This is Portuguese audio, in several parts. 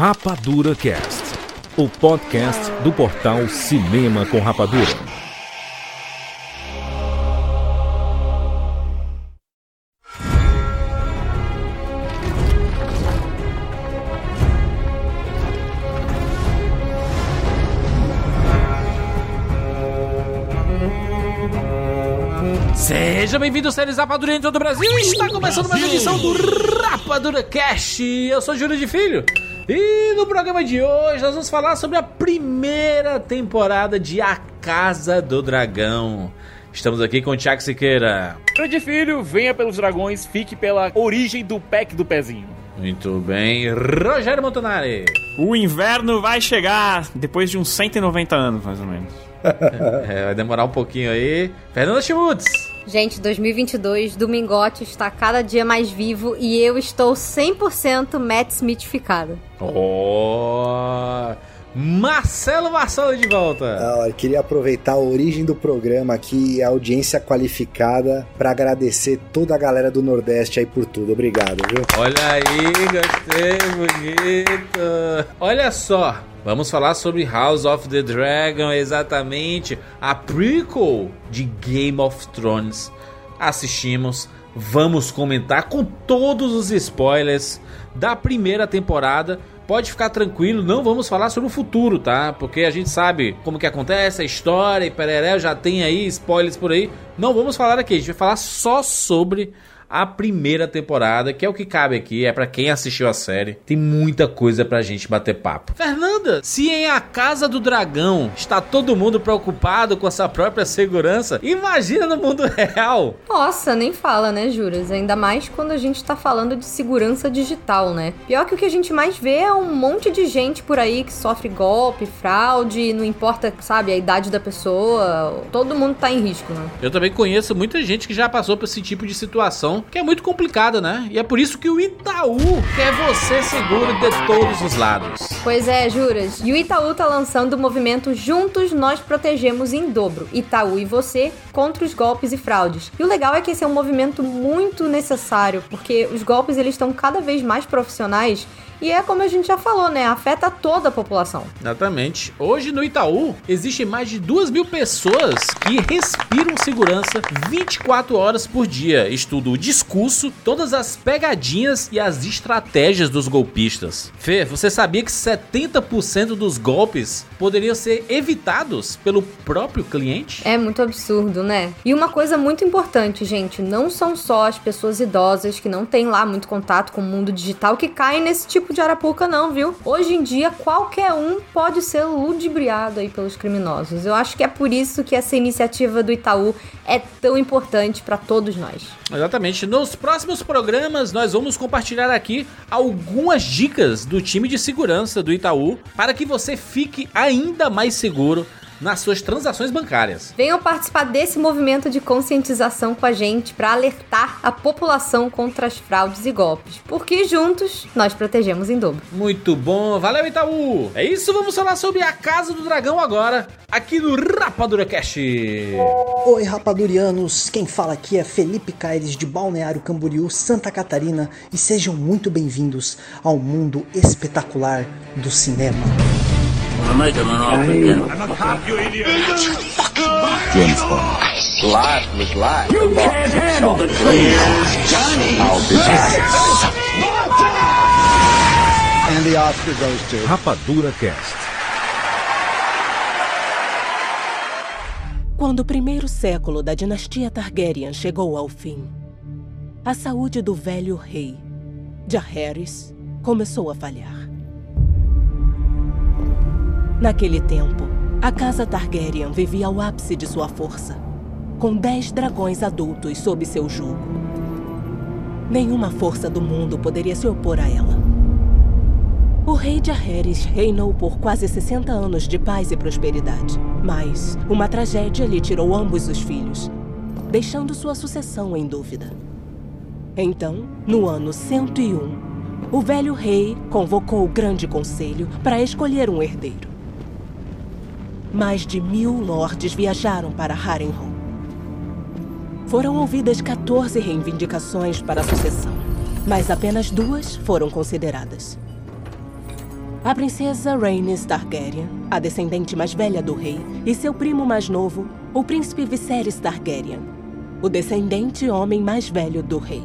Rapadura Cast, o podcast do portal Cinema com Rapadura. Seja bem-vindo, séries Rapadura em todo o Brasil. Está começando mais uma edição do Rapadura Cast. Eu sou Júlio de Filho. E no programa de hoje nós vamos falar sobre a primeira temporada de A Casa do Dragão. Estamos aqui com o Thiago Siqueira. Grande filho, venha pelos dragões, fique pela origem do pack do pezinho. Muito bem. Rogério Montanari. O inverno vai chegar depois de uns 190 anos, mais ou menos. É, vai demorar um pouquinho aí. Fernanda Schmutz. Gente, 2022, Domingote está cada dia mais vivo e eu estou 100% Matt Smithificada. Oh, Marcelo Marcelo de volta. Ah, eu queria aproveitar a origem do programa aqui e a audiência qualificada para agradecer toda a galera do Nordeste aí por tudo. Obrigado, viu? Olha aí, gostei, bonito. Olha só, vamos falar sobre House of the Dragon, exatamente a prequel de Game of Thrones. Assistimos, vamos comentar com todos os spoilers da primeira temporada. Pode ficar tranquilo, não vamos falar sobre o futuro, tá? Porque a gente sabe como que acontece, a história e pereré, já tem aí spoilers por aí. Não vamos falar aqui, a gente vai falar só sobre a primeira temporada, que é o que cabe aqui, é para quem assistiu a série. Tem muita coisa pra gente bater papo. Fernanda, se em A Casa do Dragão está todo mundo preocupado com a sua própria segurança, imagina no mundo real. Nossa, nem fala, né, Juras? Ainda mais quando a gente tá falando de segurança digital, né? Pior que o que a gente mais vê é um monte de gente por aí que sofre golpe, fraude, não importa, sabe, a idade da pessoa, todo mundo tá em risco, né? Eu também conheço muita gente que já passou por esse tipo de situação, que é muito complicada, né? E é por isso que o Itaú quer você seguro de todos os lados. Pois é, Juras. E o Itaú tá lançando o movimento Juntos Nós Protegemos em Dobro. Itaú e você contra os golpes e fraudes. E o legal é que esse é um movimento muito necessário, porque os golpes eles estão cada vez mais profissionais e é como a gente já falou, né? Afeta toda a população. Exatamente. Hoje no Itaú existem mais de duas mil pessoas que respiram segurança 24 horas por dia. Estudo o discurso, todas as pegadinhas e as estratégias dos golpistas. Fê, você sabia que 70% dos golpes poderiam ser evitados pelo próprio cliente? É muito absurdo, né? E uma coisa muito importante, gente, não são só as pessoas idosas que não têm lá muito contato com o mundo digital que caem nesse tipo de arapuca, não, viu? Hoje em dia, qualquer um pode ser ludibriado aí pelos criminosos. Eu acho que é por isso que essa iniciativa do Itaú é tão importante para todos nós. Exatamente. Nos próximos programas, nós vamos compartilhar aqui algumas dicas do time de segurança do Itaú para que você fique ainda mais seguro nas suas transações bancárias. Venham participar desse movimento de conscientização com a gente para alertar a população contra as fraudes e golpes, porque juntos nós protegemos em dobro. Muito bom, valeu Itaú! É isso, vamos falar sobre a Casa do Dragão agora, aqui no Rapadura Cast. Oi, rapadurianos! Quem fala aqui é Felipe Caires de Balneário Camboriú, Santa Catarina, e sejam muito bem-vindos ao mundo espetacular do cinema. James Bond. Life was life. You can't handle the truth. Johnny. I'll be back. And the Oscar goes to... Rapadura Cast. Quando o primeiro século da dinastia Targaryen chegou ao fim, a saúde do velho rei, Jaehaerys, começou a falhar. Naquele tempo, a casa Targaryen vivia ao ápice de sua força, com dez dragões adultos sob seu jugo. Nenhuma força do mundo poderia se opor a ela. O rei Jaehaerys reinou por quase 60 anos de paz e prosperidade, mas uma tragédia lhe tirou ambos os filhos, deixando sua sucessão em dúvida. Então, no ano 101, o velho rei convocou o grande conselho para escolher um herdeiro. Mais de mil lordes viajaram para Harrenhal. Foram ouvidas 14 reivindicações para a sucessão, mas apenas duas foram consideradas. A princesa Rhaenys Targaryen, a descendente mais velha do rei, e seu primo mais novo, o príncipe Viserys Targaryen, o descendente homem mais velho do rei.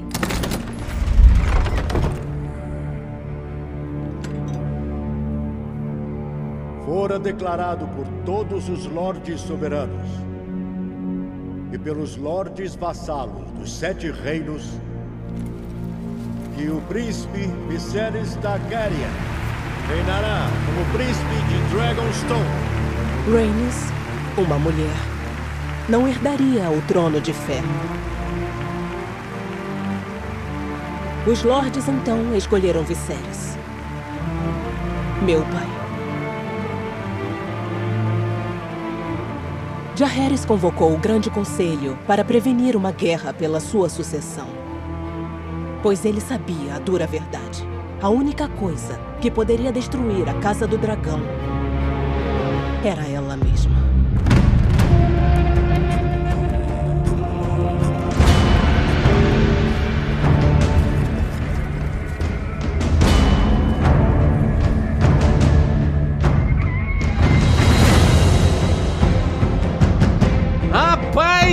Fora declarado por todos os lordes soberanos e pelos lordes vassalos dos sete reinos que o príncipe Viserys Targaryen reinará como príncipe de Dragonstone. Rhaenys, uma mulher, não herdaria o trono de ferro. Os lordes então escolheram Viserys, meu pai. Jaehaerys convocou o Grande Conselho para prevenir uma guerra pela sua sucessão. Pois ele sabia a dura verdade. A única coisa que poderia destruir a Casa do Dragão era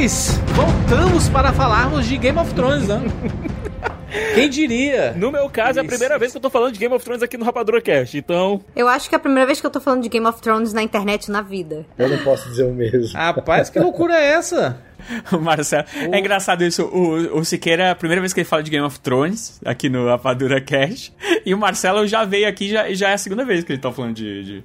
Rapaz, voltamos para falarmos de Game of Thrones, né? Quem diria? No meu caso, é a Isso. primeira vez que eu tô falando de Game of Thrones aqui no Rapadura Cast. Então, Eu acho que é a primeira vez que eu tô falando de Game of Thrones na internet na vida. Eu não posso dizer o mesmo. Rapaz, que loucura é essa? O Marcelo. É engraçado isso. O, o Siqueira é a primeira vez que ele fala de Game of Thrones aqui no Rapadura Cash. E o Marcelo já veio aqui já já é a segunda vez que ele tá falando de. de...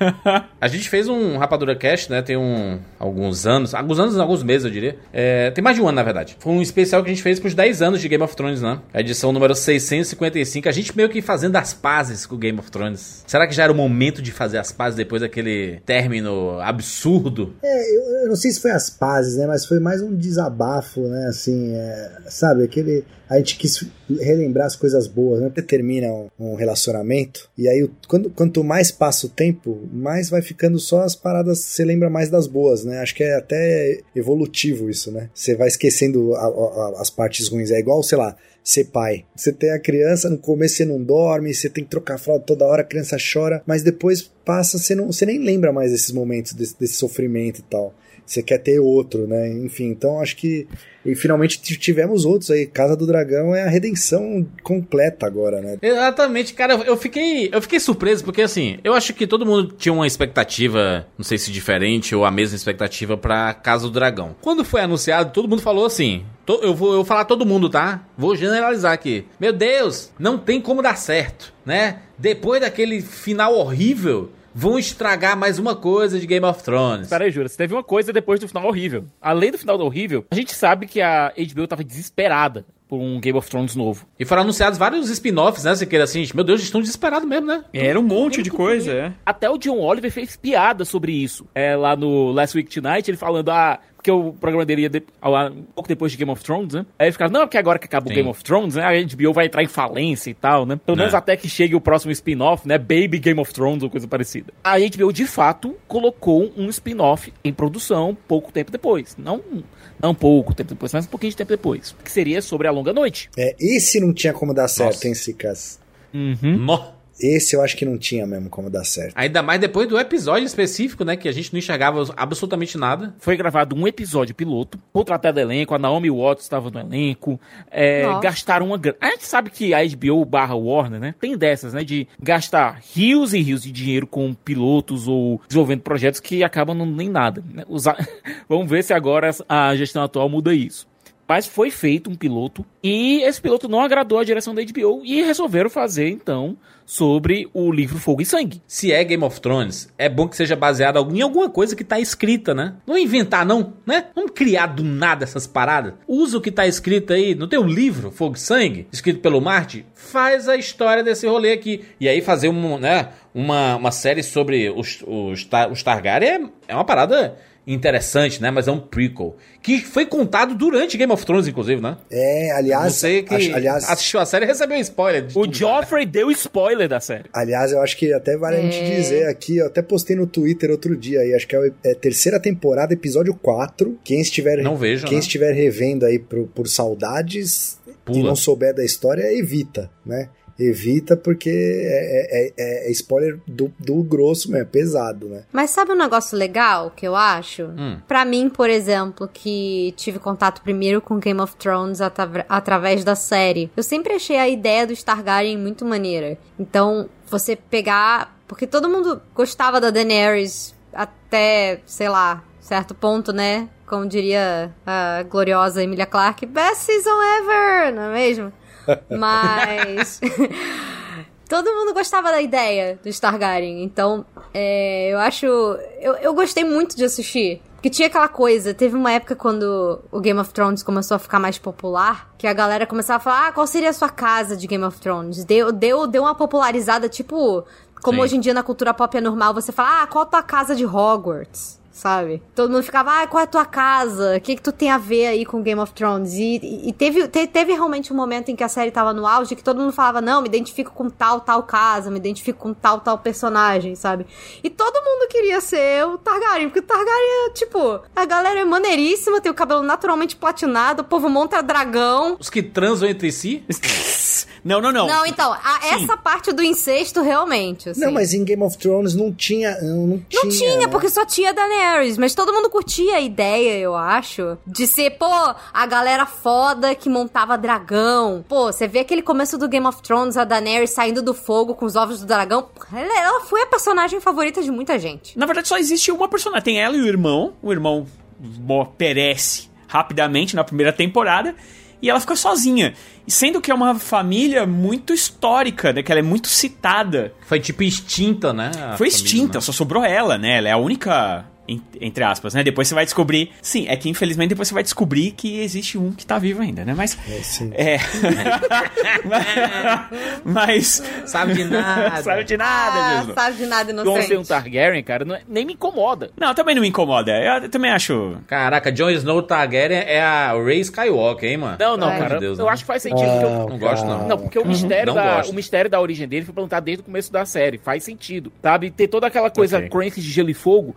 A gente fez um Rapadura Cast, né? Tem um, alguns anos, alguns anos, alguns meses, eu diria. É, tem mais de um ano, na verdade. Foi um especial que a gente fez pros 10 anos de Game of Thrones, né? A edição número 655. A gente meio que fazendo as pazes com o Game of Thrones. Será que já era o momento de fazer as pazes depois daquele término absurdo? É, eu, eu não sei se foi as pazes, né? Mas foi mais um desabafo, né? Assim, é, sabe, aquele. A gente quis relembrar as coisas boas, né? Você termina um, um relacionamento, e aí quando, quanto mais passa o tempo, mais vai ficando só as paradas, você lembra mais das boas, né? Acho que é até evolutivo isso, né? Você vai esquecendo a- a- as partes ruins. É igual, sei lá, ser pai. Você tem a criança, no começo você não dorme, você tem que trocar fralda toda hora, a criança chora, mas depois passa, você, não, você nem lembra mais desses momentos, desse, desse sofrimento e tal. Você quer ter outro, né? Enfim, então acho que. E finalmente tivemos outros aí. Casa do Dragão é a redenção completa agora, né? Exatamente, cara, eu fiquei, eu fiquei surpreso porque assim, eu acho que todo mundo tinha uma expectativa, não sei se diferente ou a mesma expectativa pra Casa do Dragão. Quando foi anunciado, todo mundo falou assim, eu vou, eu vou falar todo mundo, tá? Vou generalizar aqui. Meu Deus, não tem como dar certo, né? Depois daquele final horrível, vão estragar mais uma coisa de Game of Thrones. peraí, Jura, você teve uma coisa depois do final horrível. Além do final horrível, a gente sabe que a HBO tava desesperada por um Game of Thrones novo. E foram anunciados vários spin-offs, né? Você queira assim, meu Deus, eles estão desesperados mesmo, né? Era um monte de coisa, é. Até o John Oliver fez piada sobre isso. É, lá no Last Week Tonight, ele falando, ah, porque o programa dele ia de- ao ar um pouco depois de Game of Thrones, né? Aí ficava, não, porque agora que acaba o Sim. Game of Thrones, né? A HBO vai entrar em falência e tal, né? Pelo Né. menos até que chegue o próximo spin-off, né? Baby Game of Thrones ou coisa parecida. A HBO, de fato, colocou um spin-off em produção pouco tempo depois. Não, não pouco tempo depois, mas um pouquinho de tempo depois. Que seria sobre a Longa Noite. É, esse não tinha como dar certo, Nossa. hein, Cicas? Uhum. Esse eu acho que não tinha mesmo como dar certo. Ainda mais depois do episódio específico, né? Que a gente não enxergava absolutamente nada. Foi gravado um episódio piloto, contratado elenco, a Naomi Watts estava no elenco, é, gastaram uma grana. A gente sabe que a HBO barra Warner, né, tem dessas, né, de gastar rios e rios de dinheiro com pilotos ou desenvolvendo projetos que acabam não nem nada. né? Usar- Vamos ver se agora a gestão atual muda isso. Mas foi feito um piloto e esse piloto não agradou a direção da HBO e resolveram fazer, então, sobre o livro Fogo e Sangue. Se é Game of Thrones, é bom que seja baseado em alguma coisa que tá escrita, né? Não inventar, não, né? Vamos criar do nada essas paradas. Usa o que tá escrito aí. Não tem um livro, Fogo e Sangue, escrito pelo Marte? Faz a história desse rolê aqui. E aí fazer um, né, uma, uma série sobre os, os, os Targaryen é, é uma parada interessante, né? Mas é um prequel. Que foi contado durante Game of Thrones, inclusive, né? É, aliás, Você que acho- aliás, assistiu a série recebeu spoiler. de O tudo, né? Joffrey deu spoiler da série. Aliás, eu acho que até vale a gente É. dizer aqui, eu até postei no Twitter outro dia aí, acho que é a é terceira temporada, episódio 4. Quem estiver, Não vejo, quem né? estiver revendo aí por, por saudades e Pula. não souber da história, evita, né? Evita porque é, é- é- é spoiler do, do grosso mesmo, é pesado, né? Mas sabe um negócio legal que eu acho? Hum. Pra mim, por exemplo, que tive contato primeiro com Game of Thrones atra- através da série, eu sempre achei a ideia do Targaryen muito maneira. Então, você pegar. Porque todo mundo gostava da Daenerys até, sei lá, certo ponto, né? Como diria a gloriosa Emilia Clarke, best season ever, não é mesmo? Mas. Todo mundo gostava da ideia do Targaryen, então é, eu acho. Eu, eu gostei muito de assistir. Porque tinha aquela coisa, teve uma época quando o Game of Thrones começou a ficar mais popular, que a galera começava a falar, ah, qual seria a sua casa de Game of Thrones? Deu, deu, deu uma popularizada, tipo, como Sim. hoje em dia na cultura pop é normal, você fala, ah, qual a tua casa de Hogwarts? Sabe? Todo mundo ficava, ah, qual é a tua casa? O que que tu tem a ver aí com Game of Thrones? E, e- e teve, te- teve realmente um momento em que a série tava no auge que todo mundo falava, não, me identifico com tal, tal casa, me identifico com tal, tal personagem, sabe? E todo mundo queria ser o Targaryen, porque o Targaryen, tipo, a galera é maneiríssima, tem o cabelo naturalmente platinado, o povo monta dragão. Os que transam entre si? Não, não, não. Não, então, a- essa parte do incesto, realmente, assim. Não, mas em Game of Thrones não tinha. Não, não tinha, Não tinha, né? porque só tinha Daenerys, mas todo mundo curtia a ideia, eu acho, de ser, pô, a galera foda que montava dragão. Pô, você vê aquele começo do Game of Thrones, a Daenerys saindo do fogo com os ovos do dragão. Ela, ela foi a personagem favorita de muita gente. Na verdade, só existe uma personagem. Tem ela e o irmão. O irmão perece rapidamente na primeira temporada. E ela fica sozinha. Sendo que é uma família muito histórica, né? Que ela é muito citada. Foi tipo extinta, né? Foi família, extinta, né? só sobrou ela, né? Ela é a única. En- Entre aspas, né? Depois você vai descobrir. Sim, é que infelizmente depois você vai descobrir que existe um que tá vivo ainda, né? Mas. É, sim. É. Mas. Sabe de nada. Sabe de nada, ah, Jesus. sabe de nada Jon ser um inocente. Targaryen, cara, não é- nem me incomoda. Não, também não me incomoda. Eu também acho. Caraca, Jon Snow Targaryen é a Ray Skywalker, hein, mano? Não, não, Ai, cara. Deus, eu né? acho que faz sentido. porque eu- Ah, Não gosto, não. Não, porque o mistério, Não da, gosto. o mistério da origem dele foi plantado desde o começo da série. Faz sentido, sabe? Ter toda aquela coisa Ok. Crank de gelo e fogo,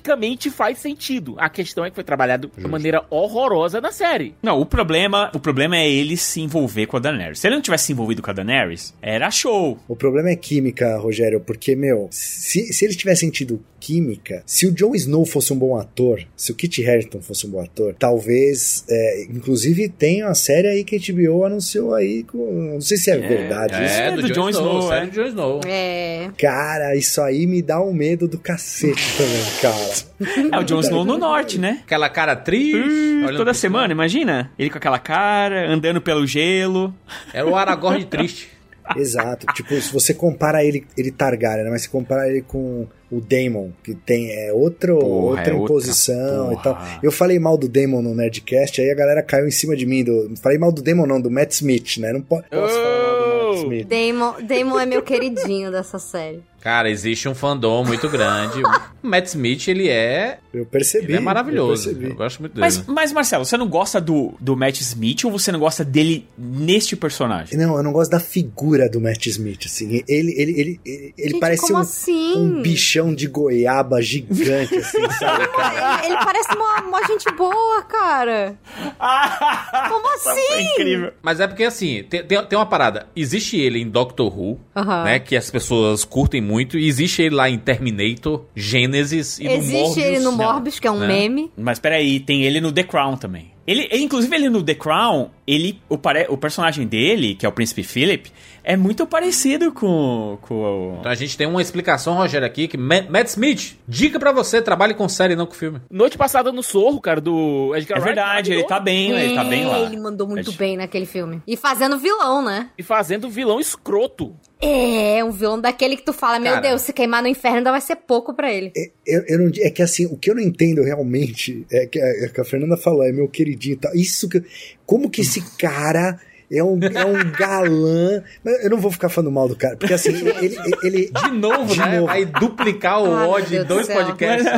tematicamente faz sentido. A questão é que foi trabalhado de maneira horrorosa na série. Não, o problema, o problema é ele se envolver com a Daenerys. Se ele não tivesse se envolvido com a Daenerys, era show. O problema é química, Rogério, porque, meu, se, se eles tivessem tido química, se o Jon Snow fosse um bom ator, se o Kit Harington fosse um bom ator, talvez, é, inclusive tem uma série aí que a HBO anunciou aí, com, não sei se é, verdade isso. É, é do, do Jon Snow, Snow, sério é. do Jon Snow. É. Cara, isso aí me dá um medo do cacete também, cara. É o Jon Snow no norte, né? Aquela cara triste. Olhando toda semana, imagina? Ele com aquela cara, andando pelo gelo. Era o Aragorn triste. Exato. Tipo, se você compara ele, ele Targaryen, né, mas se compara ele com o Daemon, que tem é outro, Porra, outra é outra imposição e porra. tal. Eu falei mal do Daemon no Nerdcast, aí a galera caiu em cima de mim. Do, falei mal do Daemon, não, do Matt Smith, né? Não po- posso falar mal do Matt Smith. Damon, Damon é meu queridinho dessa série. Cara, existe um fandom muito grande. O Matt Smith, ele é. Eu percebi. Ele é maravilhoso. Eu Eu, gosto muito dele. Mas, mas, Marcelo, você não gosta do, do Matt Smith ou você não gosta dele neste personagem? Não, eu não gosto da figura do Matt Smith, assim. Ele, ele, ele, ele, ele Gente, parece como um, assim? um bichão de goiaba gigante, assim, sabe, cara? Ele, ele parece uma, uma gente boa, cara. Como assim? Foi incrível. Mas é porque assim, tem, tem, tem uma parada. Existe ele em Doctor Who, Aham. né? Que as pessoas curtem muito. E existe ele lá em Terminator, Gênesis e no Existe Morbius. ele no Morbius, que é um né? meme. Mas peraí, tem ele no The Crown também. Ele, ele- inclusive, ele no The Crown, ele, o, pare- o personagem dele, que é o Príncipe Philip, é muito parecido com, com o... Então a gente tem uma explicação, Rogério, aqui, que Ma- Matt Smith, dica pra você, trabalhe com série, não com filme. Noite passada no Sorro, cara, do Edgar É Wright, verdade, ele tá bem, ele tá bem lá. É, Ele mandou muito É. bem naquele filme. E fazendo vilão, né? E fazendo vilão escroto. É, um vilão daquele que tu fala, meu Cara. Deus, se queimar no inferno ainda vai ser pouco pra ele. Eu, eu não, é que assim, o que eu não entendo realmente é que a, é que a Fernanda falou, é meu queridinho e tal. Isso que. Como que esse cara é um, é um galã. Mas eu não vou ficar falando mal do cara, porque assim, ele. ele De novo, De né? novo. Vai duplicar o Ah, ódio em Deus do dois céu. podcasts.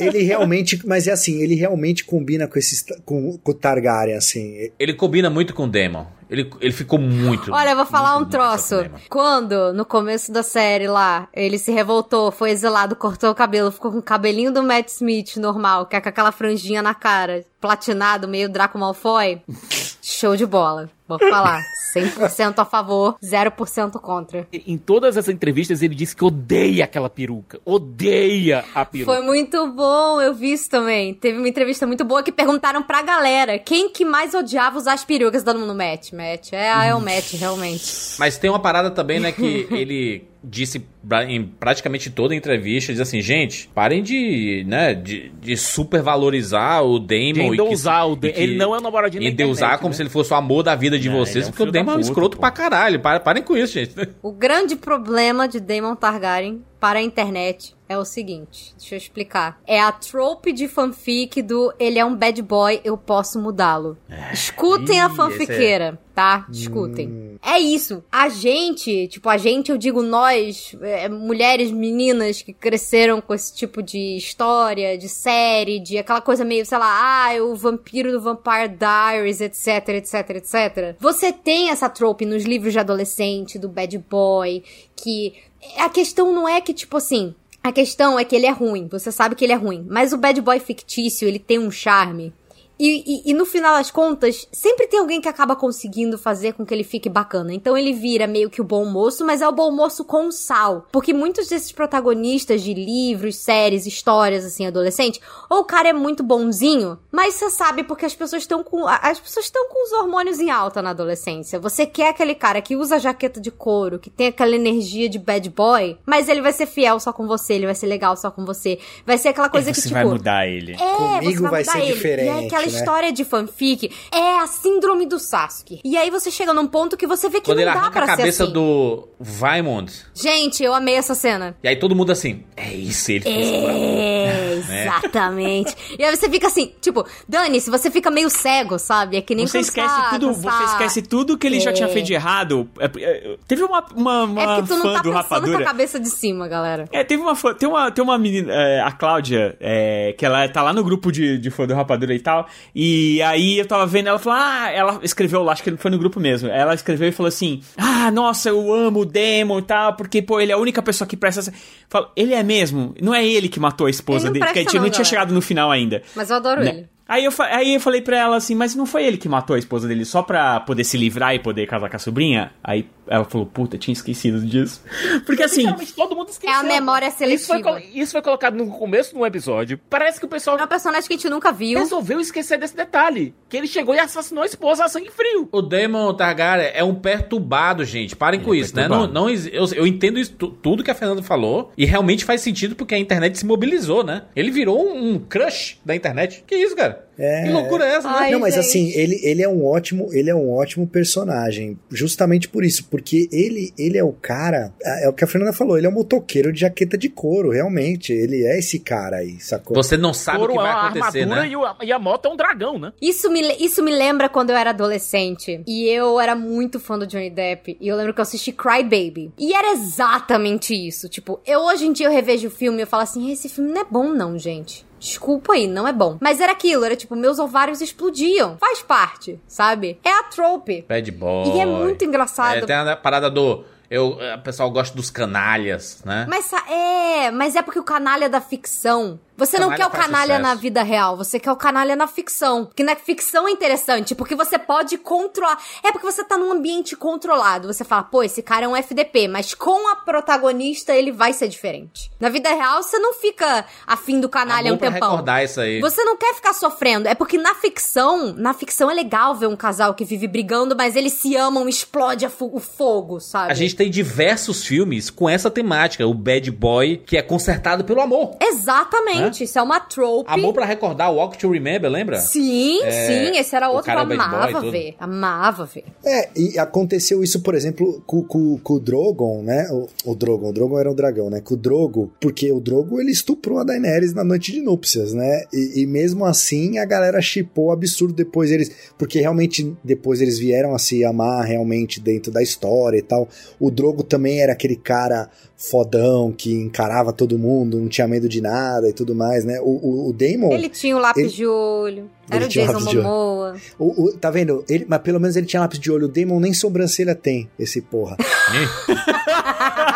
ele realmente. Mas é assim, ele realmente combina com esses. com, com o Targaryen, assim. Ele combina muito com o Demon. Ele, ele ficou muito. Olha, eu vou falar um muito nessa troço. Quando, no começo da série lá, ele se revoltou, foi exilado, cortou o cabelo, ficou com o cabelinho do Matt Smith normal, que é com aquela franjinha na cara, platinado, meio Draco Malfoy. Show de bola. Vou falar. 100% a favor, 0% contra. Em todas as entrevistas ele disse que odeia aquela peruca. Odeia a peruca. Foi muito bom, eu vi isso também. Teve uma entrevista muito boa que perguntaram pra galera quem que mais odiava usar as perucas dando no match. Match, é, ah, é o match, realmente. Mas tem uma parada também, né, que ele disse em praticamente toda a entrevista, diz assim, gente, parem de, né, de, de supervalorizar o De Damon e que- endeusar o Damon. Ele não é o namoradinho da E endeusar internet, como né? se ele fosse o amor da vida de Não, vocês, é um porque o Damon é um escroto pô. pra caralho. Parem, parem com isso, gente. O grande problema de Daemon Targaryen para a internet é o seguinte, deixa eu explicar. É a trope de fanfic do ele é um bad boy, eu posso mudá-lo. Escutem a ih, fanfiqueira, tá? Escutem. É isso. A gente, tipo, a gente, eu digo nós, é, mulheres, meninas que cresceram com esse tipo de história, de série, de aquela coisa meio, sei lá, ah, o vampiro do Vampire Diaries, etc, etc, etc. Você tem essa trope nos livros de adolescente, do bad boy, que a questão não é que, tipo assim, a questão é que ele é ruim, você sabe que ele é ruim. Mas o bad boy fictício, ele tem um charme. E, e- e no final das contas, sempre tem alguém que acaba conseguindo fazer com que ele fique bacana. Então ele vira meio que o bom moço, mas é o bom moço com sal. Porque muitos desses protagonistas de livros, séries, histórias, assim, adolescente, ou o cara é muito bonzinho, mas você sabe porque as pessoas estão com. As pessoas estão com os hormônios em alta na adolescência. Você quer aquele cara que usa jaqueta de couro, que tem aquela energia de bad boy, mas ele vai ser fiel só com você, ele vai ser legal só com você. Vai ser aquela coisa e que, você tipo. vai mudar ele. É, Comigo você vai, vai mudar ser ele. diferente, E é aquela né? história de fanfic é a síndrome do Sasuke. E aí você chega num ponto que você vê que Quando ele não dá arranca pra a cabeça ser assim. do Vaimond, Gente, eu amei essa cena. e aí todo mundo assim, é isso, ele fez. É, exatamente. E aí você fica assim, tipo, Dani, se você fica meio cego, sabe? É que nem Você esquece tá- tudo, você esquece tudo que ele já É. tinha feito de errado. É, é, teve uma, uma, uma É porque tu não fã tá do pensando com a Rapadura. cabeça de cima, galera. É, teve uma fã, tem uma, tem uma menina, é, a Cláudia, é, que ela tá lá no grupo de, de fã do Rapadura e tal, e aí eu tava vendo, ela falou, ah, ela escreveu lá, acho que foi no grupo mesmo, ela escreveu e falou assim, ah, nossa, eu amo o Demon e tal, porque, pô, ele é a única pessoa que presta... essa-" Falo, ele é mesmo? Não é ele que matou a esposa dele, porque a gente não, não, tinha chegado no final ainda. Mas eu adoro Né? ele. Aí eu, aí eu falei pra ela assim, mas não foi ele que matou a esposa dele só pra poder se livrar e poder casar com a sobrinha? Aí ela falou, puta, tinha esquecido disso. Porque assim, todo mundo esqueceu. É a memória Isso foi, seletiva. isso foi colocado no começo do episódio. Parece que o pessoal É um personagem que a gente nunca viu. resolveu esquecer desse detalhe. Que ele chegou e assassinou a esposa a sangue frio. O Damon Targaryen é um perturbado, gente. Parem com é isso, né? Não, perturbado. não, eu, eu entendo isso, tu- tudo que a Fernanda falou. E realmente faz sentido porque a internet se mobilizou, né? Ele virou um, um crush da internet. Que isso, cara? É. Que loucura é essa, né? Ai, não, mas gente. assim, ele, ele é um ótimo, ele é um ótimo personagem, justamente por isso, porque ele, ele é o cara, é é o que a Fernanda falou, ele é um motoqueiro de jaqueta de couro, realmente, ele é esse cara aí, sacou? Você não sabe o Couro que é vai uma acontecer, armadura né? e, o- e a moto é um dragão, né? Isso me, isso me lembra quando eu era adolescente. E eu era muito fã do Johnny Depp. E eu lembro que eu assisti Cry Baby. E era exatamente isso. Tipo, eu hoje em dia eu revejo o filme e eu falo assim: esse filme não é bom, não, gente. Desculpa aí, não é bom. Mas era aquilo, era tipo, meus ovários explodiam. Faz parte, sabe? É a trope. Bad boy. E é muito engraçado. É, tem a parada do... Eu, o pessoal gosta dos canalhas, né? Mas é, mas é porque o canalha da ficção. Você não Canalha quer o canalha sucesso. na vida real, você quer o canalha na ficção. Porque na ficção é interessante, porque você pode controlar. É porque você tá num ambiente controlado. Você fala, pô, esse cara é um FDP, mas com a protagonista ele vai ser diferente. Na vida real, você não fica afim do canalha Amor um tempão. recordar isso aí. Você não quer ficar sofrendo. É porque na ficção, na ficção é legal ver um casal que vive brigando, mas eles se amam, explode o fogo, sabe? A gente tem diversos filmes com essa temática. O bad boy que é consertado pelo amor. Exatamente, isso é uma trope. Amor pra recordar, Walk to Remember, lembra? Sim, É, sim, esse era outro que eu é boy amava tudo. ver. Amava ver. É, e aconteceu isso, por exemplo, com, com, com o Drogon, né? O, o Drogon, o Drogon era um dragão, né? Com o Drogo, porque o Drogo ele estuprou a Daenerys na noite de núpcias, né? E, e mesmo assim a galera chipou absurdo depois eles, porque realmente depois eles vieram a se amar realmente dentro da história e tal. O Drogo também era aquele cara fodão que encarava todo mundo, não tinha medo de nada e tudo mais, né? O, o, o Damon. Ele tinha o lápis Ele- de olho. Era Ele o Jason lápis de olho. Momoa. O, o- tá vendo? Ele, mas pelo menos ele tinha lápis de olho. O Damon nem sobrancelha tem, esse porra.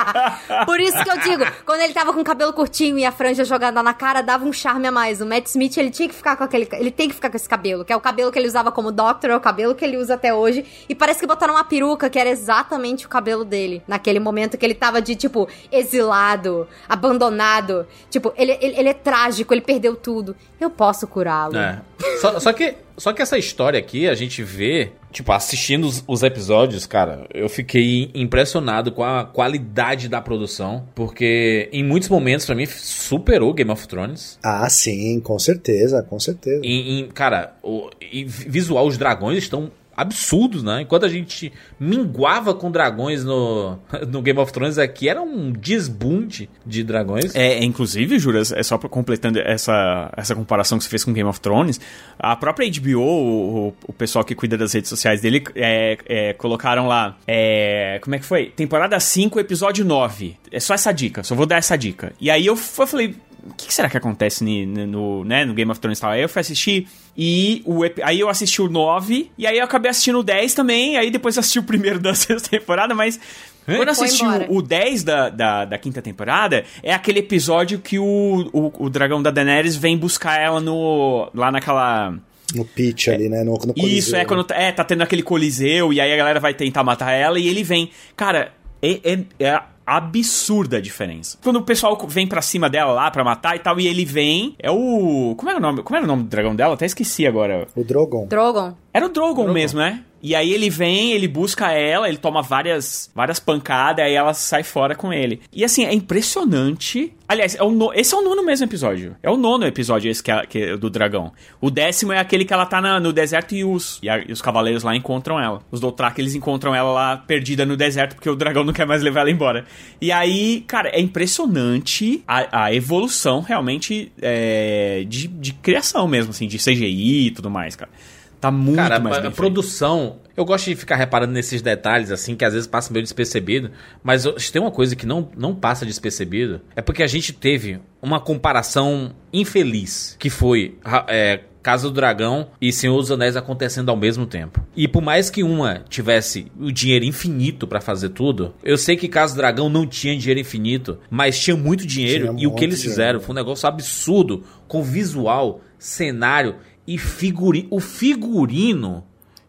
Por isso que eu digo, quando ele tava com o cabelo curtinho e a franja jogada na cara, dava um charme a mais. O Matt Smith, ele tinha que ficar com aquele. Ele tem que ficar com esse cabelo, que é o cabelo que ele usava como Doctor, é o cabelo que ele usa até hoje. E parece que botaram uma peruca que era exatamente o cabelo dele. Naquele momento que ele tava de, tipo, exilado, abandonado. Tipo, ele, ele, ele é trágico, ele perdeu tudo. Eu posso curá-lo. É. Só, só que, só que essa história aqui, a gente vê, tipo, assistindo os, os episódios, cara, eu fiquei impressionado com a qualidade da produção, porque em muitos momentos, pra mim, superou Game of Thrones. Ah, sim, com certeza, com certeza. Em, em- cara, o em visual, os dragões estão absurdos, né? Enquanto a gente minguava com dragões no, no Game of Thrones aqui, era um desbunde de dragões. É, inclusive, Juras, é só completando essa, essa comparação que você fez com Game of Thrones, a própria HBO, o, o pessoal que cuida das redes sociais dele, é, é, colocaram lá, é, como é que foi? Temporada 5, episódio 9. É só essa dica, só vou dar essa dica. E aí eu, eu falei, o que, será que acontece ni- no, né, no Game of Thrones e tal? Aí eu fui assistir e o, aí eu assisti o 9, e aí eu acabei assistindo o 10 também, aí depois eu assisti o primeiro da sexta temporada, mas... Quando eu assisti o, o 10 da, da, da quinta temporada, é aquele episódio que o, o, o dragão da Daenerys vem buscar ela no. lá naquela. No pitch ali, né? No, no Isso, coliseu, é né? quando tá- é, tá tendo aquele coliseu e aí a galera vai tentar matar ela e ele vem. Cara, é, é, é absurda a diferença. Quando o pessoal vem pra cima dela lá pra matar e tal, e ele vem. É o. Como era o nome? Como era o nome do dragão dela? Até esqueci agora. O Drogon. Drogon. Era o Drogon, mesmo, né? E aí ele vem, ele busca ela, ele toma várias, várias pancadas, aí ela sai fora com ele. E assim, é impressionante. Aliás, é no- esse é o nono mesmo episódio. É o nono episódio esse que é, que é do dragão. O décimo é aquele que ela tá na- no deserto e os, e, a- e os cavaleiros lá encontram ela. Os Dothraki, eles encontram ela lá perdida no deserto porque o dragão não quer mais levar ela embora. E aí, cara, é impressionante a, a evolução realmente é, de, de criação mesmo, assim, de CGI e tudo mais, cara. Tá muito Cara, mais a, bem a feito. produção, eu gosto de ficar reparando nesses detalhes, assim, que às vezes passa meio despercebido, mas tem uma coisa que não, não passa despercebido, é porque a gente teve uma comparação infeliz, que foi é, Casa do Dragão e Senhor dos Anéis acontecendo ao mesmo tempo. E por mais que uma tivesse o dinheiro infinito pra fazer tudo, eu sei que Casa do Dragão não tinha dinheiro infinito, mas tinha muito dinheiro Tinha e o que eles fizeram dinheiro. foi um negócio absurdo com visual, cenário e. O figurino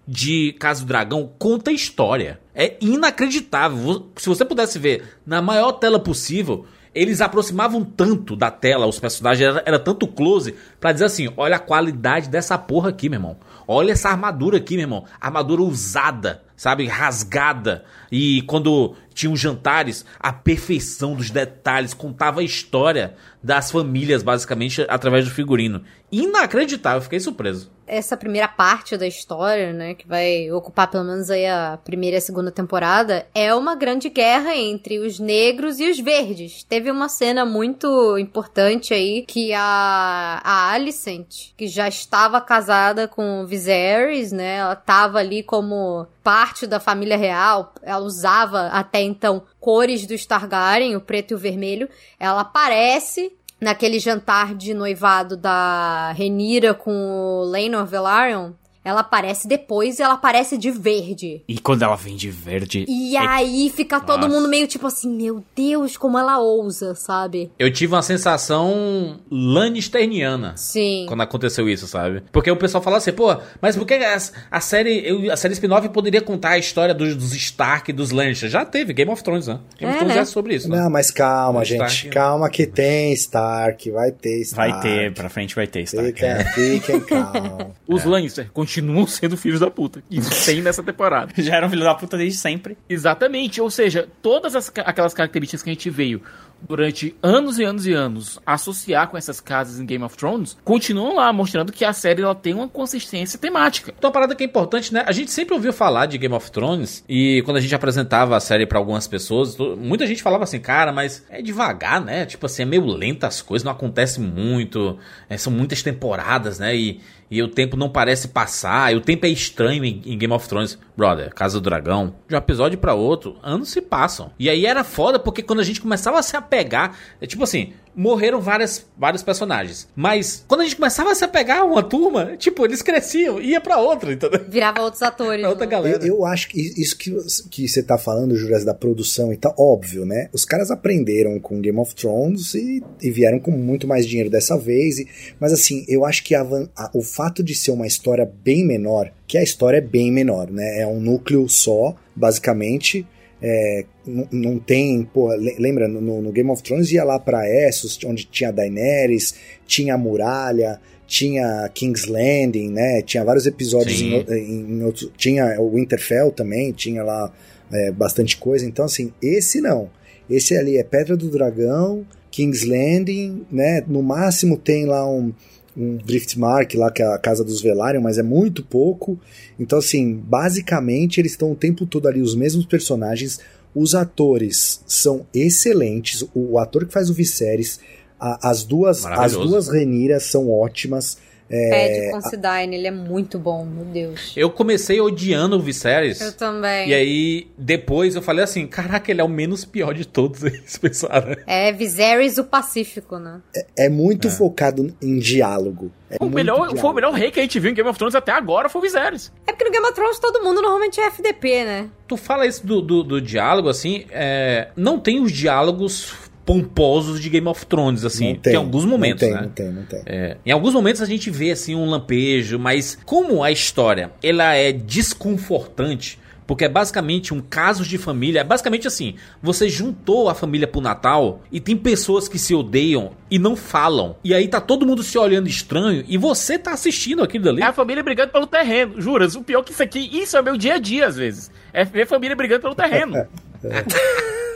de Casa do Dragão conta história. É inacreditável. Se você pudesse ver na maior tela possível, eles aproximavam tanto da tela, os personagens, era, era tanto close, pra dizer assim: olha a qualidade dessa porra aqui, meu irmão. Olha essa armadura aqui, meu irmão. Armadura usada, sabe? Rasgada. E quando tinham jantares, a perfeição dos detalhes, contava a história das famílias, basicamente, através do figurino. Inacreditável, fiquei surpreso. essa primeira parte da história, né, que vai ocupar pelo menos aí a primeira e a segunda temporada, é uma grande guerra entre os negros e os verdes. Teve uma cena muito importante aí que a, a Alicent, que já estava casada com o Viserys, né, ela tava ali como parte da família real, ela usava até então cores do Targaryen, o preto e o vermelho, ela aparece naquele jantar de noivado da Renira com o Laenor Velaryon, ela aparece depois e ela aparece de verde. E quando ela vem de verde. E aí fica todo Nossa. mundo meio tipo assim, meu Deus, como ela ousa, sabe? Eu tive uma sensação lannisterniana. Sim. Quando aconteceu isso, sabe? Porque o pessoal fala assim, pô, mas por que a, a série, a série spin-off poderia contar a história dos, dos Stark e dos Lannister? Já teve, Game of Thrones, né? Game É, of Thrones né? é sobre isso, né? Não, mas calma, gente. Stark. Calma que tem Stark, vai ter Stark. Vai ter, pra frente vai ter, Stark. Fiquem, fiquem calmos. Os Lannister continuam sendo filhos da puta. E tem nessa temporada. Já eram filho da puta desde sempre. Exatamente, ou seja, todas as aquelas características que a gente veio durante anos e anos e anos associar com essas casas em Game of Thrones continuam lá, mostrando que a série ela tem uma consistência temática. Então, uma parada que é importante, né? A gente sempre ouviu falar de Game of Thrones e quando a gente apresentava a série pra algumas pessoas, muita gente falava assim, cara, mas é devagar, né? Tipo assim, é meio lenta as coisas, não acontece muito, é, são muitas temporadas, né? E, e o tempo não parece passar, e o tempo é estranho em, em Game of Thrones. brother, Casa do Dragão, de um episódio pra outro, anos se passam. E aí era foda porque quando a gente começava a se apegar, é tipo assim, morreram várias, vários personagens. Mas quando a gente começava a se apegar a uma turma, tipo, eles cresciam, ia pra outra, entendeu? Virava outros atores. Pra outra né? galera. Eu, eu acho que isso que, que você tá falando, Juras, da produção e tal, óbvio, né? Os caras aprenderam com Game of Thrones e, e vieram com muito mais dinheiro dessa vez. e- mas assim, eu acho que a a- o fato de ser uma história bem menor, que a história é bem menor, né? É um núcleo só, basicamente. É, não, não tem, pô, le- lembra, no, no Game of Thrones ia lá pra Essos, onde tinha Daenerys, tinha a muralha, tinha King's Landing, né? Tinha vários episódios em, em, em outros. Tinha o Winterfell também, tinha lá é, bastante coisa. Então, assim, esse não. Esse ali é Pedra do Dragão, King's Landing, né? No máximo tem lá um, um Driftmark lá, que é a Casa dos Velaryon, mas é muito pouco. Então, assim, basicamente eles estão o tempo todo ali, os mesmos personagens. Os atores são excelentes. O, o ator que faz o Viserys, a- as duas, as duas Reniras são ótimas. Pede Considine, ele é muito bom, meu Deus. Eu comecei odiando o Viserys. Eu também. E aí, depois eu falei assim: caraca, ele é o menos pior de todos eles, pensaram. É Viserys o Pacífico, né? É muito focado em diálogo. É O muito melhor, diálogo. foi o melhor rei que a gente viu em Game of Thrones até agora foi o Viserys. É porque no Game of Thrones todo mundo normalmente é FDP, né? Tu fala isso do, do, do diálogo, assim, é, não tem os diálogos pomposos de Game of Thrones, assim. Não tem, alguns momentos, não tem, né? Não tem, não tem. É, em alguns momentos a gente vê assim um lampejo, mas como a história ela é desconfortante, porque é basicamente um caso de família, é basicamente assim, você juntou a família pro Natal e tem pessoas que se odeiam e não falam. E aí tá todo mundo se olhando estranho e você tá assistindo aquilo dali. É a família brigando pelo terreno. Juras, o pior que isso aqui, isso é meu dia a dia às vezes. É ver família brigando pelo terreno.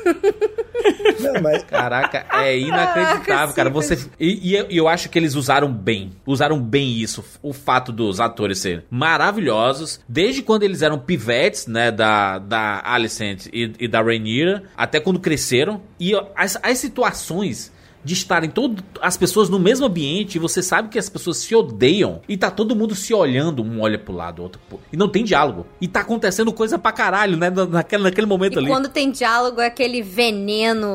Não, mas Caraca, é inacreditável, cara. Você e, e eu, eu acho que eles usaram bem, usaram bem isso, o fato dos atores serem maravilhosos, desde quando eles eram pivetes, né, da da Alicent e, e da Rhaenyra, até quando cresceram e as, as situações de estarem todo, as pessoas no mesmo ambiente e você sabe que as pessoas se odeiam e tá todo mundo se olhando, um olha pro lado, outro pro... e não tem diálogo. E tá acontecendo coisa pra caralho, né, na- naquele, naquele momento E ali. quando tem diálogo é aquele veneno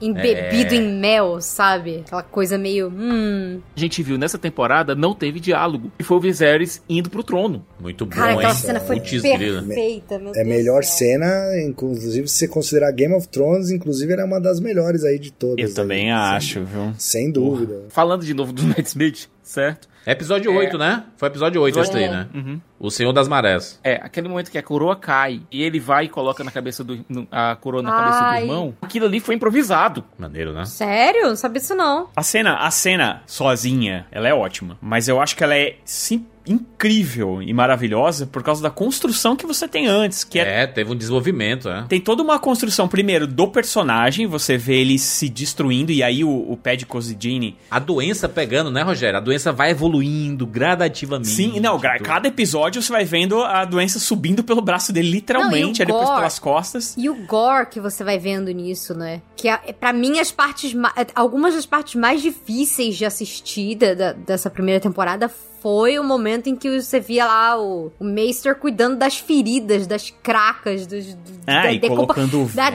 embebido É. em mel, sabe? Aquela coisa meio. Hum. A gente viu nessa temporada, não teve diálogo. E foi o Viserys indo pro trono. Muito bom, Cara, aquela hein? cena foi Putz, perfeita, meu é a Deus melhor céu. cena, inclusive se você considerar Game of Thrones, inclusive era uma das melhores aí de todas. Eu aí, também sem- acho, viu? Sem dúvida. Falando de novo do Matt Smith, certo? Episódio 8, né? Foi episódio 8 esse daí, né? Uhum. O Senhor das Marés. É, aquele momento que a coroa cai e ele vai e coloca na cabeça do. no- a coroa na cabeça Ai. do irmão. Aquilo ali foi improvisado. Maneiro, né? Sério? Não sabia disso não. A cena, a cena sozinha, ela é ótima. Mas eu acho que ela é sim, incrível e maravilhosa por causa da construção que você tem antes, que é É, teve um desenvolvimento, né? Tem toda uma construção, primeiro, do personagem, você vê ele se destruindo, e aí o, o Pad Cosidini. A doença pegando, né, Rogério? A doença vai evoluindo gradativamente. Sim, não, tudo. cada episódio você vai vendo a doença subindo pelo braço dele, literalmente, Não, e aí depois gore? pelas costas. E o gore que você vai vendo nisso, né? Que é, pra mim as partes ma- algumas das partes mais difíceis de assistir da- da- dessa primeira temporada foi o momento em que você via lá o, o Meister cuidando das feridas, das cracas, dos, do- Ah, e decompo- o da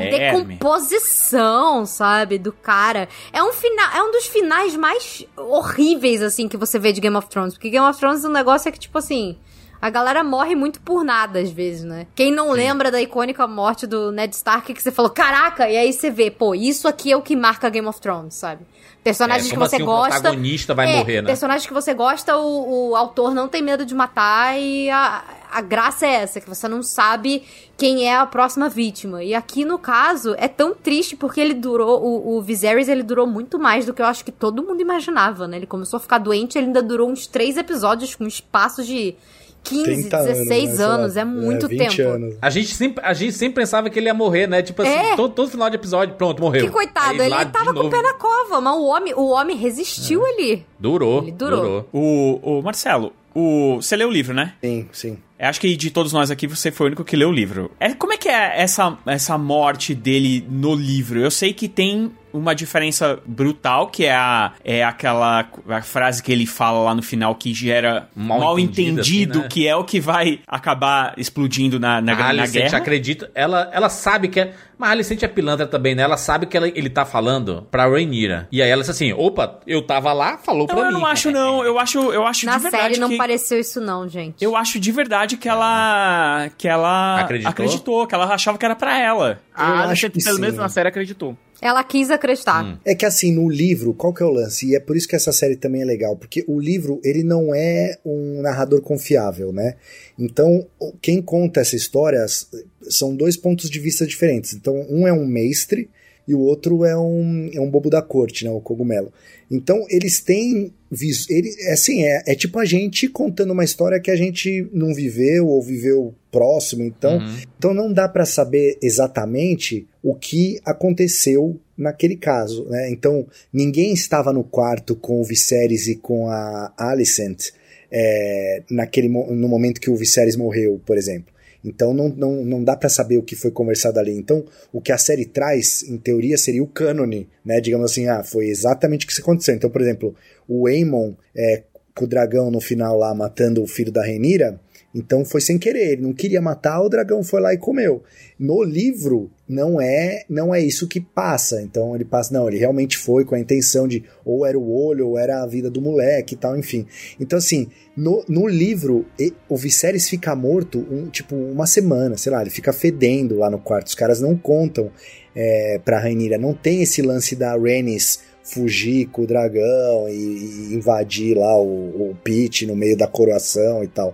decomposição, sabe, do cara. É um final, é um dos finais mais horríveis assim que você vê de Game of Thrones, porque Game of Thrones é um negócio é que tipo assim, a galera morre muito por nada, às vezes, né? Quem não lembra da icônica morte do Ned Stark, que você falou, caraca, e aí você vê, pô, isso aqui é o que marca Game of Thrones, sabe? Personagens É, que você assim, o gosta. protagonista vai É, morrer, né? Personagens que você gosta, o, o autor não tem medo de matar e a, a graça é essa, que você não sabe quem é a próxima vítima. E aqui, no caso, é tão triste porque ele durou, o, o Viserys, ele durou muito mais do que eu acho que todo mundo imaginava, né? Ele começou a ficar doente, ele ainda durou uns três episódios com um espaço de 15, 30 anos, 16 né, anos, é muito 20 tempo. anos. A gente, sempre, a gente sempre pensava que ele ia morrer, né? Tipo assim, É. todo, todo final de episódio, pronto, morreu. Que coitado, Aí ele tava com o pé na cova, mas o homem, o homem resistiu ali. Durou, Ele durou. durou. O, o Marcelo, o, você leu o livro, né? Sim, sim. Eu acho que de todos nós aqui você foi o único que leu o livro. É, como é que é essa, essa morte dele no livro? Eu sei que tem uma diferença brutal, que é, a, é aquela a frase que ele fala lá no final que gera Mal mal, entendido, entendido, assim, né? que é o que vai acabar explodindo na, na, A na Alicent guerra. acredita, ela, ela sabe que é. Mas a Alicent é pilantra também, né? Ela sabe que ela- ele tá falando pra Rhaenyra. E aí ela disse assim: opa, eu tava lá, falou Não, pra eu mim. não acho, não. Eu acho, eu acho Na de verdade série não que... pareceu isso não, gente. Eu acho de verdade que ela. que ela Acreditou? que ela achava que era pra ela. A Eu Alicent, acho que pelo menos na série, acreditou. Ela quis acreditar. Hum. É que assim, no livro, qual que é o lance? E é por isso que essa série também é legal, porque o livro, ele não é um narrador confiável, né? Então, quem conta essa história são dois pontos de vista diferentes. Então, um é um mestre e o outro é um, é um bobo da corte, né? O cogumelo. Então, eles têm. vis- Ele, é assim, é, é tipo a gente contando uma história que a gente não viveu ou viveu próximo. Então, Uhum. então não dá pra saber exatamente o que aconteceu naquele caso, né? Então ninguém estava no quarto com o Viserys e com a Alicent é, naquele no momento que o Viserys morreu, por exemplo. Então não, não, não dá pra saber o que foi conversado ali. Então o que a série traz, em teoria, seria o cânone, né? Digamos assim, ah, foi exatamente o que aconteceu. Então, por exemplo, o Aemon é, com o dragão no final lá matando o filho da Renira, então foi sem querer, ele não queria matar, o dragão foi lá e comeu. No livro não é, não é isso que passa. Então ele passa, não, ele realmente foi com a intenção de ou era o olho, ou era a vida do moleque e tal, enfim. Então assim, no, no livro o Viserys fica morto um, tipo uma semana, sei lá, ele fica fedendo lá no quarto. Os caras não contam é, pra Rainira, não tem esse lance da Rhaenys fugir com o dragão e, e invadir lá o, o pit no meio da coroação e tal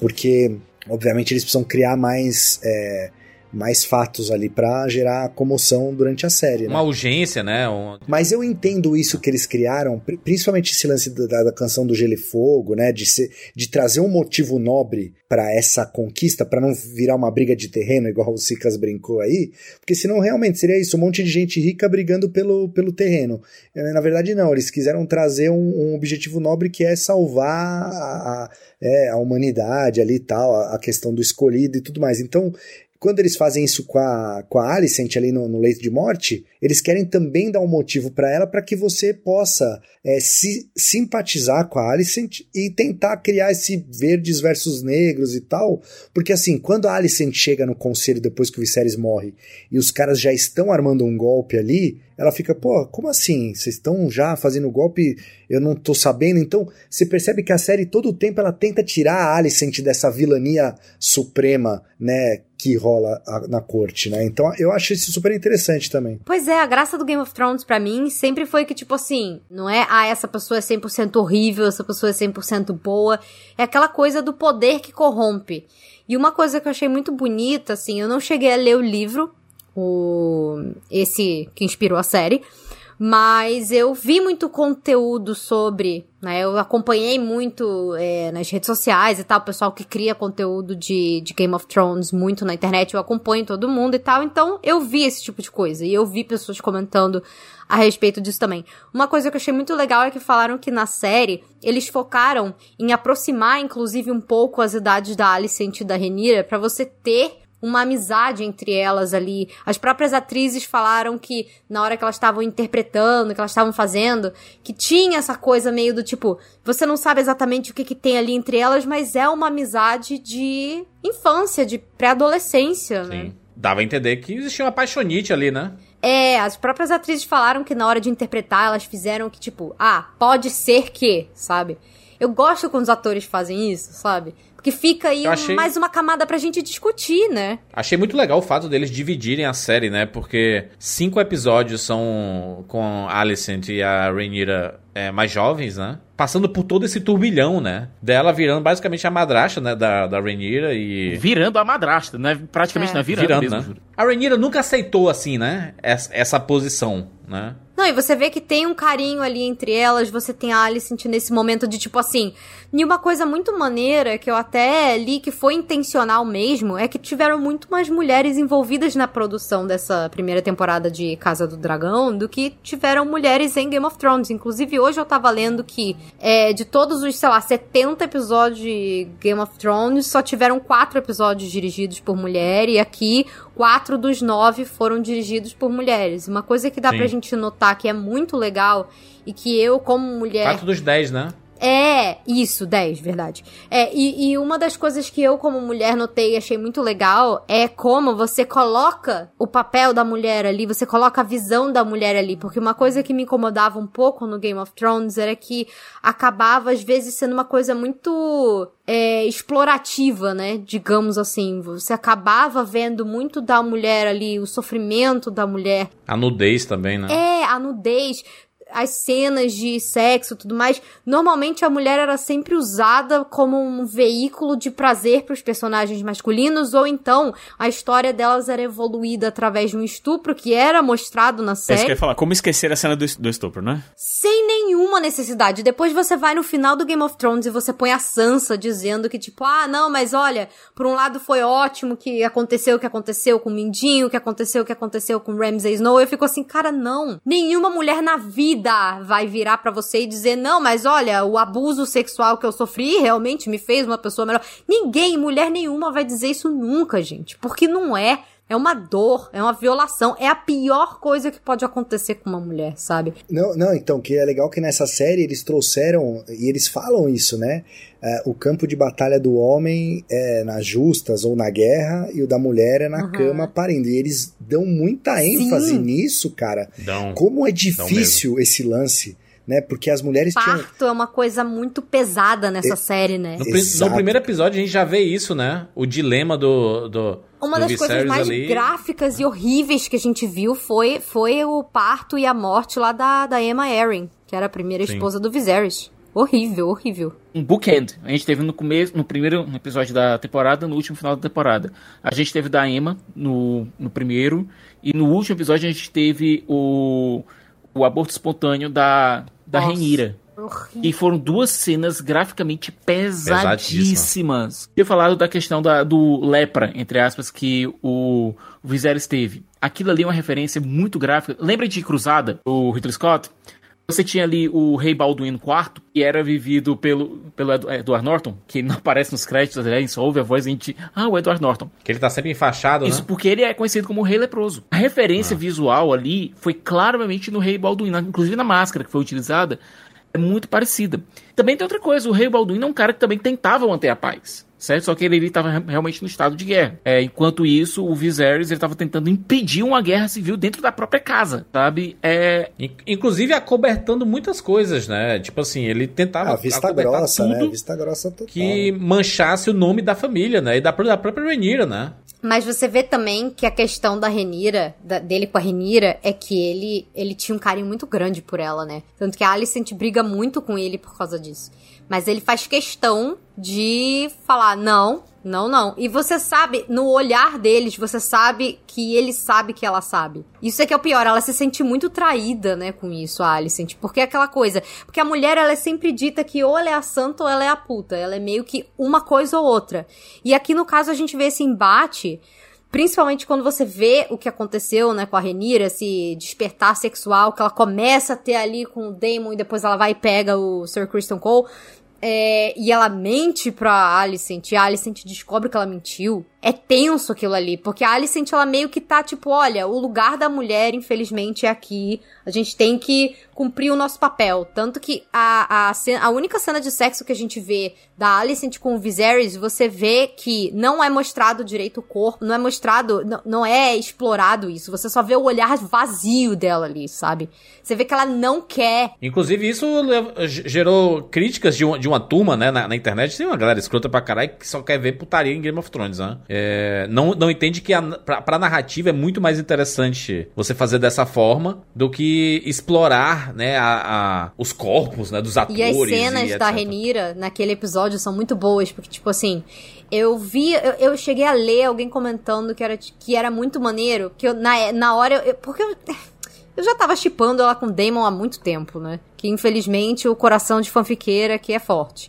porque obviamente eles precisam criar mais é, mais fatos ali pra gerar comoção durante a série, né? Uma urgência, né? Um- Mas eu entendo isso que eles criaram, pri- principalmente esse lance da, da canção do Gelo e Fogo, né? De, ser, de trazer um motivo nobre pra essa conquista, pra não virar uma briga de terreno, igual o Sicas brincou aí, porque senão realmente seria isso, um monte de gente rica brigando pelo, pelo terreno. Eh, Na verdade, não, eles quiseram trazer um, um objetivo nobre que é salvar a, a- é, a humanidade ali e tal, a, a questão do escolhido e tudo mais. Então, quando eles fazem isso com a, com a Alicent ali no, no leito de morte, eles querem também dar um motivo pra ela para que você possa é, se simpatizar com a Alicent e tentar criar esse verdes versus negros e tal. Porque assim, quando a Alicent chega no conselho depois que o Viserys morre e os caras já estão armando um golpe ali, ela fica, pô, como assim? Vocês estão já fazendo golpe, eu não tô sabendo. Então, você percebe que a série todo o tempo ela tenta tirar a Alicent dessa vilania suprema, né, que rola a- na corte, né? Então, eu acho isso super interessante também. Pois é, a graça do Game of Thrones pra mim sempre foi que, tipo assim, não é, ah, essa pessoa é 100% horrível, essa pessoa é 100% boa. É aquela coisa do poder que corrompe. E uma coisa que eu achei muito bonita, assim, eu não cheguei a ler o livro, o esse que inspirou a série, mas eu vi muito conteúdo sobre, né? Eu acompanhei muito é, nas redes sociais e tal, o pessoal que cria conteúdo de, de Game of Thrones muito na internet, eu acompanho todo mundo e tal, então eu vi esse tipo de coisa e eu vi pessoas comentando a respeito disso também. Uma coisa que eu achei muito legal é que falaram que na série eles focaram em aproximar, inclusive, um pouco as idades da Alicent e da Renira pra você ter uma amizade entre elas ali. As próprias atrizes falaram que na hora que elas estavam interpretando, que elas estavam fazendo, que tinha essa coisa meio do tipo, você não sabe exatamente o que, que tem ali entre elas, mas é uma amizade de infância, de pré-adolescência, né? Dava a entender que existia uma paixonite ali, né? É, as próprias atrizes falaram que na hora de interpretar elas fizeram que, tipo, ah, pode ser que, sabe? Eu gosto quando os atores fazem isso, sabe? Porque fica aí um- achei- mais uma camada pra gente discutir, né? Achei muito legal o fato deles dividirem a série, né? Porque cinco episódios são com a Alicent e a Rhaenyra é, mais jovens, né? Passando por todo esse turbilhão, né? Dela virando basicamente a madrasta, né? Da, da Rhaenyra e... Virando a madrasta, né? Praticamente É. não é virando, Virando, mesmo, né? A Rhaenyra nunca aceitou, assim, né? Essa, essa posição, né? Não, e você vê que tem um carinho ali entre elas, você tem a Alicent nesse momento de tipo assim. E uma coisa muito maneira que eu até li que foi intencional mesmo é que tiveram muito mais mulheres envolvidas na produção dessa primeira temporada de Casa do Dragão do que tiveram mulheres em Game of Thrones. Inclusive, hoje eu tava lendo que é, de todos os, sei lá, 70 episódios de Game of Thrones, só tiveram quatro episódios dirigidos por mulher, e aqui quatro dos nove foram dirigidos por mulheres. Uma coisa que dá Sim. pra gente notar que é muito legal e que eu, como mulher. 4 dos 10, né? É, isso, 10, verdade. É, e, e uma das coisas que eu, como mulher, notei e achei muito legal é como você coloca o papel da mulher ali, você coloca a visão da mulher ali. Porque uma coisa que me incomodava um pouco no Game of Thrones era que acabava, às vezes, sendo uma coisa muito é, explorativa, né? Digamos assim. Você acabava vendo muito da mulher ali, o sofrimento da mulher. A nudez também, né? É, a nudez, as cenas de sexo e tudo mais. Normalmente a mulher era sempre usada como um veículo de prazer para os personagens masculinos, ou então a história delas era evoluída através de um estupro que era mostrado na É isso que eu série. ia falar. Como esquecer a cena do, do estupro, né? Sem nenhuma necessidade. Depois você vai no final do Game of Thrones e você põe a Sansa dizendo que, tipo, ah, não, mas olha, por um lado foi ótimo que aconteceu o que aconteceu com o Mindinho, o que aconteceu o que aconteceu com Ramsay Snow. Eu fico assim, cara, não. Nenhuma mulher na vida vai virar pra você e dizer, não, mas olha, o abuso sexual que eu sofri realmente me fez uma pessoa melhor. Ninguém, mulher nenhuma vai dizer isso nunca, gente. Porque não é. É uma dor, é uma violação, é a pior coisa que pode acontecer com uma mulher, sabe? Não, não, então, que é legal que nessa série eles trouxeram, e eles falam isso, né? É, o campo de batalha do homem é nas justas ou na guerra, e o da mulher é na Uhum. cama parindo. E eles dão muita ênfase Sim. nisso, cara. Dão. Como é difícil esse lance, né? Porque as mulheres tinham. Parto é uma coisa muito pesada nessa série, né? No, no primeiro episódio a gente já vê isso, né? O dilema do. do Uma das coisas mais ali. gráficas e horríveis que a gente viu foi, foi o parto e a morte lá da, da Emma Arryn, que era a primeira Sim. esposa do Viserys. Horrível, horrível. um bookend. A gente teve no começo, no primeiro episódio da temporada, no último final da temporada. A gente teve da Emma no, no primeiro, e no último episódio a gente teve o, o aborto espontâneo da, da Nossa. Renira. Horrível. E foram duas cenas graficamente pesadíssimas. Eu falado da questão da, do lepra, entre aspas, que o, o Viserys teve. Aquilo ali é uma referência muito gráfica. Lembra de Cruzada, o Ridley Scott? Você tinha ali o Rei Balduino IV, que era vivido pelo, pelo Edward Norton, que não aparece nos créditos, né? a gente só ouve a voz e a gente... Ah, o Edward Norton. Que ele tá sempre enfaixado, Isso né? porque ele é conhecido como o Rei Leproso. A referência visual ali foi claramente no Rei Balduino, inclusive na máscara que foi utilizada, é muito parecida. Também tem outra coisa, o Rei Balduino é um cara que também tentava manter a paz. Certo? Só que ele estava realmente no estado de guerra. É, enquanto isso, o Viserys estava tentando impedir uma guerra civil dentro da própria casa, sabe? É, In- Inclusive acobertando muitas coisas, né? Tipo assim, ele tentava Ah, vista acobertar grossa, né? tudo Vista grossa total. que manchasse o nome da família, né? E da, da própria Rhaenyra, né? Mas você vê também que a questão da Renira, da- dele com a Renira, é que ele, ele tinha um carinho muito grande por ela, né? Tanto que a Alicent briga muito com ele por causa disso. Mas ele faz questão de falar, não, não, não. E você sabe, no olhar deles, você sabe que ele sabe que ela sabe. Isso é que é o pior, ela se sente muito traída, né, com isso, a Alicent. Porque é aquela coisa, porque a mulher, ela é sempre dita que ou ela é a santa ou ela é a puta. Ela é meio que uma coisa ou outra. E aqui, no caso, a gente vê esse embate... Principalmente quando você vê o que aconteceu, né, com a Renira, esse despertar sexual que ela começa a ter ali com o Damon e depois ela vai e pega o Sir Christian Cole. É, e ela mente pra Alicent, e a Alicent descobre que ela mentiu. É tenso aquilo ali, porque a Alicent, ela meio que tá tipo, olha, o lugar da mulher, infelizmente, é aqui. A gente tem que cumprir o nosso papel. Tanto que a, a, a única cena de sexo que a gente vê da Alicent com o Viserys, você vê que não é mostrado direito o corpo, não é mostrado, não, é explorado isso. Você só vê o olhar vazio dela ali, sabe? Você vê que ela não quer Inclusive, isso gerou críticas de uma, de uma turma, né, na, na internet. Tem uma galera escrota pra caralho que só quer ver putaria em Game of Thrones, né? É, não, não entende que a, pra, pra narrativa é muito mais interessante você fazer dessa forma do que explorar, né, a, a- os corpos, né, dos atores. E as cenas e da. Renira naquele episódio são muito boas, porque, tipo assim, eu vi, eu, eu cheguei a ler alguém comentando que era, que era muito maneiro, que eu, na, na hora, eu, porque eu, Eu já tava chipando ela com o Damon há muito tempo, né? Que infelizmente o coração de fanfiqueira aqui é forte.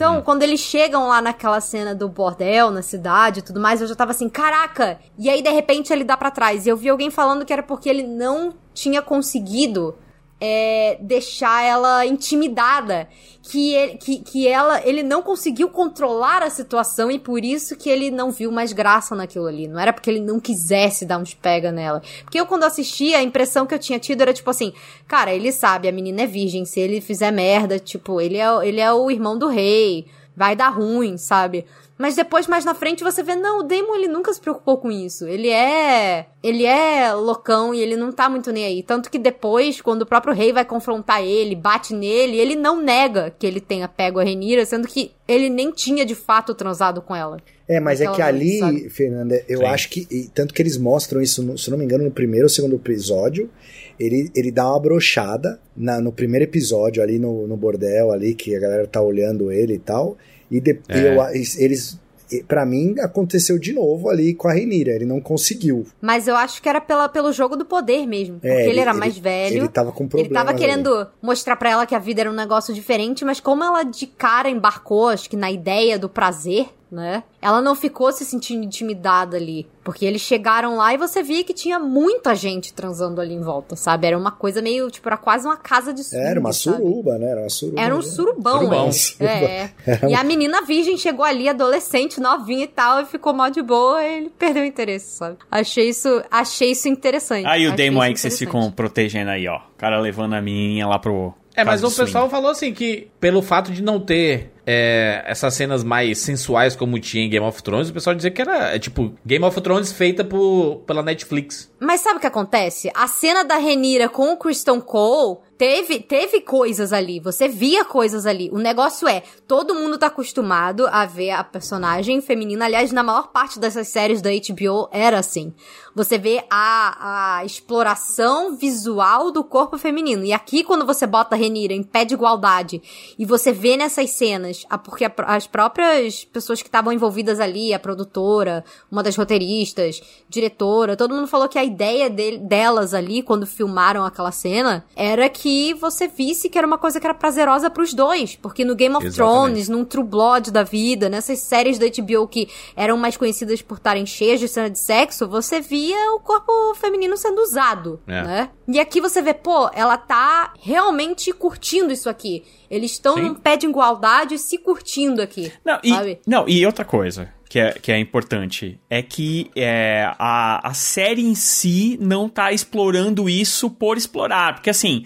Então, Hum. quando eles chegam lá naquela cena do bordel, na cidade e tudo mais, eu já tava assim, caraca! E aí, de repente, ele dá pra trás. E eu vi alguém falando que era porque ele não tinha conseguido é, deixar ela intimidada. Que, ele, que, que ela, ele não conseguiu controlar a situação e por isso que ele não viu mais graça naquilo ali. Não era porque ele não quisesse dar uns pega nela. Porque eu, quando assisti, a impressão que eu tinha tido era tipo assim: cara, ele sabe, a menina é virgem. Se ele fizer merda, tipo, ele é, ele é o irmão do rei. Vai dar ruim, sabe? Mas depois, mais na frente, você vê, não, o Damon, ele nunca se preocupou com isso. Ele é... Ele é loucão e ele não tá muito nem aí. Tanto que depois, quando o próprio rei vai confrontar ele, bate nele, ele não nega que ele tenha pego a Renira, sendo que ele nem tinha, de fato, transado com ela. É, mas é que ali, sabe? Fernanda, eu Sim. acho que. e tanto que eles mostram isso, no- se eu não me engano, no primeiro ou segundo episódio. Ele, ele dá uma brochada na, no primeiro episódio, ali no, no bordel, ali, que a galera tá olhando ele e tal. E de, É. eu- eles. e Pra mim, aconteceu de novo ali com a Renira. Ele não conseguiu. Mas eu acho que era pela, pelo jogo do poder mesmo. Porque É, ele, ele- era ele- mais velho. Ele tava com Ele problema. tava querendo mostrar pra ela que a vida era um negócio diferente, mas como ela de cara embarcou, acho que na ideia do prazer, né? Ela não ficou se sentindo intimidada ali. Porque eles chegaram lá e você via que tinha muita gente transando ali em volta, sabe? Era uma coisa meio, tipo, era quase uma casa de swing, Era uma sabe? suruba, né? Era uma suruba. Era um surubão, Surubão. é. Suruba. É. E a menina virgem chegou ali, adolescente, novinha e tal, e ficou mó de boa, e ele perdeu o interesse, sabe? Achei isso, achei isso interessante. Aí o Damon aí que vocês ficam protegendo aí, ó. O cara levando a menininha lá pro. É, mas o pessoal falou assim que pelo fato de não ter é, essas cenas mais sensuais como tinha em Game of Thrones, o pessoal dizia que era é, tipo Game of Thrones feita por, pela Netflix. Mas sabe o que acontece? A cena da Renira com o Kristen Cole teve, teve coisas ali. Você via coisas ali. O negócio é, todo mundo tá acostumado a ver a personagem feminina. Aliás, na maior parte dessas séries da HBO era assim. Você vê a, a exploração visual do corpo feminino. E aqui, quando você bota Renira em pé de igualdade e você vê nessas cenas, a- porque a- as próprias pessoas que estavam envolvidas ali, a produtora, uma das roteiristas, diretora, todo mundo falou que a ideia dele- delas ali, quando filmaram aquela cena, era que você visse que era uma coisa que era prazerosa pros dois. Porque no Game of Exatamente. Thrones, num True Blood da vida, nessas séries da HBO que eram mais conhecidas por estarem cheias de cena de sexo, você via o corpo feminino sendo usado, É. né? E aqui você vê, pô, ela tá realmente curtindo isso aqui. Eles estão num pé de igualdade se curtindo aqui. Não, sabe? e, não, e outra coisa que é, que é importante é que é, a, a série em si não tá explorando isso por explorar. Porque assim.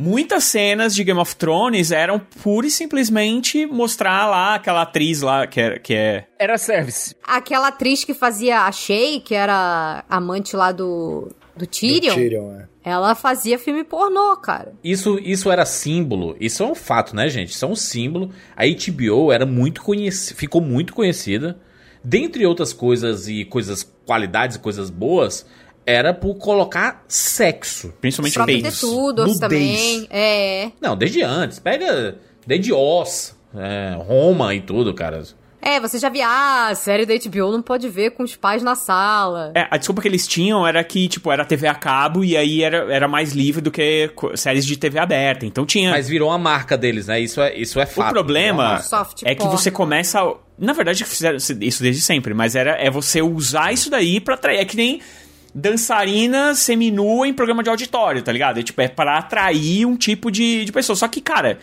Muitas cenas de Game of Thrones eram pura e simplesmente mostrar lá aquela atriz lá que é, que é Era service. Aquela atriz que fazia a Shay, que era amante lá do, do Do Tyrion, Tyrion, é. ela fazia filme pornô, cara. Isso, isso era símbolo, isso é um fato, né, gente? Isso é um símbolo. A HBO era muito conhecida, ficou muito conhecida. Dentre outras coisas e coisas, qualidades e coisas boas, era por colocar sexo. principalmente Pra ter peitos. tudo nudez. também. É. Não, desde antes. Pega desde Oz, é, Roma e tudo, cara. É, você já via, ah, a série da HBO não pode ver com os pais na sala. É, a desculpa que eles tinham era que, tipo, era TV a cabo e aí era, era mais livre do que séries de TV aberta. Então tinha. Mas virou a marca deles, né? Isso é, isso é fato. o problema é que você começa. Na verdade, fizeram isso desde sempre, mas era é você usar isso daí pra atrair. É que nem dançarina seminua em programa de auditório, tá ligado? É, tipo, é pra atrair um tipo de, de pessoa. Só que, cara,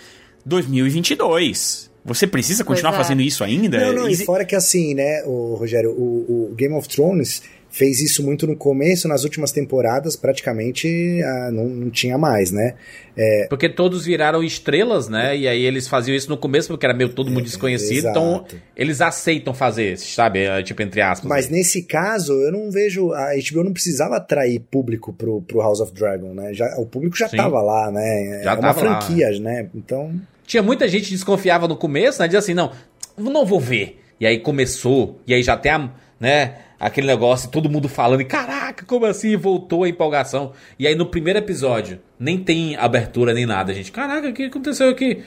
2022. Você precisa continuar é. fazendo isso ainda? Não, não, e fora que assim, né, o Rogério, o, o Game of Thrones fez isso muito no começo, nas últimas temporadas praticamente ah, não, não tinha mais, né? Porque todos viraram estrelas, né? E aí eles faziam isso no começo porque era meio todo mundo desconhecido. Então exato. eles aceitam fazer, sabe? É, Tipo, entre aspas. Mas nesse caso, eu não vejo. A HBO não precisava atrair público pro, pro House of Dragon, né? Já, o público já Sim. tava lá, né? Já é uma tava lá, franquia, né? Então. Tinha muita gente que desconfiava no começo, né? Dizia assim, não, não vou ver. E aí começou, e aí já tem a, né, aquele negócio, todo mundo falando, e caraca, como assim? Voltou a empolgação. E aí no primeiro episódio, nem tem abertura nem nada, gente. Caraca, o que aconteceu aqui?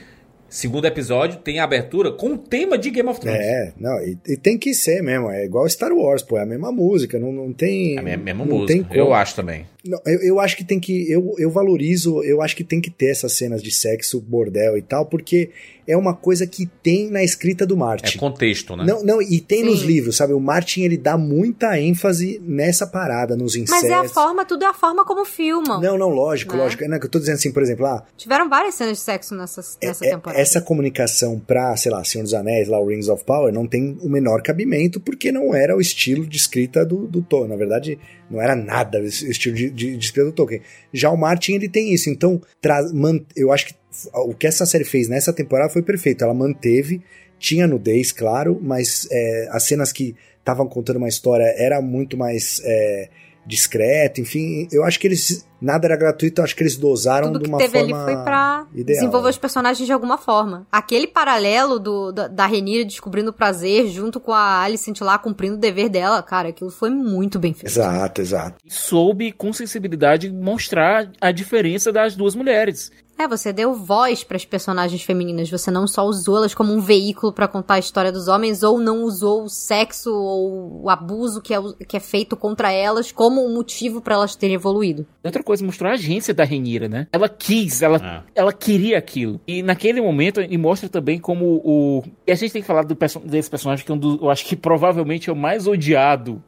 segundo episódio tem a abertura com o tema de Game of Thrones. É, não, e, e tem que ser mesmo. É igual Star Wars, pô. É a mesma música. Não, não tem. É a mesma não música, tem eu acho também. Não, eu, eu acho que tem que. Eu, eu valorizo, eu acho que tem que ter essas cenas de sexo, bordel e tal, porque é uma coisa que tem na escrita do É Martin. contexto, né? Não, não, e tem Sim. nos livros, sabe? O Martin ele dá muita ênfase nessa parada, nos Mas incestos. é a forma, tudo é a forma como filmam. Não, não, lógico, Né? lógico. Não, que eu tô dizendo assim, por exemplo, ah, Tiveram várias cenas de sexo nessa, nessa é- temporada. essa comunicação pra, sei lá, Senhor dos Anéis, lá o Rings of Power, não tem o menor cabimento, porque não era o estilo de escrita do, do Tolkien. Na verdade, não era nada o estilo de, de, de escrita do Tolkien. Já o Martin, ele tem isso. Então, traz, man- eu acho que o que essa série fez nessa temporada foi perfeito. Ela manteve, tinha nudez, claro, mas é, as cenas que estavam contando uma história era muito mais é, discreto, enfim. Eu acho que eles. Nada era gratuito, eu acho que eles dosaram Tudo de que uma teve forma. ali foi pra ideal. desenvolver os personagens de alguma forma. Aquele paralelo do, da, da Renira descobrindo o prazer junto com a Alicent lá cumprindo o dever dela, cara, aquilo foi muito bem feito. Exato, exato. Soube com sensibilidade mostrar a diferença das duas mulheres. É, você deu voz pras personagens femininas, você não só usou elas como um veículo pra contar a história dos homens, ou não usou o sexo ou o abuso que é, que é feito contra elas como um motivo pra elas terem evoluído. Outra coisa, mostrou a agência da Renira, né? Ela quis, ela, Ah. ela queria aquilo. E naquele momento, e mostra também como o. E a gente tem que falar do perso- desse personagem que é um do, eu acho que provavelmente é o mais odiado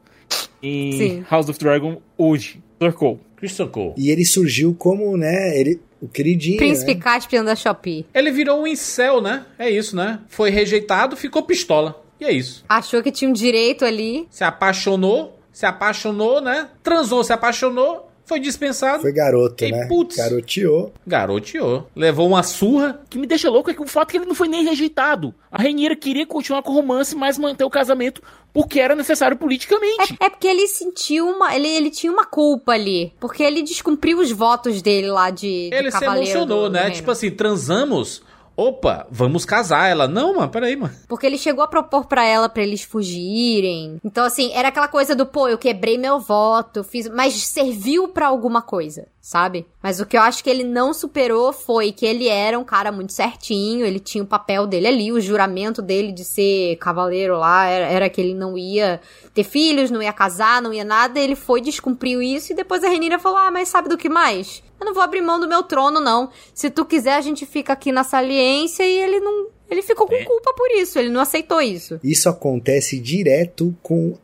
em Sim. House of Dragon hoje. Torcou. Christian Cole. E ele surgiu como, né, ele, o queridinho, Príncipe né? Caspian da Shopee. Ele virou um incel, né? É isso, né? Foi rejeitado, ficou pistola. E é isso. Achou que tinha um direito ali. Se apaixonou, se apaixonou, né? Transou, se apaixonou, foi dispensado. Foi garoto, E né? putz. Garoteou. Garoteou. Levou uma surra. O que me deixa louco é que o fato é que ele não foi nem rejeitado. A Renira queria continuar com o romance, mas manter o casamento porque era necessário politicamente. É, é porque ele sentiu uma. Ele, ele tinha uma culpa ali. Porque ele descumpriu os votos dele lá de. de Ele se emocionou, né? reino. Tipo assim, transamos. Opa, vamos casar. Ela, não, mano, peraí, mano. Porque ele chegou a propor pra ela pra eles fugirem. Então, assim, era aquela coisa do, pô, eu quebrei meu voto, fiz. Mas serviu pra alguma coisa, sabe? Mas o que eu acho que ele não superou foi que ele era um cara muito certinho, ele tinha o papel dele ali, o juramento dele de ser cavaleiro lá era, era que ele não ia ter filhos, não ia casar, não ia nada. Ele foi, descumpriu isso e depois a Renira falou: ah, mas sabe do que mais? Eu não vou abrir mão do meu trono, não. Se tu quiser, a gente fica aqui na saliência e ele não. Ele ficou com culpa por isso, ele não aceitou isso. Isso acontece direto com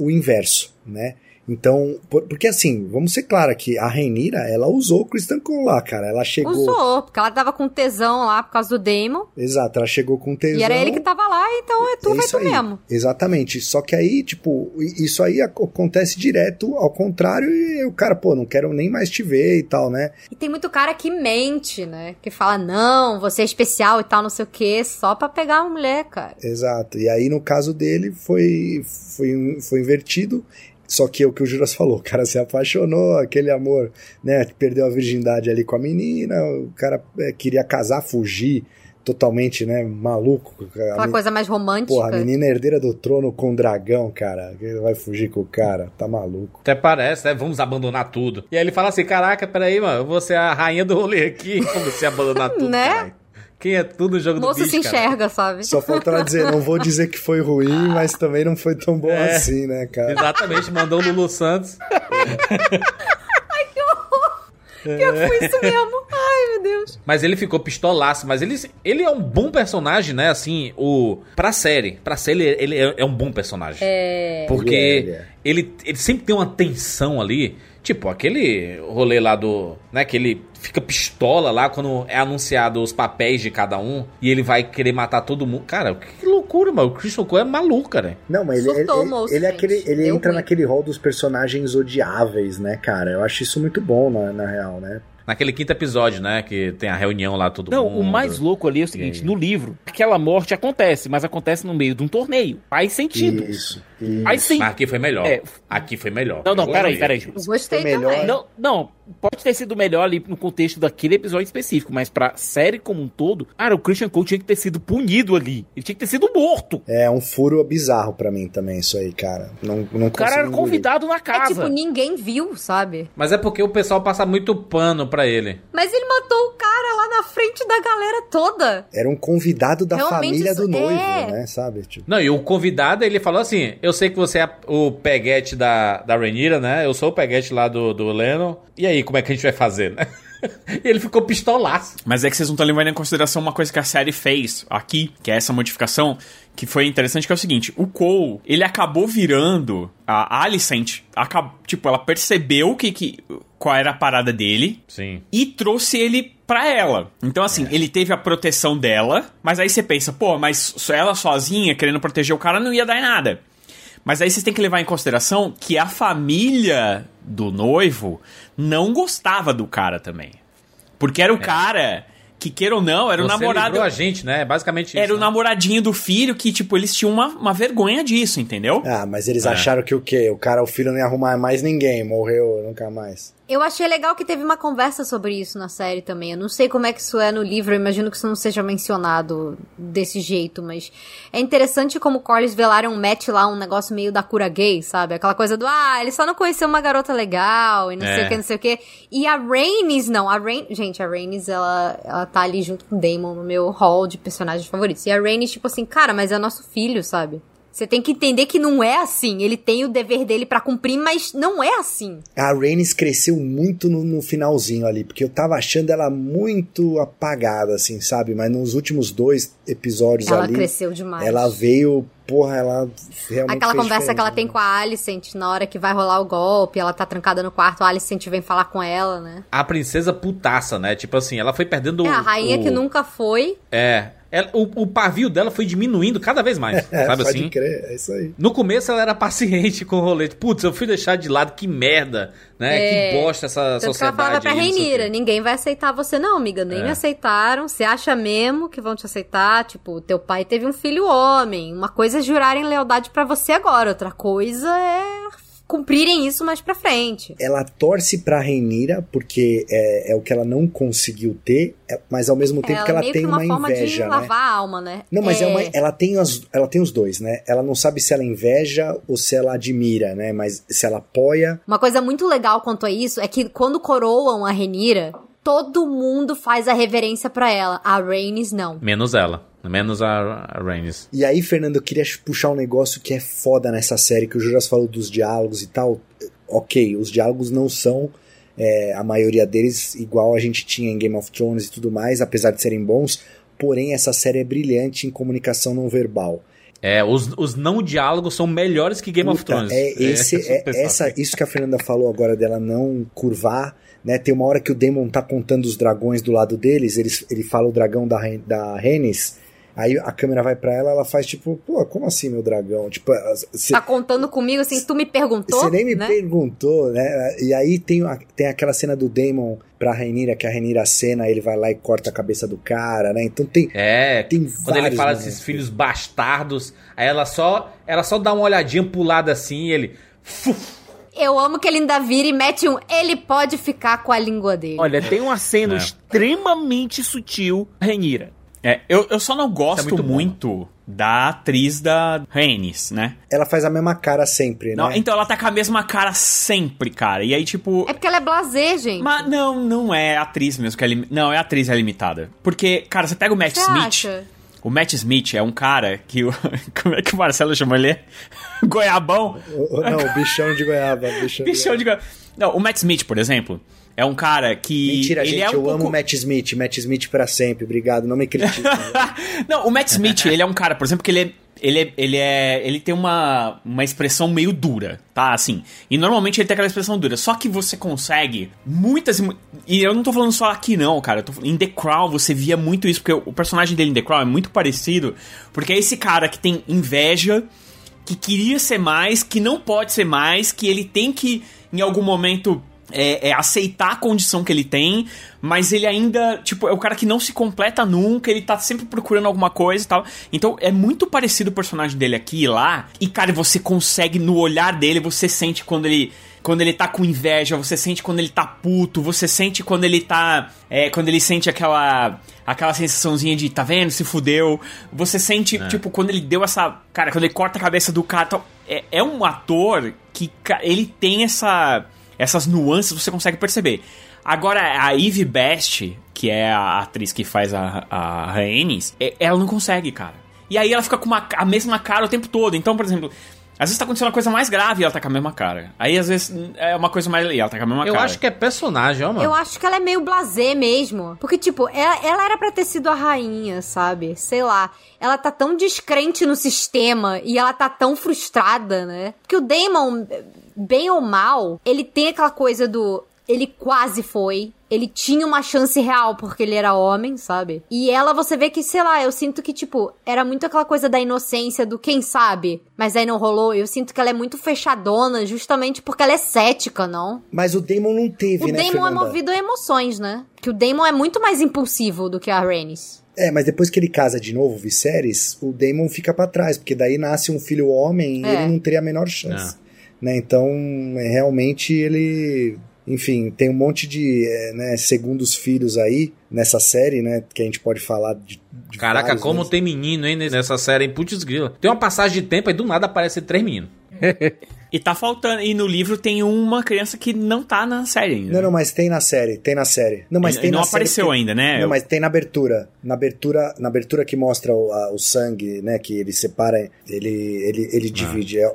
o inverso, né? Então, por- porque assim, vamos ser claros aqui, a Reinira, ela usou o Kristen Cole lá, cara. Ela chegou. Usou, porque ela tava com tesão lá por causa do Damon. Exato, ela chegou com tesão. E era ele que tava lá, então é tu, É tu aí. mesmo. Exatamente. Só que aí, tipo, isso aí ac- acontece direto ao contrário e o cara, pô, não quero nem mais te ver e tal, né? E tem muito cara que mente, né? Que fala, não, você é especial e tal, não sei o quê, só pra pegar uma mulher, cara. Exato. E aí, no caso dele, foi, foi, foi invertido. Só que é o que o Juras falou, o cara se apaixonou, aquele amor, né? Perdeu a virgindade ali com a menina, o cara é, queria casar, fugir totalmente, né? Maluco. A Aquela me- coisa mais romântica. Porra, a menina é herdeira do trono com o dragão, cara. Ele vai fugir com o cara, tá maluco. Até parece, né? Vamos abandonar tudo. E aí ele fala assim: caraca, peraí, mano, eu vou ser a rainha do rolê aqui. Como você abandonar tudo, Né? caralho? Quem é tudo no jogo O moço do bicho, se cara? enxerga, sabe? Só falta ela dizer, não vou dizer que foi ruim, mas também não foi tão bom É. assim, né, cara? Exatamente, mandou o Lulu Santos. Pior que foi isso mesmo. Ai, meu Deus. Mas ele ficou pistolaço. Mas ele, ele é um bom personagem, né? Assim, o. Pra série. Pra série, ele, ele é, é um bom personagem. É. Porque Ele é, ele é. ele, ele sempre tem uma tensão ali. Tipo, aquele rolê lá do. né? Que ele fica pistola lá quando é anunciado os papéis de cada um. E ele vai querer matar todo mundo. Cara, que loucura, mano. O Christian Cole é maluco, cara. Não, mas ele, Surtou, ele, moço, ele, é aquele, ele entra ruim. naquele rol dos personagens odiáveis, né, cara? Eu acho isso muito bom, na, na real, né? Naquele quinto episódio, né? Que tem a reunião lá, todo Não, mundo. o mais louco ali é o seguinte: no livro, aquela morte acontece, mas acontece no meio de um torneio. Faz sentido. Isso. Aí sim. Mas aqui foi melhor. É. Aqui foi melhor. Não, não, peraí, gostei. peraí, Eu Júlio. gostei Foi melhor. também. Não, não, pode ter sido melhor ali no contexto daquele episódio específico, mas pra série como um todo, cara, o Christian Cole tinha que ter sido punido ali. Ele tinha que ter sido morto. É um furo bizarro pra mim também, isso aí, cara. Não, não O cara era convidado na É casa. tipo, ninguém viu, sabe? Mas é porque o pessoal passa muito pano pra ele. Mas ele matou o cara lá na frente da galera toda. Era um convidado da Realmente família do noivo, é. né? Sabe? Tipo, Não, e o convidado, ele falou assim: Eu sei que você é o peguete da, da Rhaenyra, né? Eu sou o peguete lá do, do Lennon. E aí, como é que a gente vai fazer, né? E ele ficou pistolaço. Mas é que vocês não estão levando em consideração uma coisa que a série fez aqui, que é essa modificação, que foi interessante, que é o seguinte: o Cole, ele acabou virando a Alicent, acab- tipo, ela percebeu que, que qual era a parada dele Sim. e trouxe ele pra ela. Então, assim, ele teve a proteção dela, mas aí você pensa, pô, mas ela sozinha, querendo proteger o cara, não ia dar em nada. Mas aí vocês têm que levar em consideração que a família do noivo não gostava do cara também. Porque era o cara que, queira ou não, era o Você namorado. livrou a gente, né? Basicamente isso. Era o né? namoradinho do filho que, tipo, eles tinham uma, uma vergonha disso, entendeu? ah, mas eles É. acharam que o quê? O cara, o filho não ia arrumar mais ninguém, morreu nunca mais. Eu achei legal que teve uma conversa sobre isso na série também. Eu não sei como é que isso é no livro, eu imagino que isso não seja mencionado desse jeito, mas é interessante como o Corlys Velaryon mete lá um negócio meio da cura gay, sabe? Aquela coisa do, ah, ele só não conheceu uma garota legal e não sei É. o que, não sei o que. E a Rhaenys, não. A Rain... Gente, a Rhaenys, ela, ela tá ali junto com o Daemon no meu hall de personagens favoritos. E a Rhaenys, tipo assim, cara, mas é nosso filho, sabe? Você tem que entender que não é assim. Ele tem o dever dele pra cumprir, mas não é assim. A Rhaenys cresceu muito no, no finalzinho ali, porque eu tava achando ela muito apagada, assim, sabe? Mas nos últimos dois episódios Ela ali, cresceu demais. ela veio, porra, ela realmente Aquela fez conversa que ela tem com a Alicent na hora que vai rolar o golpe, ela tá trancada no quarto, a Alicent vem falar com ela, né? A princesa putaça, né? Tipo assim, ela foi perdendo é, a rainha o- que nunca foi. É. Ela- o, o pavio dela foi diminuindo cada vez mais. É, sabe pode assim? crer, é isso aí. No começo ela era paciente com o rolê. Putz, eu fui deixar de lado, que merda, né? É. Que bosta essa Tanto que ela sociedade. falava pra. Reinira, ninguém vai aceitar você não, amiga, nem É. me aceitaram, você acha mesmo que vão te aceitar? Tipo, teu pai teve um filho homem, uma coisa é jurarem lealdade pra você agora, outra coisa é cumprirem isso mais pra frente. Ela torce pra Reinira, porque é, é o que ela não conseguiu ter, é- mas ao mesmo tempo que ela meio tem que uma, uma, forma inveja, de né? lavar a alma, né? Não, mas é uma- ela, tem as, ela tem os dois, né? Ela não sabe se ela inveja ou se ela admira, né? Mas se ela apoia. Uma coisa muito legal quanto a isso é que quando coroam a Renira, todo mundo faz a reverência pra ela. A Rhaenys não. Menos ela. Menos a, a Rhaenys. E aí, Fernando, eu queria puxar um negócio que é foda nessa série, que o Juras falou dos diálogos e tal. Ok, os diálogos não são é, a maioria deles igual a gente tinha em Game of Thrones e tudo mais, apesar de serem bons. Porém, essa série é brilhante em comunicação não verbal. É, os, os não diálogos são melhores que Game of Puta, Thrones. É, esse, isso é, pensava. essa, isso que a Fernanda falou agora dela não curvar, né? Tem uma hora que o Demon tá contando os dragões do lado deles, eles, ele fala o dragão da, da Rhaenys, aí a câmera vai pra ela, ela faz tipo, pô, como assim meu dragão? Tipo, você Tá contando comigo assim, tu me perguntou? nem me né? perguntou, né? E aí tem, a- tem aquela cena do Demon pra Rhaenyra, que a Rhaenyra acena, ele vai lá e corta a cabeça do cara, né? Então tem, É, tem quando ele vários fala momentos. desses filhos bastardos, aí ela só, ela só dá uma olhadinha pro lado assim e ele. Fuf, Eu amo que ele ainda vira e mete um. Ele pode ficar com a língua dele. Olha, tem uma cena É. extremamente sutil, Renira. É, eu, eu só não gosto muito muito, bom. da atriz da Rhaenys, né? ela faz a mesma cara sempre, Não, né? então ela tá com a mesma cara sempre, cara. E aí, tipo. É porque ela é blasé, gente. Mas não, não é atriz mesmo que é lim... Não, é atriz é limitada. Porque, cara, você pega o Matt Você Smith. acha? O Matt Smith é um cara que. o- Como é que o Marcelo chamou ele? Goiabão? O- o- Não, o bichão de goiaba. Bichão, Bichão de goiaba. Não, o Matt Smith, por exemplo, é um cara que. Mentira, ele gente, é um eu pouco... amo o Matt Smith. Matt Smith pra sempre, obrigado, não me critique. Não, o Matt Smith, ele é um cara, por exemplo, que ele é. Ele, é, ele, é, ele tem uma, uma expressão meio dura, tá? Assim. E normalmente ele tem aquela expressão dura. Só que você consegue muitas. e eu não tô falando só aqui, não, cara. Eu tô, em The Crown você via muito isso, porque o personagem dele em The Crown é muito parecido. Porque é esse cara que tem inveja, que queria ser mais, que não pode ser mais, que ele tem que, em algum momento, é, é aceitar a condição que ele tem, mas ele ainda, tipo, é o cara que não se completa nunca, ele tá sempre procurando alguma coisa e tal. Então é muito parecido o personagem dele aqui e lá, e cara, você consegue, no olhar dele, você sente quando ele. Quando ele tá com inveja, você sente quando ele tá puto, você sente quando ele tá. É, quando ele sente aquela. aquela sensaçãozinha de, tá vendo? Se fudeu. Você sente, tipo, quando ele deu essa. Cara, quando ele corta a cabeça do cara. Tal, é, é um ator que ele tem essa essas nuances você consegue perceber. Agora, a Eve Best, que é a atriz que faz a, a Rhaenys, é- ela não consegue, cara. E aí ela fica com uma, a mesma cara o tempo todo. Então, por exemplo, às vezes tá acontecendo uma coisa mais grave e ela tá com a mesma cara. Aí, às vezes, é uma coisa mais... E ela tá com a mesma Eu cara. acho que é personagem, ó, mano. Eu acho que ela é meio blasé mesmo. Porque, tipo, ela, ela era pra ter sido a rainha, sabe? Sei lá. Ela tá tão descrente no sistema e ela tá tão frustrada, né? Porque o Damon, bem ou mal, ele tem aquela coisa do. Ele quase foi. Ele tinha uma chance real porque ele era homem, sabe? E ela, você vê que, sei lá, eu sinto que, tipo, era muito aquela coisa da inocência do quem sabe, mas aí não rolou. Eu sinto que ela é muito fechadona, justamente porque ela é cética, não? Mas o Damon não teve, O né, Damon é Fernanda? movido a emoções, né? Que o Damon é muito mais impulsivo do que a Rhaenys. É, mas depois que ele casa de novo, Viserys, o Daemon fica pra trás, porque daí nasce um filho homem e É. ele não teria a menor chance. Né? Então, é, realmente, ele... Enfim, tem um monte de é, né, segundos filhos aí nessa série, né? Que a gente pode falar de. de Caraca, vários, como né? tem menino, hein, nessa série, hein? Putz grila. Tem uma passagem de tempo e do nada aparece três meninos. E tá faltando... E no livro tem uma criança que não tá na série ainda. Não, não, mas tem na série, tem na série. Não, mas E- tem e não na série apareceu porque- ainda, né? Não, mas tem na abertura. Na abertura, na abertura que mostra o, a- o sangue, né? Que ele separa, ele, ele, ele divide. É,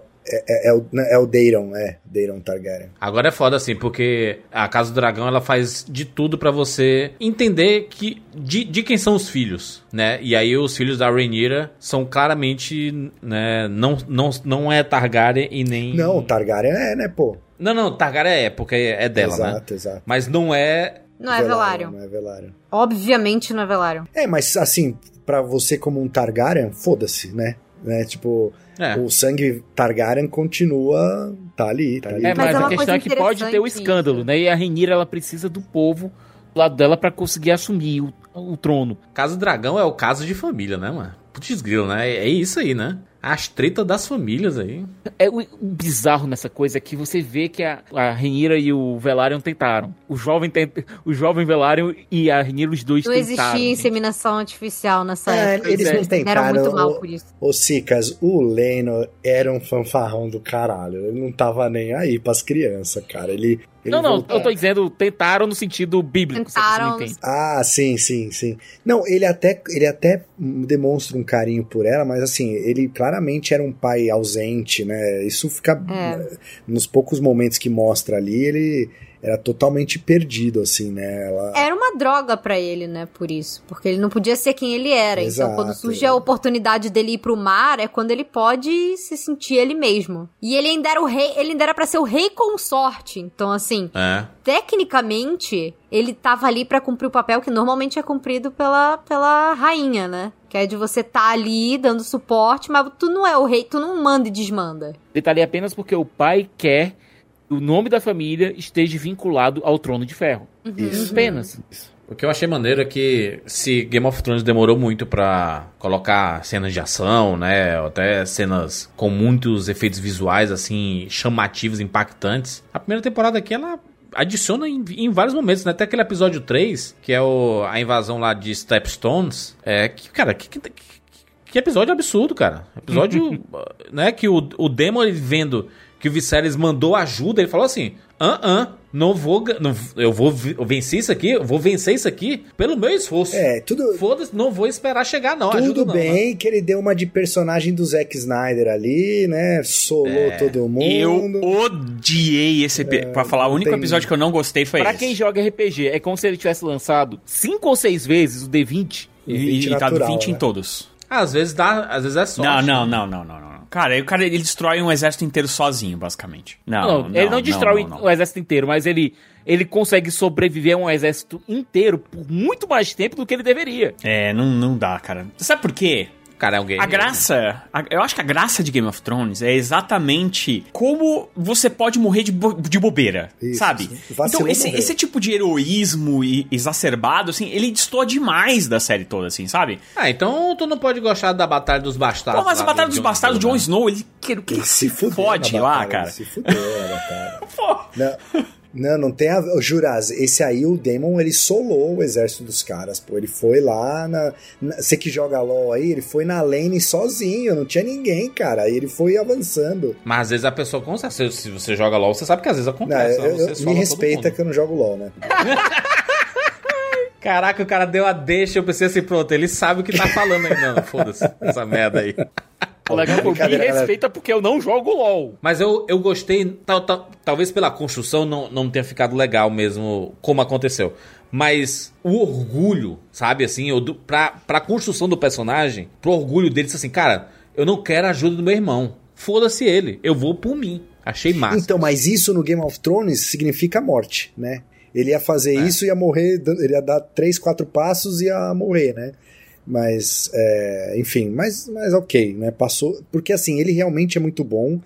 é, é o, é o Daeron, é. Daeron Targaryen. Agora é foda assim, porque a Casa do Dragão ela faz de tudo pra você entender que de, de quem são os filhos, né? E aí os filhos da Rhaenyra são claramente, né, não não não é Targaryen e nem Não, o Targaryen é, né, pô? Não, não, Targaryen é porque é dela, né? exato, exato. Mas não é Não é Velaryon. Não é Velaryon. Obviamente não é Velaryon. É, mas assim, pra você como um Targaryen, foda-se, né? Né? Tipo, É. o sangue Targaryen continua. tá ali, tá ali. É, Mas mas, é uma a questão é que pode ter o interessante escândalo, isso. né? E a Renira, ela precisa do povo do lado dela pra conseguir assumir o, o trono. Casa do Dragão é o caso de família, né, mano? Putz grilo, né? É isso aí, né? As tretas das famílias aí. É o, bizarro nessa coisa é que você vê que a, a Renira e o Velaryon tentaram. O jovem, tent, o jovem Velaryon e a Renira, os dois Não tentaram. existia gente. inseminação artificial nessa É, época. eles é. não tentaram. Eram muito mal o- por isso. Ô, Cicas, o Leno era um fanfarrão do caralho. Ele não tava nem aí pras crianças, cara. Ele. Ele Não, não, voltou- eu tô dizendo, tentaram no sentido bíblico. se você Tentaram me entende. Ah, sim, sim, sim. Não, ele até, ele até demonstra um carinho por ela, mas assim, ele claramente era um pai ausente, né? Isso fica. É. Nos poucos momentos que mostra ali, ele era totalmente perdido, assim, né? Ela, Era uma droga pra ele, né, por isso. Porque ele não podia ser quem ele era. Exato. Então, quando surge a oportunidade dele ir pro mar, é quando ele pode se sentir ele mesmo. E ele ainda era o rei, ele ainda era pra ser o rei consorte. Então, assim, É. tecnicamente, ele tava ali pra cumprir o papel que normalmente é cumprido pela, pela rainha, né? Que é de você tá ali dando suporte, mas tu não é o rei, tu não manda e desmanda. Ele tá ali apenas porque o pai quer que o nome da família esteja vinculado ao trono de ferro. Isso. Apenas. O que eu achei maneiro é que se Game of Thrones demorou muito pra colocar cenas de ação, né, ou até cenas com muitos efeitos visuais assim chamativos, impactantes, a primeira temporada aqui ela adiciona em, em vários momentos, né? Até aquele episódio 3, que é o, a invasão lá de Stepstones, é que, cara, que, que, que episódio absurdo, cara. Episódio, né, que o, o Demon ele vendo que o Viserys mandou ajuda, ele falou assim: "Ah, ah, não vou, não, eu vou vencer isso aqui, eu vou vencer isso aqui pelo meu esforço. É, tudo, Foda-se, não vou esperar chegar não, ajuda tudo não, bem que ele deu uma de personagem do Zack Snyder ali, né? Solou É. todo mundo. Eu odiei esse episódio. pra falar, o único tem- episódio que eu não gostei foi Pra esse. quem joga RPG, é como se ele tivesse lançado cinco ou seis vezes o D20. E, Vinte e tá do natural, 20 em né? todos. Às vezes dá, às vezes é sorte. Não, não, não, não, não, não. Cara, aí o cara ele destrói um exército inteiro sozinho, basicamente. Não, Não, ele não destrói não, não. o exército inteiro, mas ele, ele consegue sobreviver a um exército inteiro por muito mais tempo do que ele deveria. É, não, não dá, cara. Sabe por quê? Cara, é um game. A graça, a- eu acho que a graça de Game of Thrones é exatamente como você pode morrer de, bo- de bobeira, Isso, sabe? Então, esse, morreu. esse tipo de heroísmo e- exacerbado, assim, ele destoa demais da série toda, assim, sabe? Ah, então tu não pode gostar da Batalha dos Bastardos. Pô, mas a Batalha do dos Jon Bastardos, Jon né? Snow, ele, que, que Ele se, fudeu fode lá, batalha, cara. ele Se fudeu na batalha. Pô. Não, Não, não tem a Juraz, esse aí, o Demon, ele solou o exército dos caras, pô. Ele foi lá na. na- Você que joga LOL aí, ele foi na lane sozinho, não tinha ninguém, cara. Aí ele foi avançando. Mas às vezes a pessoa consegue. Se, se você joga LOL, você sabe que às vezes Não, acontece. eu-? Você eu- sola me todo respeita que eu não jogo LOL, né? Caraca, o cara deu a deixa, eu pensei assim, pronto, ele sabe o que tá falando aí. Não, foda-se, essa merda aí. O legal que me respeita porque eu não jogo LOL. Mas eu, eu gostei, tal, tal- talvez pela construção não, não tenha ficado legal mesmo como aconteceu. Mas o orgulho, sabe, assim, eu, do- pra, pra construção do personagem, pro orgulho dele, assim, cara, eu não quero a ajuda do meu irmão. Foda-se ele, eu vou por mim. Achei massa. Então, mas isso no Game of Thrones significa morte, né? Ele ia fazer É. isso, ia morrer, ele ia dar três, quatro passos e ia morrer, né? Mas, é, enfim, mas, mas ok, né? Passou. Porque assim, ele realmente é muito bom.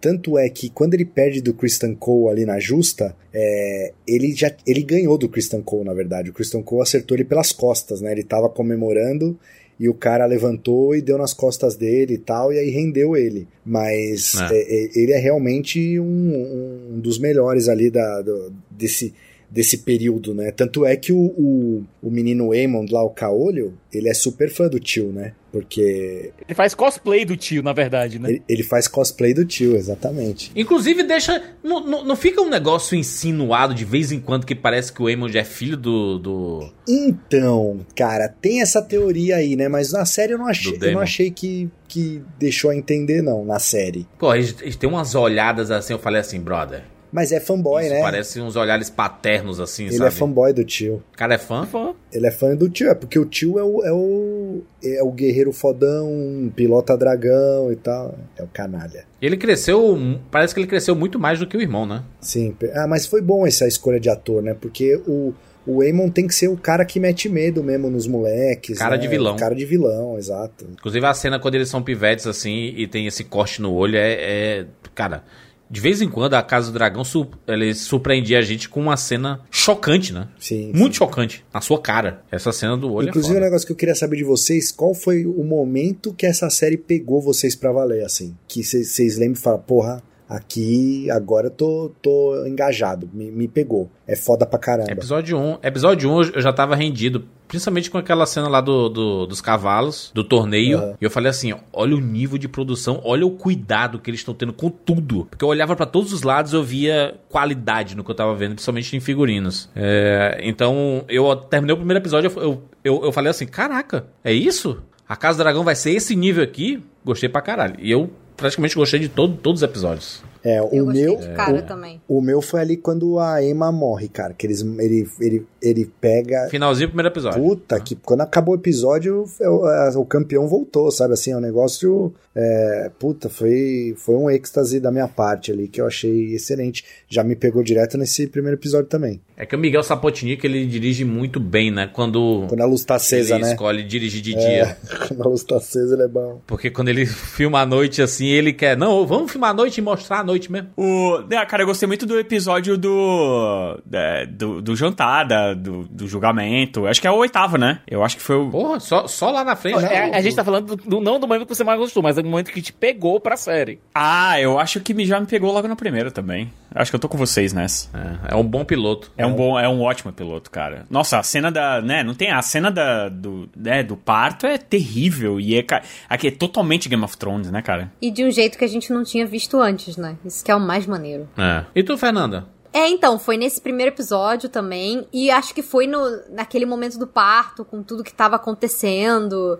Tanto é que quando ele perde do Christian Cole ali na justa, é, ele já ele ganhou do Christian Cole, na verdade. O Christian Cole acertou ele pelas costas, né? Ele tava comemorando e o cara levantou e deu nas costas dele e tal, e aí rendeu ele. Mas É. é, é, ele é realmente um, um dos melhores ali da, do- desse, desse período, né? Tanto é que o, o, o menino Aemond lá, o Caolho, ele é super fã do tio, né? Porque Ele faz cosplay do tio, na verdade, né? ele, ele faz cosplay do tio, exatamente. Inclusive, deixa. Não, não, não fica um negócio insinuado de vez em quando que parece que o Eamon é filho do. do... Então, cara, tem essa teoria aí, né? Mas na série eu não achei, eu não achei que, que deixou a entender, não, na série. Pô, eles, eles têm umas olhadas assim, eu falei assim, brother. Mas é fanboy, isso né? parece uns olhares paternos assim, Ele sabe? é fanboy do tio. O cara é fã? Fã. Ele é fã do tio, é porque o tio é o, é o, é o guerreiro fodão, pilota dragão e tal. É o canalha. E ele cresceu. Parece que ele cresceu muito mais do que o irmão, né? Sim. Ah, mas foi bom essa escolha de ator, né? Porque o, o Aemon tem que ser o cara que mete medo mesmo nos moleques. Cara né? de vilão. Cara de vilão, exato. Inclusive a cena quando eles são pivetes assim e tem esse corte no olho é. é- cara, de vez em quando a Casa do Dragão su- ele surpreendia a gente com uma cena chocante, né? Sim. Muito chocante. Na sua cara. Essa cena do olho Inclusive, é um negócio que eu queria saber de vocês, qual foi o momento que essa série pegou vocês pra valer, assim? Que vocês lembram e falam, porra, aqui agora eu tô, tô engajado, me, me pegou. É foda pra caramba. Episódio 1. Episódio 1 eu já tava rendido. Principalmente com aquela cena lá do, do- dos cavalos, do torneio. Aham. E eu falei assim: olha o nível de produção, olha o cuidado que eles estão tendo com tudo. Porque eu olhava pra todos os lados e eu via qualidade no que eu tava vendo, principalmente em figurinos. É, então, eu terminei o primeiro episódio, eu, eu, eu, eu falei assim: caraca, é isso? A Casa do Dragão vai ser esse nível aqui? Gostei pra caralho. E eu praticamente gostei de todo, todos os episódios. É, Eu o meu. de cara o, também. o meu foi ali quando a Emma morre, cara. Que eles, ele, ele, ele pega. Finalzinho do primeiro episódio. Puta, que quando acabou o episódio, o, o campeão voltou, sabe? Assim, é um negócio. é, puta, foi, foi um êxtase da minha parte ali, que eu achei excelente. Já me pegou direto nesse primeiro episódio também. É que o Miguel Sapotnik ele dirige muito bem, né? Quando, Quando a luz tá acesa, ele né? escolhe dirigir de É, dia. quando a luz tá acesa, ele é bom. Porque quando ele filma à noite assim, ele quer. Não, vamos filmar à noite e mostrar à noite mesmo. O, ah, cara, eu gostei muito do episódio do. é, do, do jantar, da- do, do julgamento. Acho que é o oitavo, né? Eu acho que foi o. Porra, só, só lá na frente. É, a gente tá falando do- não do momento que você mais gostou, mas do momento que te pegou pra série. Ah, eu acho que me- já me pegou logo na primeira também. Acho que eu tô com vocês nessa. É, é um bom piloto. É um bom, é um ótimo piloto, cara. Nossa, a cena da, né, não tem a cena da do, né, do parto é terrível e é aqui é totalmente Game of Thrones, né, cara? E de um jeito que a gente não tinha visto antes, né? Isso que é o mais maneiro. É. E tu, Fernanda? É, então, foi nesse primeiro episódio também. E acho que foi no, naquele momento do parto, com tudo que tava acontecendo.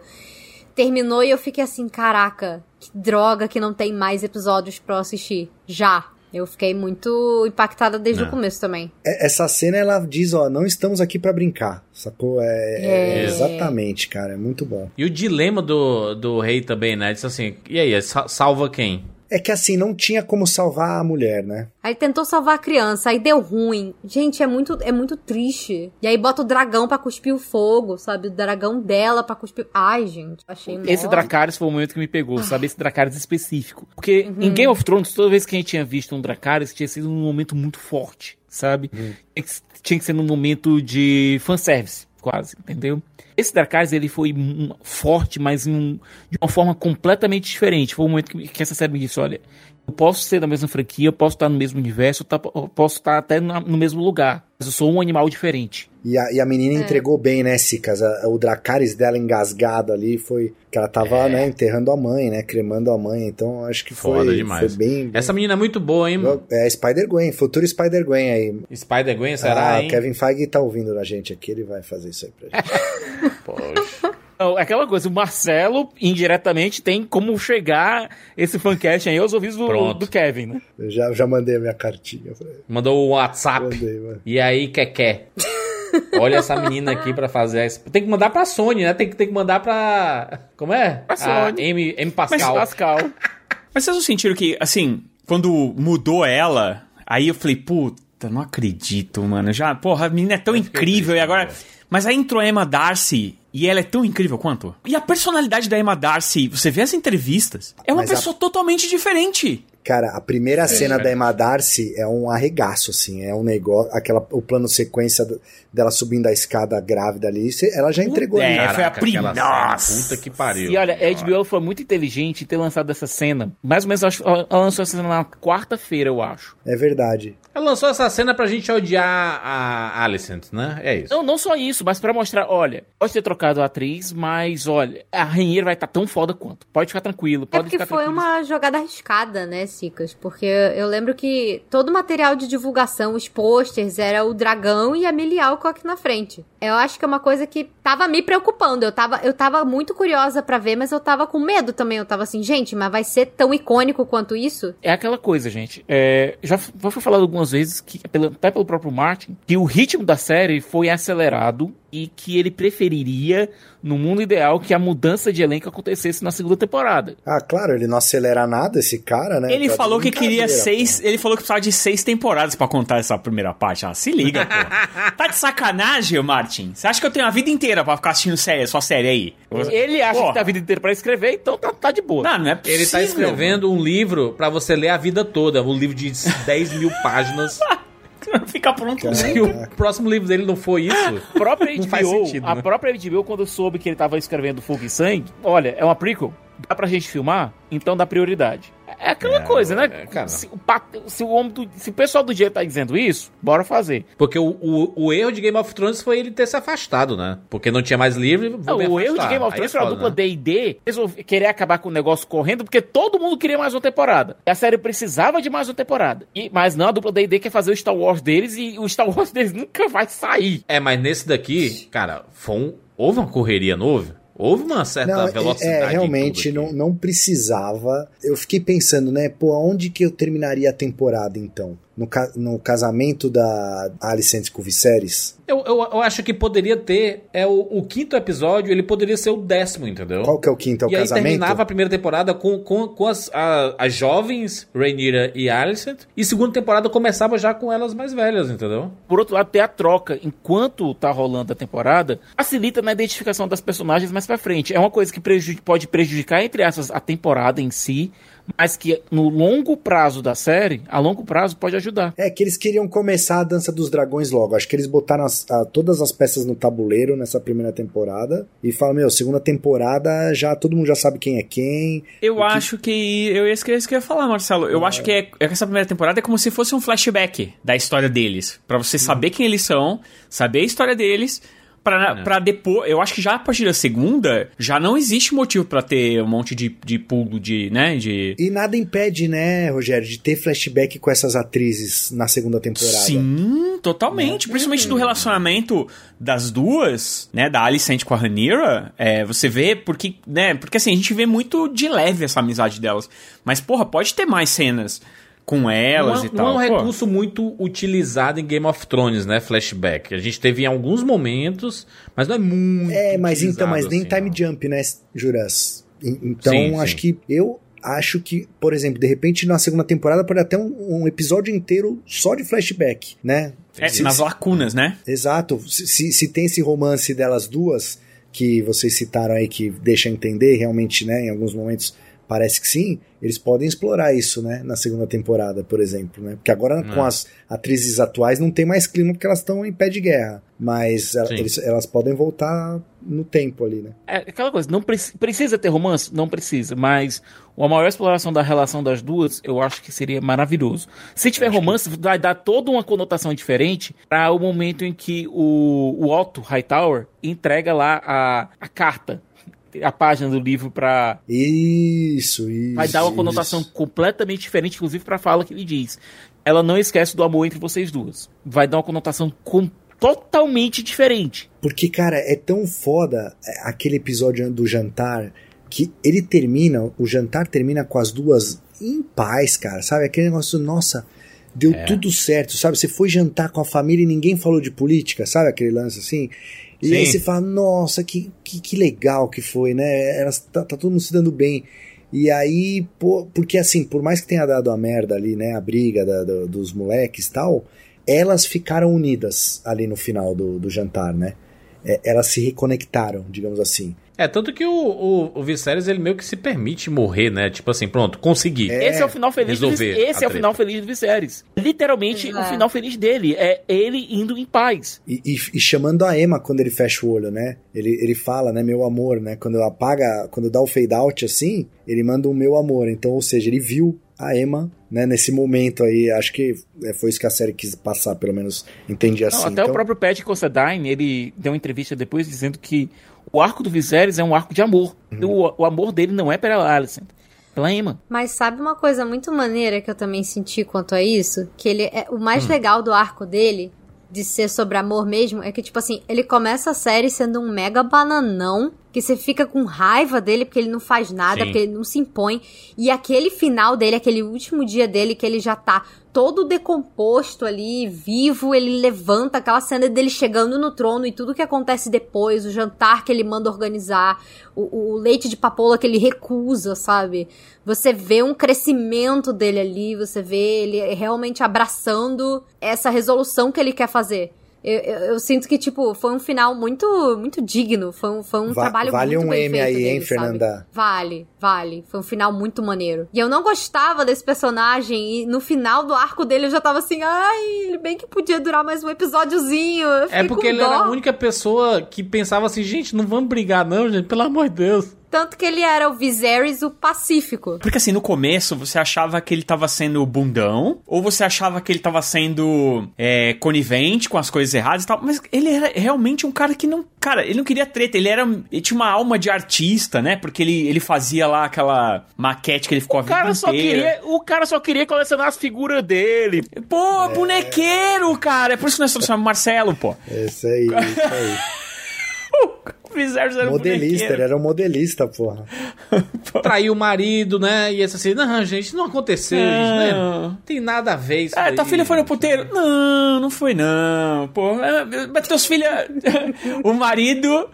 Terminou e eu fiquei assim, caraca, que droga que não tem mais episódios pra eu assistir. Já. Eu fiquei muito impactada desde É. o começo também. É, Essa cena ela diz, ó, não estamos aqui pra brincar, sacou? É, é É. exatamente, cara, é muito bom. E o dilema do, do rei também, né? Disse assim: e aí, sa- salva quem? É que assim, não tinha como salvar a mulher, né? Aí tentou salvar a criança, aí deu ruim. Gente, é muito, é muito triste. E aí bota o dragão pra cuspir o fogo, sabe? O dragão dela pra cuspir. Ai, gente, achei Esse mó- Dracarys foi o momento que me pegou, sabe? Esse Dracarys específico. Porque em Game of Thrones, toda vez que a gente tinha visto um Dracarys, tinha sido num momento muito forte, sabe? Tinha, que, tinha que ser num momento de fanservice, quase, entendeu? Esse Dracarys, ele foi um- forte, mas um- de uma forma completamente diferente. Foi o momento que, que essa série me disse, olha, Eu posso ser da mesma franquia, eu posso estar no mesmo universo, eu tá- posso estar até no mesmo lugar. Mas eu sou um animal diferente. E a, e a menina É. entregou bem, né, Cicas? A- O Dracarys dela engasgado ali foi. Que ela tava, né, enterrando a mãe, né? Cremando a mãe. Então acho que foi, Foda demais. foi bem. Essa menina é muito boa, hein? É Spider-Gwen, futuro Spider-Gwen aí. Spider-Gwen, será, ah, hein? Kevin Feige tá ouvindo a gente aqui, ele vai fazer isso aí pra gente. Poxa. Então, é aquela coisa, o Marcelo, indiretamente, tem como chegar esse fancast aí aos ouvidos do, do Kevin, né? Eu já, já mandei a minha cartinha. Mandou o WhatsApp. Mandei, mano. E aí, Keké? Olha essa menina aqui pra fazer. essa- Tem que mandar pra Sony, né? Tem que, tem que mandar pra. Como é? Pra Sony. A M, M Pascal. Pascal. Mas vocês não sentiram que, assim, quando mudou ela, aí eu falei, puta, não acredito, mano. Já, porra, a menina é tão incrível e agora. Mas aí entrou a Emma Darcy e ela é tão incrível quanto. E a personalidade da Emma Darcy, você vê as entrevistas, é uma Mas a- pessoa totalmente diferente. Cara, a primeira cena é. da Emma Darcy é um arregaço, assim. É um negócio. Aquela, o plano sequência do- dela subindo a escada grávida ali. Ela já entregou É, ali. foi a Caraca, prim- aquela cena, Nossa. Puta que pariu. E olha, a HBO foi muito inteligente em ter lançado essa cena. Mais ou menos, acho- ela lançou essa cena na quarta-feira, eu acho. É verdade. Ela lançou essa cena pra gente odiar a Alicent, né? É isso. Não, não só isso, mas pra mostrar, olha, pode ter trocado a atriz, mas olha, a Rainha vai estar tão foda quanto. Pode ficar tranquilo, É pode porque ficar foi tranquilo. uma jogada arriscada, né, Cicas? Porque eu lembro que todo o material de divulgação, os posters, era o dragão e a Millie Alcock na frente. Eu acho que é uma coisa que tava me preocupando. Eu tava, eu tava muito curiosa pra ver, mas eu tava com medo também. Eu tava assim, gente, mas vai ser tão icônico quanto isso? É aquela coisa, gente. É, já, foi falado algumas vezes, que, até pelo próprio Martin, que o ritmo da série foi acelerado e que ele preferiria, no mundo ideal, que a mudança de elenco acontecesse na segunda temporada. Ah, claro, ele não acelera nada, esse cara, né? Ele Tá falou que queria seis. Ele falou que precisava de seis temporadas pra contar essa primeira parte. Ah, se liga, pô. tá de sacanagem, Martin? Você acha que eu tenho a vida inteira pra ficar assistindo série, sua série aí? Ele acha Porra. que tá a vida inteira pra escrever, então tá, tá de boa. Não, não é possível. Ele tá escrevendo um livro pra você ler a vida toda. Um livro de 10 mil páginas. Fica pronto. Se o próximo livro dele não for isso, A própria Não faz HBO, sentido, a né? própria HBO, quando soube que ele tava escrevendo Fogo e Sangue, olha, é uma prequel, dá pra gente filmar, então dá prioridade. É aquela É, coisa, né? é. Se, o, se o homem do- se o pessoal do dia tá dizendo isso, bora fazer. Porque o, o, o erro de Game of Thrones foi ele ter se afastado, né? Porque não tinha mais livro. vou Não, o erro de. Game of Thrones é foi a dupla né? D&D resolver querer acabar com o negócio correndo, porque todo mundo queria mais uma temporada. E a série precisava de mais uma temporada. E, mas não, a dupla D&D quer fazer o Star Wars deles e o Star Wars deles nunca vai sair. É, mas nesse daqui, cara, foi um, houve uma correria, não houve? Uma certa Não, é- velocidade. é, realmente não, não precisava. Eu fiquei pensando, né, pô, aonde que eu terminaria a temporada então? No, ca- no casamento da Alicent com Viserys? Eu, eu, eu acho que poderia ter. É o, o quinto episódio, ele poderia ser o décimo, entendeu? Qual que é o quinto? É o e aí casamento? terminava a primeira temporada com, com, com as, a- as jovens Rhaenyra e Alicent. E segunda temporada começava já com elas mais velhas, entendeu? Por outro lado, ter a troca enquanto tá rolando a temporada facilita na identificação das personagens mais pra frente. É uma coisa que pode prejudicar, entre essas, a temporada em si, mas que no longo prazo da série, a longo prazo pode ajudar. É que eles queriam começar a Dança dos Dragões logo. Acho que eles botaram as- a- todas as peças no tabuleiro nessa primeira temporada e falaram, meu, segunda temporada já todo mundo já sabe quem é quem. Eu acho que. Eu ia esquecer isso que eu ia falar, Marcelo. Eu acho que, é, é que essa primeira temporada é como se fosse um flashback da história deles. Pra você saber quem eles são, saber a história deles. Pra, pra depois. Eu acho que já a partir da segunda, já não existe motivo pra ter um monte de, de pulo de. né? De. E nada impede, né, Rogério, de ter flashback com essas atrizes na segunda temporada. Sim, totalmente. Principalmente do relacionamento das duas, né? Da Alicent com a Rhaenyra. É, você vê porque, né? Porque assim, a gente vê muito de leve essa amizade delas. Mas, porra, pode ter mais cenas com elas não, e não tal. é um Pô, recurso muito utilizado em Game of Thrones, né? Flashback. A gente teve em alguns momentos, mas não é muito. É, mas então, mas nem utilizado time assim, jump, né, Juras? Então, Sim, acho sim. que eu acho que, por exemplo, de repente na segunda temporada pode até um, um episódio inteiro só de flashback, né? é, Se- nas lacunas, né? Exato. Se, se, se tem esse romance delas duas, que vocês citaram aí, que deixa entender realmente, né, em alguns momentos parece que sim, eles podem explorar isso, né, na segunda temporada, por exemplo, né? Porque agora com as atrizes atuais não tem mais clima porque elas estão em pé de guerra, mas ela- eles- elas podem voltar no tempo ali, né? É aquela coisa, não preci- precisa ter romance? Não precisa, mas uma maior exploração da relação das duas, eu acho que seria maravilhoso. Se tiver romance, vai dar toda uma conotação diferente para o momento em que o, o Otto Hightower entrega lá a, a carta, a página do livro para Isso, isso. vai dar uma conotação isso. completamente diferente, inclusive para a fala que ele diz. Ela não esquece do amor entre vocês duas. Vai dar uma conotação com- totalmente diferente. Porque, cara, é tão foda é, aquele episódio do jantar que ele termina, o jantar termina com as duas em paz, cara, sabe? Aquele negócio, nossa, deu tudo certo, sabe? Você foi jantar com a família e ninguém falou de política, sabe? Aquele lance assim. E Sim. aí você fala, nossa, que, que, que legal que foi, né? Elas, tá, tá todo mundo se dando bem. E aí, pô, porque assim, por mais que tenha dado a merda ali, né? A briga da- do- dos moleques e tal, elas ficaram unidas ali no final do, do jantar, né? É, elas se reconectaram, digamos assim. É, tanto que o, o, o Viserys, ele meio que se permite morrer, né? Tipo assim, pronto, consegui. Esse é o final feliz do resolver Vis- Esse é o final feliz do Viserys. Literalmente o final feliz dele. É ele indo em paz. E, e- e chamando a Emma quando ele fecha o olho, né? Ele, ele fala, né, meu amor, né? Quando apaga, quando dá o fade out assim, ele manda um meu amor. Então, ou seja, ele viu a Emma, né, nesse momento aí. Acho que é, foi isso que a série quis passar, pelo menos entendi assim. Não, até então, o próprio Pat Considine, ele deu uma entrevista depois dizendo que o arco do Viserys é um arco de amor. Uhum. O, o amor dele não é pela Alicent, pela Emma. Mas sabe uma coisa muito maneira que eu também senti quanto a isso? Que ele é o mais legal do arco dele, de ser sobre amor mesmo, é que, tipo assim, ele começa a série sendo um mega bananão, que você fica com raiva dele porque ele não faz nada, Sim. porque ele não se impõe. E aquele final dele, aquele último dia dele, que ele já tá todo decomposto ali, vivo, ele levanta aquela cena dele chegando no trono e tudo que acontece depois, o jantar que ele manda organizar, o, o leite de papoula que ele recusa, sabe? Você vê um crescimento dele ali, você vê ele realmente abraçando essa resolução que ele quer fazer. Eu, eu, eu sinto que, tipo, foi um final muito muito digno. Foi um, foi um Va- trabalho vale muito um bem M feito aí, dele, hein, sabe? Fernanda? Vale, vale. Foi um final muito maneiro. E eu não gostava desse personagem. E no final do arco dele eu já tava assim, ai, ele bem que podia durar mais um episódiozinho. Eu É porque com ele dó. era a única pessoa que pensava assim, gente, não vamos brigar não, gente, pelo amor de Deus. Tanto que ele era o Viserys, o Pacífico. Porque assim, no começo você achava que ele tava sendo bundão, ou você achava que ele tava sendo é, conivente com as coisas erradas e tal, mas ele era realmente um cara que não. Cara, ele não queria treta, ele era. Ele tinha uma alma de artista, né? Porque ele, ele fazia lá aquela maquete que ele ficou a O vida cara, só queria, o cara só queria colecionar as figuras dele. Pô, bonequeiro, cara! É por isso que nós trouxemos o Marcelo, pô. Isso aí, isso aí. O Viserys era um modelista, ele era um modelista, porra. Traiu o marido, né? E esse assim, não, gente, não aconteceu isso, né? Não tem nada a ver isso. Ah, tua aí. filha foi no puteiro? Não, não foi não. Pô, ah, mas teus filhos. o marido.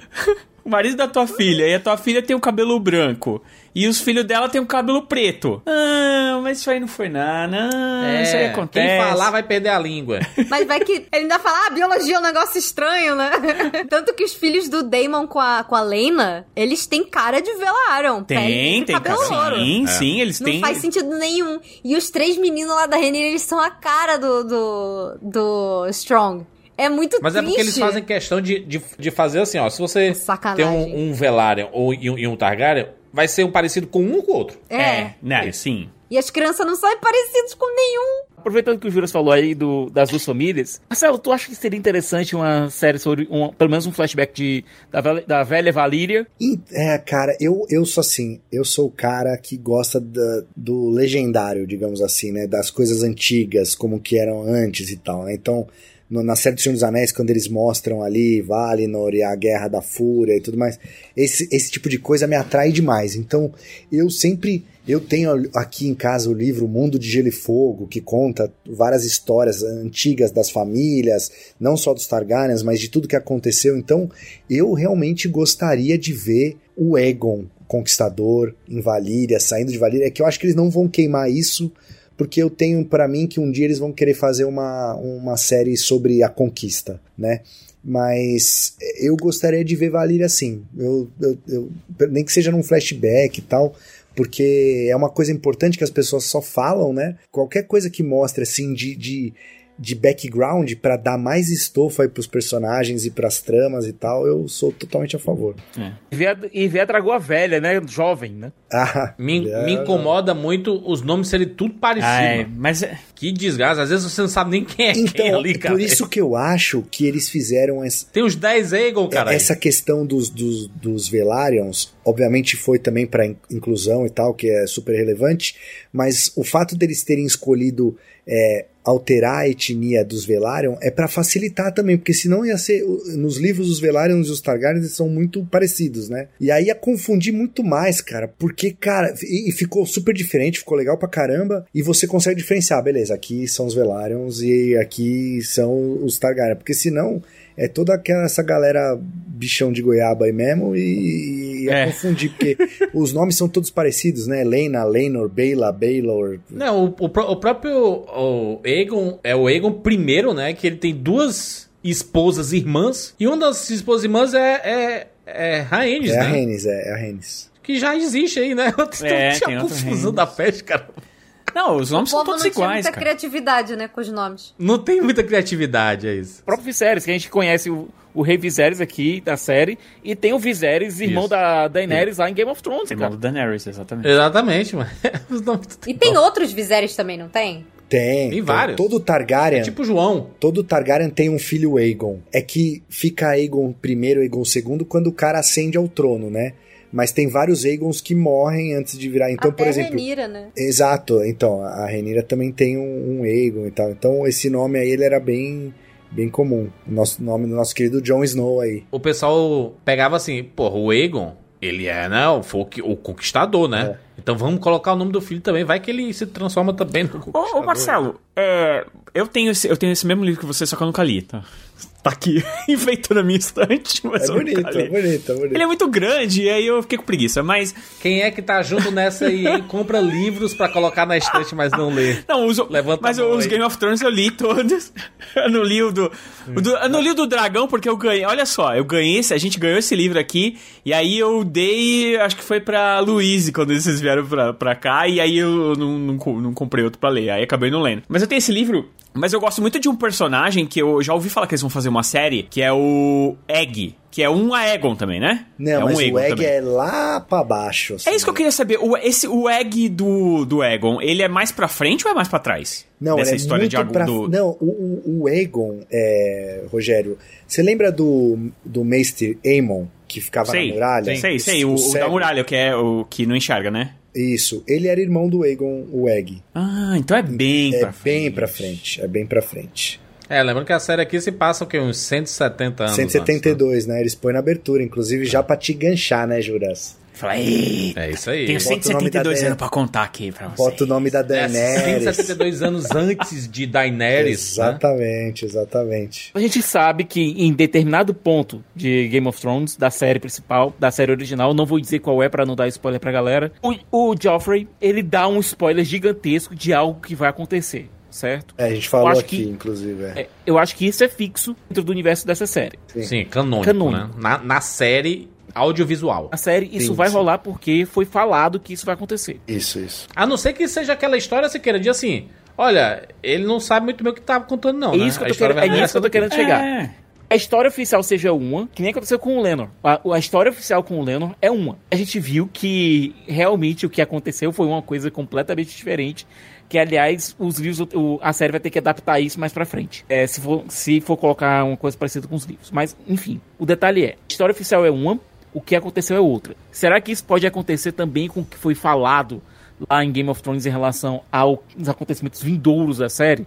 O marido da tua filha e a tua filha tem o cabelo branco. E os filhos dela tem o cabelo preto. Ah, mas isso aí não foi nada. Não, É, isso aí acontece. Quem falar vai perder a língua. Mas vai que ele ainda fala, ah, biologia é um negócio estranho, né? Tanto que os filhos do Damon com a, com a Lena, eles têm cara de Velaryon. Tem, tem, cabelo cara. louro. Sim, sim, eles Não têm. faz sentido nenhum. E os três meninos lá da Renner, eles são a cara do, do, do Strong. É muito Mas é triste. porque eles fazem questão de, de, de fazer assim, ó. Se você tem Sacanagem. um, um Velaryon ou e um, e um Targaryen, vai ser um parecido com um com o outro. É. né, sim. E as crianças não são parecidas com nenhum. Aproveitando que o Juras falou aí do, das duas famílias, Marcelo, tu acha que seria interessante uma série sobre, um, pelo menos um flashback de, da, velha- da velha Valíria? E, É, cara, eu, eu sou assim, eu sou o cara que gosta da- do legendário, digamos assim, né? Das coisas antigas, como que eram antes e tal, né? Então, no- na série do Senhor dos Anéis, quando eles mostram ali Valinor e a Guerra da Fúria e tudo mais, esse, esse tipo de coisa me atrai demais. Então, eu sempre... Eu tenho aqui em casa o livro Mundo de Gelo e Fogo, que conta várias histórias antigas das famílias, não só dos Targaryens, mas de tudo que aconteceu. Então, eu realmente gostaria de ver o Egon Conquistador em Valíria, saindo de Valíria. É que eu acho que eles não vão queimar isso, porque eu tenho pra mim que um dia eles vão querer fazer uma, uma série sobre a conquista, né? Mas eu gostaria de ver Valíria assim. Eu, eu, eu- nem que seja num flashback e tal, porque é uma coisa importante que as pessoas só falam, né? Qualquer coisa que mostre assim de, de, de background pra dar mais estofa aí pros personagens e pras tramas e tal, eu sou totalmente a favor. E ver, a- e ver a dragoa velha, né? Jovem, né? Ah, Me, é, me incomoda muito os nomes serem tudo parecidos. Ah, é, mas é- Que desgraça. Às vezes você não sabe nem quem é quem Então, ali, cara. por isso que eu acho que eles fizeram essa, Tem os 10 Eagle, cara. essa questão dos, dos, dos Velaryon, obviamente foi também para inclusão e tal, que é super relevante, mas o fato deles terem escolhido é, alterar a etnia dos Velaryon é para facilitar também, porque senão ia ser. Nos livros, os Velaryon e os Targaryens eles são muito parecidos, né? E aí ia confundir muito mais, cara, porque, cara, e, e ficou super diferente, ficou legal pra caramba, e você consegue diferenciar, beleza, aqui são os Velaryons e aqui são os Targaryen, porque senão é toda aquela essa galera bichão de goiaba aí mesmo e ia É. confundir, porque os nomes são todos parecidos, né? Lena, Lenor, Baela, Baylor. Não, o, o o próprio o Aegon é o Aegon primeiro, né? Que ele tem duas esposas irmãs. E uma das esposas irmãs é, é, é Rhaenys, É a né? Rhaenys, é, é a Rhaenys. Que já existe aí, né? É, Tinha tem confusão Rhaenys. da peste, cara. Não, os nomes o são povo todos não iguais, muita cara. criatividade, né, com os nomes. Não tem muita criatividade, é isso. O próprio Viserys, que a gente conhece o, o rei Viserys aqui da série, e tem o Viserys, irmão Isso. da Daenerys lá em Game of Thrones, Irmão cara. do Daenerys, exatamente. Exatamente, mano. E tem outros Viserys também, não tem? Tem, Tem vários. Todo Targaryen, Tipo João. todo Targaryen tem um filho Aegon. É que fica Aegon primeiro, Aegon segundo quando o cara ascende ao trono, né? Mas tem vários Aegons que morrem antes de virar. Então, Até por exemplo, Rhaenyra, né? Exato, então, a Renira também tem um, um Aegon e tal. Então, esse nome aí ele era bem bem comum. O nosso nome do nosso querido Jon Snow aí. O pessoal pegava assim, porra, o Aegon, ele é, né? o- Foi o, que- o conquistador, né? Então vamos colocar o nome do filho também. Vai que ele se transforma também no conquistador. Ô, ô, Marcelo, é, eu, tenho esse, eu tenho esse mesmo livro que você, só que eu nunca li, tá? Tá aqui, enfeitando a minha estante, mas É bonito, é bonito, é bonito. Ele é muito grande, e aí eu fiquei com preguiça, mas... Quem é que tá junto nessa aí, hein? Compra livros pra colocar na estante, mas não lê. Não, os, Levanta mas os aí. Game of Thrones eu li todos. Eu não li o do, o do- Eu não li o do dragão porque eu ganhei. Olha só, eu ganhei esse. A gente ganhou esse livro aqui. E aí eu dei. Acho que foi pra Luiz quando vocês vieram pra, pra cá. E aí eu não, não, não comprei outro pra ler. Aí acabei não lendo. Mas eu tenho esse livro. Mas eu gosto muito de um personagem que eu já ouvi falar que eles vão fazer uma série. Que é o Egg. Que é um Aegon também, né? Não, é mas um o Aegon Egg também. é lá pra baixo. assim. É isso que eu queria saber. O, esse, o Egg do, do Egon, ele é mais pra frente ou é mais pra trás? Não, Dessa ele é história muito de Agon- pra... do... Não, o, o, o Aegon, é, Rogério, você lembra do, do Maester Aemon, que ficava Sei, na muralha? sei, sei. O, o da cego? muralha, que é o que não enxerga, né? Isso, ele era irmão do Aegon, o Egg. Ah, então é bem É pra frente. bem pra frente, é bem pra frente. É, lembrando que a série aqui se passa o quê? Uns 170 anos. antes, 172, né? Eles põem na abertura, inclusive já pra te ganchar, né, Juras? Fala, "Ei, né? É isso aí. tenho Bota o nome da 172 Dan- anos pra contar aqui pra você. Bota o nome da É, Daenerys. 172 anos antes de Daenerys. né? Exatamente, exatamente. A gente sabe que em determinado ponto de Game of Thrones, da série principal, da série original, não vou dizer qual é pra não dar spoiler pra galera, o, o Joffrey, ele dá um spoiler gigantesco de algo que vai acontecer, certo? É, a gente falou acho aqui, que- inclusive. É. É, eu acho que isso é fixo dentro do universo dessa série. Sim, canônico, Canônico. né? Na, na série audiovisual. A série, isso Sim, vai rolar porque foi falado que isso vai acontecer. Isso, isso. A não ser que seja aquela história, se queira, de assim... Olha, ele não sabe muito bem o que tava contando, não, É né? isso que eu A tô querendo- é vai nisso que eu tô querendo chegar. É. a história oficial seja uma, que nem aconteceu com o Lennon. A, a história oficial com o Lennon é uma. A gente viu que realmente o que aconteceu foi uma coisa completamente diferente. Que, aliás, os livros, o- a série vai ter que adaptar isso mais pra frente. É, se, for, se for colocar uma coisa parecida com os livros. Mas, enfim, o detalhe é: a história oficial é uma, o que aconteceu é outra. Será que isso pode acontecer também com o que foi falado lá em Game of Thrones em relação aos acontecimentos vindouros da série?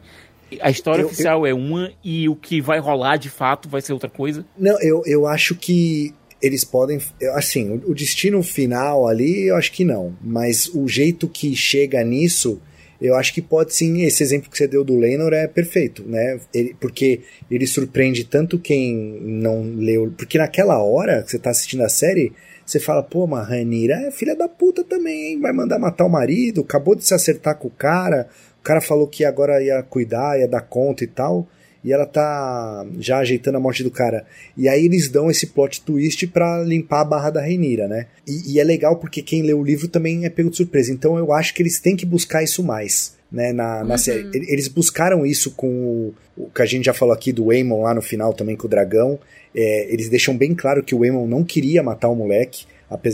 A história Eu- oficial é uma e o que vai rolar de fato vai ser outra coisa. Não, eu, eu acho que eles podem. eu- Assim, o, o destino final ali, eu acho que não. Mas o jeito que chega nisso, eu acho que pode sim. Esse exemplo que você deu do Lenor é perfeito, né? Ele- porque ele surpreende tanto quem não leu. Porque naquela hora que você tá assistindo a série. Você fala, pô, mas Ranira é filha da puta também, hein? Vai mandar matar o marido, acabou de se acertar com o cara, o cara falou que agora ia cuidar, ia dar conta e tal. E ela tá já ajeitando a morte do cara. E aí eles dão esse plot twist pra limpar a barra da Reinira, né? E, e é legal porque quem lê o livro também é pego de surpresa. Então eu acho que eles têm que buscar isso mais. Né, na, na série. E- Eles buscaram isso com o, o que a gente já falou aqui do Waymon lá no final também com o dragão. É, eles deixam bem claro que o Waymon não queria matar o moleque.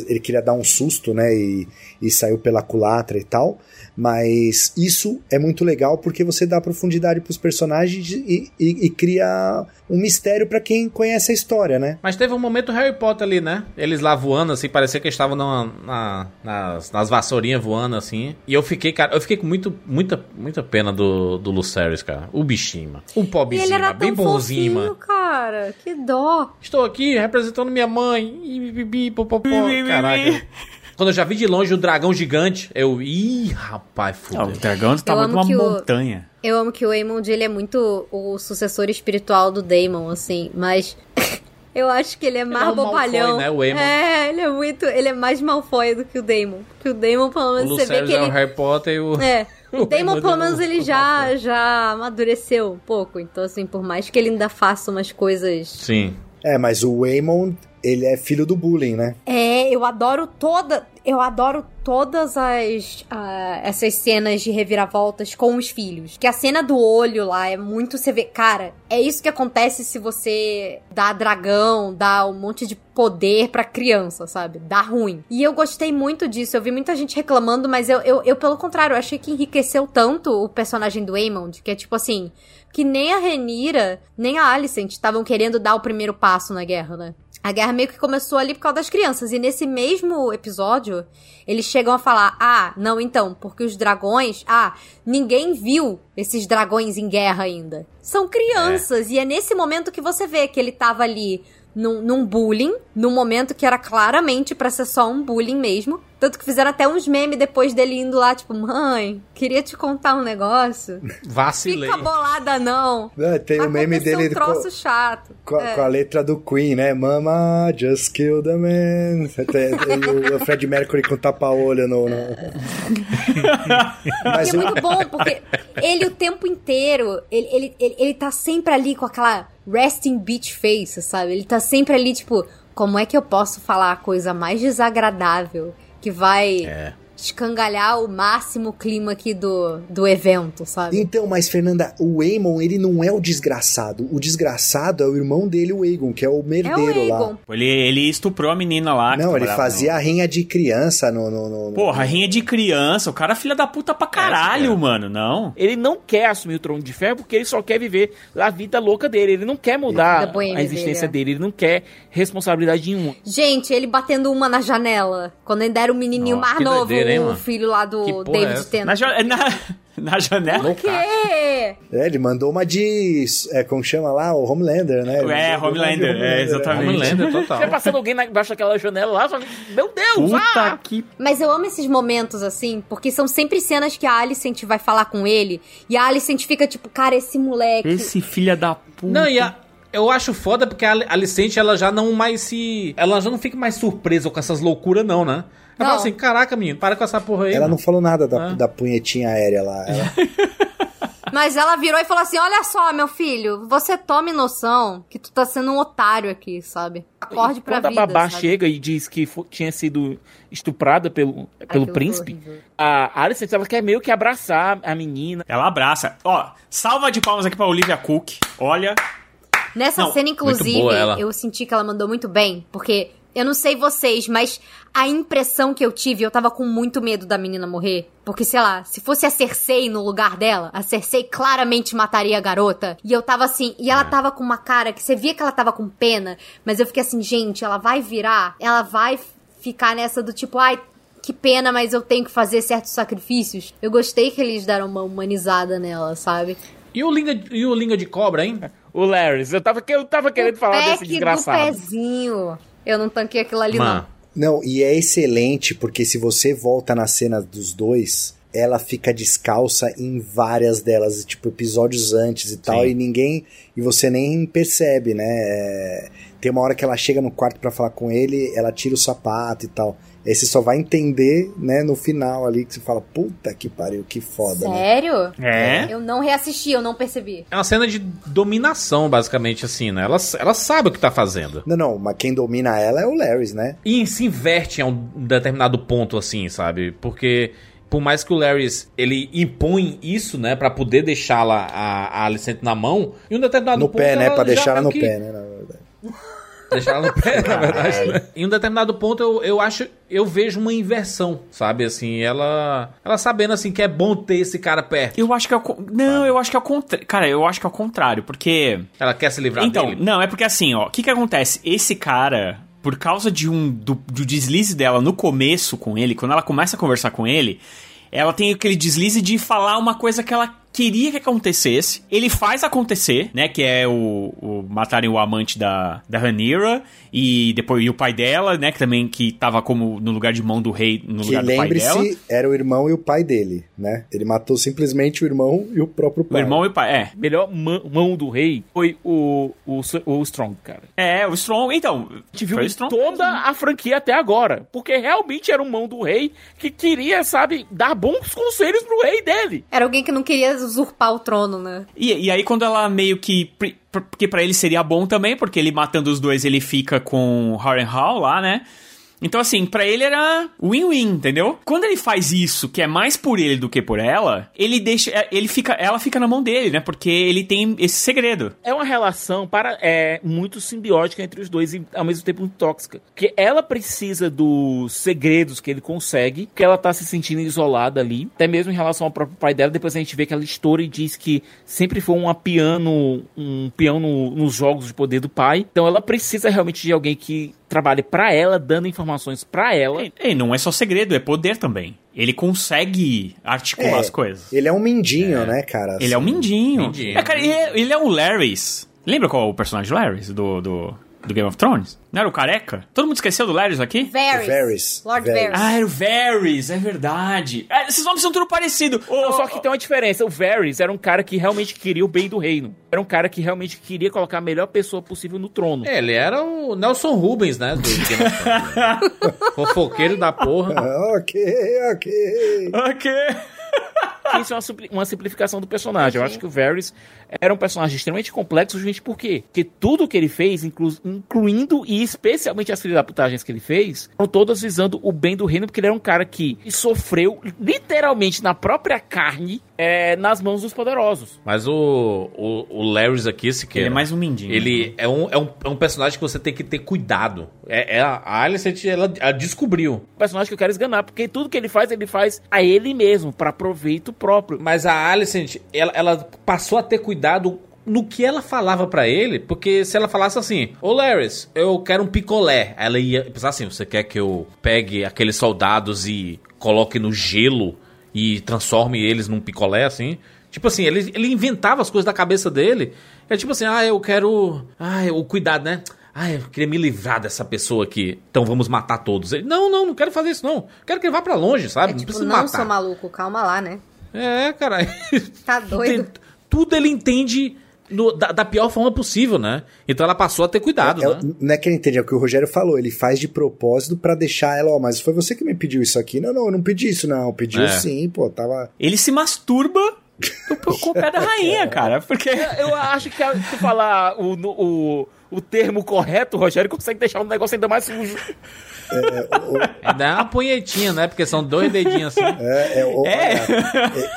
Ele queria dar um susto, né? E, e saiu pela culatra e tal. Mas isso é muito legal porque você dá profundidade pros personagens e, e- e cria um mistério pra quem conhece a história, né? Mas teve um momento Harry Potter ali, né? Eles lá voando, assim, parecia que eles estavam na, na- nas, nas vassourinhas voando, assim. E eu fiquei, cara, eu fiquei com muito, muita, muita pena do, do Lucerys, cara. O bichinho, mano. O pobrezinho, ele era bem tão bonzinho, fofinho, mano. cara. Que dó. Estou aqui representando minha mãe. E bibi, popopó. Caraca. Quando eu já vi de longe o dragão gigante, eu. Ih, rapaz, Ah, o fudeu. dragão tamanho de uma que o- montanha. Eu amo que o Aemond, ele é muito o sucessor espiritual do Daemon, assim, mas... Eu acho que ele é mais é um bobalhão. Malfoy, né, o Aemon? É, ele é muito. Ele é mais Malfoy do que o Daemon. Porque o Daemon, pelo O menos, você vê que é o ele. Harry Potter e o. É. O O Damon, Daemon pelo é o- menos, ele o já, já amadureceu um pouco. Então, assim, por mais que ele ainda faça umas coisas. Sim. É, mas o Waymond, ele é filho do bullying, né? É, eu adoro toda. Eu adoro todas as. ah, essas cenas de reviravoltas com os filhos. Que a cena do olho lá é muito. Você vê. Cara, é isso que acontece se você dá dragão, dá um monte de poder pra criança, sabe? Dá ruim. E eu gostei muito disso. Eu vi muita gente reclamando, mas eu, eu, eu pelo contrário, eu achei que enriqueceu tanto o personagem do Aemond, que é tipo assim. Que nem a Renira, nem a Alicent estavam querendo dar o primeiro passo na guerra, né? A guerra meio que começou ali por causa das crianças. E nesse mesmo episódio, eles chegam a falar: ah, não, então, porque os dragões. Ah, ninguém viu esses dragões em guerra ainda. São crianças. E é nesse momento que você vê que ele tava ali num, num bullying, num momento que era claramente pra ser só um bullying mesmo. Tanto que fizeram até uns memes depois dele indo lá, tipo, mãe, queria te contar um negócio. Vacilei. Fica bolada, não. Ah, Tem o meme Aconteceu dele um troço com, chato. com, É. com a letra do Queen, né? Mama, just kill the man. Tem- tem o Fred Mercury com tapa-olho no... no... Mas E é o- muito bom, porque ele o tempo inteiro, ele, ele, ele, ele tá sempre ali com aquela resting bitch face, sabe? Ele tá sempre ali, tipo, como é que eu posso falar a coisa mais desagradável que vai É. escangalhar o máximo clima aqui do, do evento, sabe? Então, mas Fernanda, o Aemon, ele não é o desgraçado. O desgraçado é o irmão dele, o Aegon, que é o É o merdeiro lá. Ele, ele estuprou a menina lá. Não, ele fazia a rinha de criança no... no, no- no- no- Porra, rinha de criança. O cara é filha da puta pra caralho, É, mano. Não. Ele não quer assumir o trono de ferro porque ele só quer viver a vida louca dele. Ele não quer mudar boêmia a existência dele, é. dele. Ele não quer responsabilidade nenhuma. Gente, ele batendo uma na janela. Quando ainda era o menininho Nossa, mais novo, doideira, hein, o mano? filho lá do é David essa? Tennant. Na, ja- na, na janela. O quê? É, ele mandou uma de... É, como chama lá? O Homelander, né? Ele É, mandou uma de Homelander, é, exatamente. Homelander total. Você passando alguém embaixo daquela janela lá, só meu Deus! Puta ah! que. Mas eu amo esses momentos, assim, porque são sempre cenas que a Alicent vai falar com ele, e a Alicent fica tipo, cara, esse moleque... Esse filha da puta. Não, e a- eu acho foda porque a Alicente, ela já não mais se. Ela já não fica mais surpresa com essas loucuras, não, né? Ela Não. fala assim: caraca, menino, para com essa porra aí. Ela não mano." falou nada da, Ah. da punhetinha aérea lá. Ela- Mas ela virou e falou assim, olha só, meu filho, você tome noção que tu tá sendo um otário aqui, sabe? Acorde pra Quando vida, a babá sabe? chega e diz que fo- tinha sido estuprada pelo, pelo foi príncipe, horrível. a Alicent ela quer meio que abraçar a menina. Ela abraça. Ó, salva de palmas aqui pra Olivia Cook. Olha. Nessa Não, cena, inclusive, eu senti que ela mandou muito bem, porque eu não sei vocês, mas a impressão que eu tive, eu tava com muito medo da menina morrer. Porque, sei lá, se fosse a Cersei no lugar dela, a Cersei claramente mataria a garota. E eu tava assim, e ela É. tava com uma cara que você via que ela tava com pena, mas eu fiquei assim, gente, ela vai virar, ela vai ficar nessa do tipo, ai. Que pena, mas eu tenho que fazer certos sacrifícios. Eu gostei que eles deram uma humanizada nela, sabe? E o Linga, e o Linga de Cobra, hein? O Larry, eu tava, eu tava querendo falar desse desgraçado. do pezinho. Eu não tanquei aquilo ali, Mano. Não, e é excelente, porque se você volta na cena dos dois, ela fica descalça em várias delas, tipo, episódios antes e tal, Sim. e ninguém. E você nem percebe, né? É, tem uma hora que ela chega no quarto pra falar com ele, ela tira o sapato e tal. Aí você só vai entender, né, no final ali, que você fala, puta que pariu, que foda, né? Sério? É. Eu não reassisti, eu não percebi. É uma cena de dominação, basicamente, assim, né? Ela, ela sabe o que tá fazendo. Não, não, mas quem domina ela é o Larry, né? E se inverte a um determinado ponto, assim, sabe? Porque por mais que o Larry ele impõe isso, né, Pra poder deixá-la a, a Alicent na mão, em um determinado No ponto pé, né? ela meio no que- pé, né? Na verdade. Deixar ela no pé, na verdade. Né? Em um determinado ponto eu, eu acho, eu vejo uma inversão, sabe? Assim, ela ela sabendo assim que é bom ter esse cara perto. Eu acho que é o. Não, eu acho que é o contrário. Cara, eu acho que é o contrário, porque. Ela quer se livrar Então, dele. não, é porque assim, ó, o que que acontece? Esse cara, por causa de um do, do deslize dela no começo com ele, quando ela começa a conversar com ele, ela tem aquele deslize de falar uma coisa que ela queria que acontecesse. Ele faz acontecer, né? Que é o, o matarem o amante da, da Rhaenyra e depois e o pai dela, né? Que também que tava como no lugar de mão do rei, no Que lugar do pai dela. lembre-se, era o irmão e o pai dele, né? Ele matou simplesmente o irmão e o próprio O pai. irmão e o pai, é. Melhor mã- mão do rei foi o, o, o Strong, cara. É, o Strong, então. Gente viu o toda a franquia até agora. Porque realmente era um mão do rei que queria, sabe, dar bons conselhos pro rei dele. Era alguém que não queria usurpar o trono, né? E, e aí quando ela meio que... Porque pra ele seria bom também, porque ele matando os dois, ele fica com Harrenhal lá, né? Então, assim, pra ele era win-win, entendeu? Quando ele faz isso, que é mais por ele do que por ela, ele deixa. é, Ele fica, ela fica na mão dele, né? Porque ele tem esse segredo. É uma relação para é muito simbiótica entre os dois e ao mesmo tempo tóxica. Porque ela precisa dos segredos que ele consegue, que ela tá se sentindo isolada ali, até mesmo em relação ao próprio pai dela. Depois a gente vê que ela estoura e diz que sempre foi uma piano, um peão no- nos jogos de poder do pai. Então ela precisa realmente de alguém que trabalhe pra ela, dando informações pra ela. E, e não é só segredo, é poder também. Ele consegue articular É, as coisas. Ele é um mindinho, né, cara? Ele é um Assim, mindinho. Mindinho. É, cara, ele, é, ele é o Larrys. Lembra qual é o personagem do Larrys do, do, do Game of Thrones? Não era o careca? Todo mundo esqueceu do Larrys aqui? Varys. Varys. Lord Varys. Varys. Ah, era o Varys, é verdade. Ah, esses nomes são tudo parecidos. Não, só que tem uma diferença. O Varys era um cara que realmente queria o bem do reino. Era um cara que realmente queria colocar a melhor pessoa possível no trono. É, ele era o Nelson Rubens, né? Do Game of Thrones. Fofoqueiro da porra. Ok, ok. Ok. Isso é uma, supli- uma simplificação do personagem. Eu acho que o Varys era um personagem extremamente complexo, justamente por quê? Porque tudo que ele fez, inclu- incluindo e especialmente as filhas que ele fez, foram todas visando o bem do reino, porque ele era um cara que sofreu literalmente na própria carne é, nas mãos dos poderosos. Mas o, o, o Larrys aqui, se quer. Ele é mais um mindinho. Ele é um, é, um, é um personagem que você tem que ter cuidado. É, é a Alicent, ela, ela descobriu. Um personagem que eu quero esganar, porque tudo que ele faz, ele faz a ele mesmo, para proveito próprio. Mas a Alicent, ela, ela passou a ter cuidado no que ela falava pra ele, porque se ela falasse assim, ô Larrys, eu quero um picolé, ela ia pensar assim, você quer que eu pegue aqueles soldados e coloque no gelo e transforme eles num picolé, assim? Tipo assim, ele, ele inventava as coisas da cabeça dele. É tipo assim, ah, eu quero... Ah, o cuidado, né? Ah, eu queria me livrar dessa pessoa aqui. Então vamos matar todos. Ele, não, não, não quero fazer isso, não. Quero que ele vá pra longe, sabe? É não tipo, precisa não matar. sou maluco, calma lá, né? É, cara. Tá doido? Tudo ele entende no- da, da pior forma possível, né? Então ela passou a ter cuidado, É, né? o- não é que ele entende, é o que o Rogério falou. Ele faz de propósito pra deixar ela, ó, mas foi você que me pediu isso aqui. Não, não, eu não pedi isso, não. Pediu É. sim, pô, tava. Ele se masturba com o pé da rainha, cara. Porque. Eu acho que se falar o, no- o, o termo correto, o Rogério consegue deixar um negócio ainda mais sujo. Dá uma punhetinha, né? Porque são dois dedinhos assim. É, é, o, É.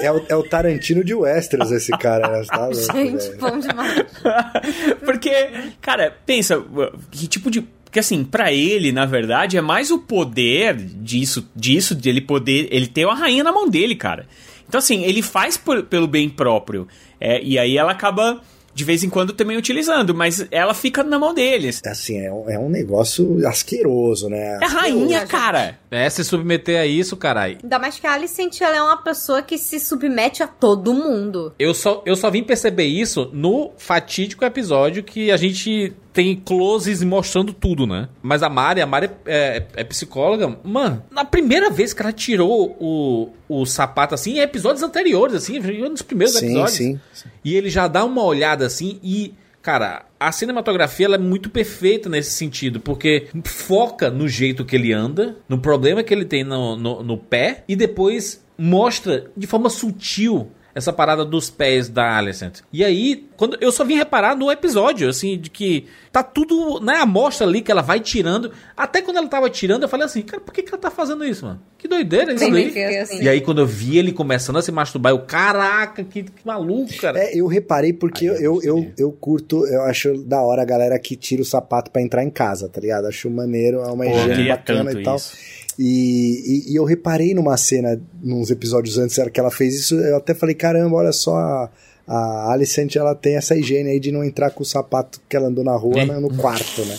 é, é o, é o Tarantino de Westeros, esse cara, né? Tá louco, Gente, velho. bom demais. Porque, cara, pensa, que tipo de. Porque assim, pra ele, na verdade, é mais o poder disso, disso, de ele poder. Ele ter uma rainha na mão dele, cara. Então, assim, ele faz por- pelo bem próprio. É, e aí ela acaba, de vez em quando, também utilizando, mas ela fica na mão deles. Assim, é um, é um negócio asqueroso, né? É rainha, cara. É, se submeter a isso, caralho. Ainda mais que a Alicent, ela é uma pessoa que se submete a todo mundo. Eu só, eu só vim perceber isso no fatídico episódio que a gente tem closes mostrando tudo, né? Mas a Mari, a Mari é, é psicóloga. Mano, na primeira vez que ela tirou o, o sapato assim, em episódios anteriores, assim, dos primeiros Sim, episódios. sim. E ele já dá uma olhada assim e. Cara, a cinematografia ela é muito perfeita nesse sentido, porque foca no jeito que ele anda, no problema que ele tem no, no, no pé, e depois mostra de forma sutil essa parada dos pés da Alicent. E aí, quando eu só vim reparar no episódio, assim, de que tá tudo na amostra ali que ela vai tirando. Até quando ela tava tirando, eu falei assim, cara, por que, que ela tá fazendo isso, mano? Que doideira isso Tem daí. é assim. E aí, quando eu vi ele começando a se masturbar, eu, caraca, que, que maluco, cara. É, eu reparei porque Aí eu eu, eu, eu curto, eu acho da hora a galera que tira o sapato pra entrar em casa, tá ligado? Acho maneiro, é uma Pô, higiene bacana e tal. isso. E, e, e eu reparei numa cena, nos episódios antes que ela fez isso, eu até falei, caramba, olha só, a, a Alicent, ela tem essa higiene aí de não entrar com o sapato que ela andou na rua né, no quarto, né?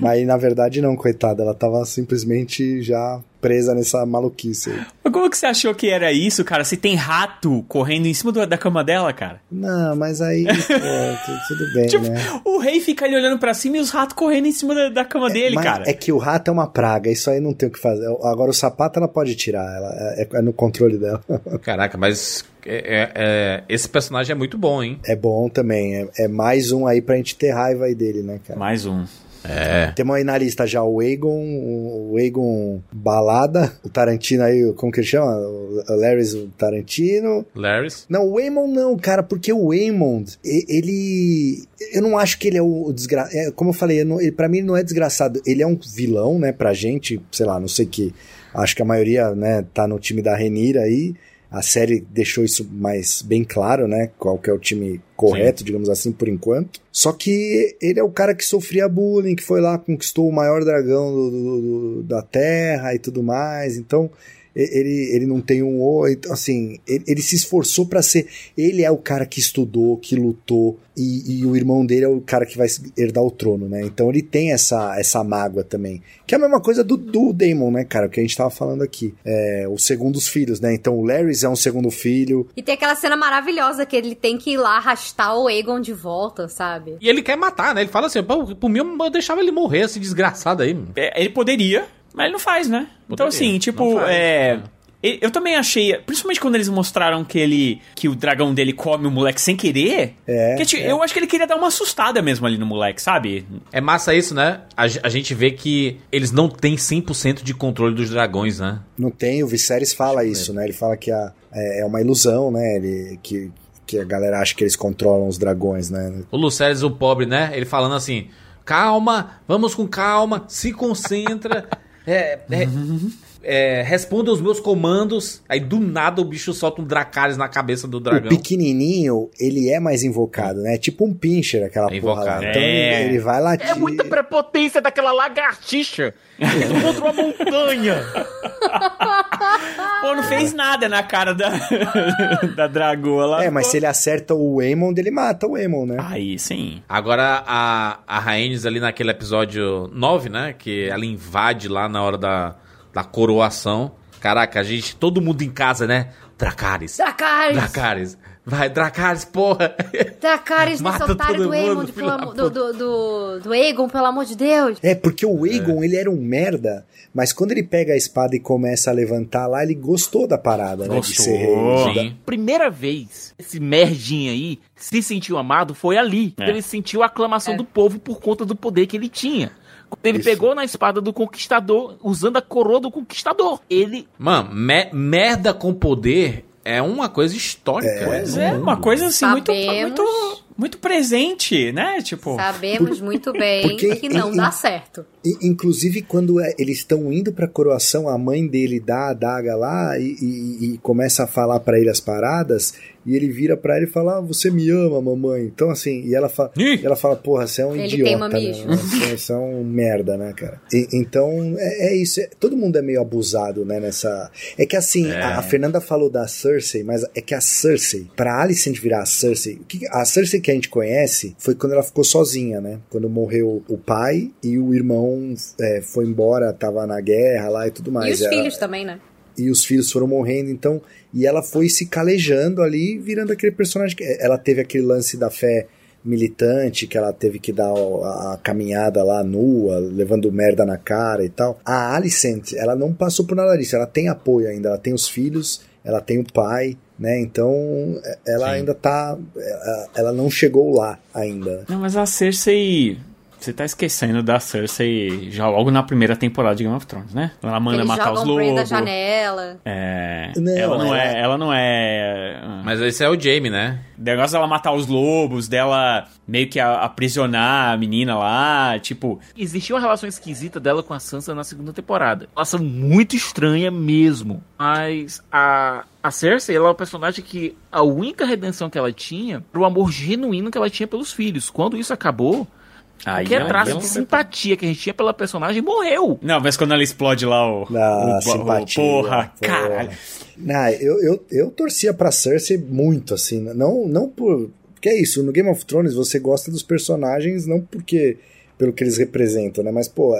Mas na verdade não, coitada, ela tava simplesmente já presa nessa maluquice aí. Mas como que você achou que era isso, cara? Se tem rato correndo em cima do- da cama dela, cara? Não, mas aí, pô, tu- tudo bem, Tipo, né? o rei fica ali olhando pra cima e os ratos correndo em cima da, da cama dele, Mas cara. É que o rato é uma praga, isso aí não tem o que fazer. Agora o sapato ela pode tirar, ela é, é no controle dela. Caraca, mas é- é- é- esse personagem é muito bom, hein? É bom também, é, é mais um aí pra gente ter raiva aí dele, né, cara? Mais um. É. Temos aí na lista já o Egon, o Egon Balada, o Tarantino aí, como que ele chama? O Larry o Tarantino. Larrys. Não, o Waymond não, cara, porque o Waymond, e- ele. Eu não acho que ele é o desgraçado. como eu falei, eu não- ele, pra mim ele não é desgraçado. Ele é um vilão, né, pra gente, sei lá, não sei que. Acho que a maioria, né, tá no time da Renira aí. A série deixou isso mais bem claro, né? Qual que é o time correto, digamos assim, por enquanto. Só que ele é o cara que sofria bullying, que foi lá, conquistou o maior dragão do- do- do- da Terra e tudo mais. Então, ele, ele não tem um oito, assim, ele, ele se esforçou pra ser. Ele é o cara que estudou, que lutou, e, e o irmão dele é o cara que vai herdar o trono, né? Então ele tem essa, essa mágoa também. Que é a mesma coisa do, do Daemon, né, cara? O que a gente tava falando aqui. É, o segundo dos filhos, né? Então o Larry é um segundo filho. E tem aquela cena maravilhosa que ele tem que ir lá arrastar o Egon de volta, sabe? E ele quer matar, né? Ele fala assim, Pô, por mim eu deixava ele morrer, esse desgraçado aí. mano." É, ele poderia, mas ele não faz, né? então, assim, tipo, faz. é. e- Eu também achei, principalmente quando eles mostraram que ele, que o dragão dele come o moleque sem querer. É, que, tipo, Eu acho que ele queria dar uma assustada mesmo ali no moleque, sabe? É massa isso, né? A, a gente vê que eles não têm 100% de controle dos dragões, né? Não tem, o Viserys fala isso, né? Ele fala que a, é, é uma ilusão, né? Ele, que, que a galera acha que eles controlam os dragões, né? O Lucerys, o pobre, né? Ele falando assim: calma, vamos com calma, se concentra, é, é, é, responda os meus comandos. Aí do nada o bicho solta um Dracarys na cabeça do O dragão. pequenininho, ele é mais invocado, né? É tipo um pincher, aquela É porra lá. invocado. Então É. ele, ele vai latir. É muita prepotência daquela lagartixa. Isso contra uma montanha. Pô, não fez nada na cara da, da dragoa lá. É, mas se ele acerta o Aemond, ele mata o Aemond, né? Aí, sim. Agora a, a Rhaenys ali naquele episódio 9, né? Que ela invade lá na hora da, da coroação. Caraca, a gente, todo mundo em casa, né? Dracarys. Dracarys! Dracarys. Vai, Dracarys, porra. Dracarys nesse otário do mundo, Aemond, filho pelo do, do, do, do Egon, pelo amor de Deus. É, porque o Aegon, ele era um merda, mas quando ele pega a espada e começa a levantar lá, ele gostou da parada, né? De Gostou. ser rei. Sim. Primeira vez esse merdinho aí se sentiu amado foi ali. É. Ele sentiu a aclamação do povo por conta do poder que ele tinha. Quando ele Isso. pegou na espada do conquistador, usando a coroa do conquistador. Ele Mano, me- merda com poder é uma coisa histórica. Pois no é, mundo. uma coisa assim, muito, muito, muito presente, né? Tipo, Sabemos muito bem porque que não em- dá certo. E, inclusive, quando é- eles estão indo pra coroação, a mãe dele dá a adaga lá e, e- e começa a falar pra ele as paradas, e ele vira pra ela e fala: ah, Você me ama, mamãe. Então, assim, e ela fala, Ih! e ela fala Porra, você é um Ele idiota. né? Você, você é um merda, né, cara? E- então, é, é isso. é- todo mundo é meio abusado, né, nessa. É que assim, a, a Fernanda falou da Cersei, mas é que a Cersei, pra Alicent virar a Cersei, o que, a Cersei que a gente conhece foi quando ela ficou sozinha, né? Quando morreu o pai e o irmão é, foi embora, tava na guerra lá e tudo mais. e os Ela- filhos também, né? e os filhos foram morrendo, então, e ela foi se calejando ali, virando aquele personagem que ela teve aquele lance da fé militante, que ela teve que dar a, a caminhada lá nua, levando merda na cara e tal. A Alicent, ela não passou por nada disso, ela tem apoio ainda, ela tem os filhos, ela tem o pai, né? Então ela Sim. ainda tá. Ela, ela não chegou lá ainda. Não, mas a Cersei. Você tá esquecendo da Cersei já logo na primeira temporada de Game of Thrones, né? Ela manda Eles matar os o Bran da lobos. janela. É. Não, ela não ela- é. Ela não é. Mas esse é o Jamie, né? O negócio dela matar os lobos, dela meio que aprisionar a menina lá, tipo. Existia uma relação esquisita dela com a Sansa na segunda temporada. Relação muito estranha mesmo. Mas a, a Cersei, ela é uma personagem que a única redenção que ela tinha era o amor genuíno que ela tinha pelos filhos. Quando isso acabou, Aí qualquer ela- traço de simpatia que a gente tinha pela personagem morreu. Não, mas quando ela explode lá o. Na o, o- simpatia. porra, porra. caralho. Não, eu, eu, eu torcia pra Cersei muito, assim. Não, não por. Porque é isso, no Game of Thrones você gosta dos personagens, não porque. pelo que eles representam, né? Mas, pô,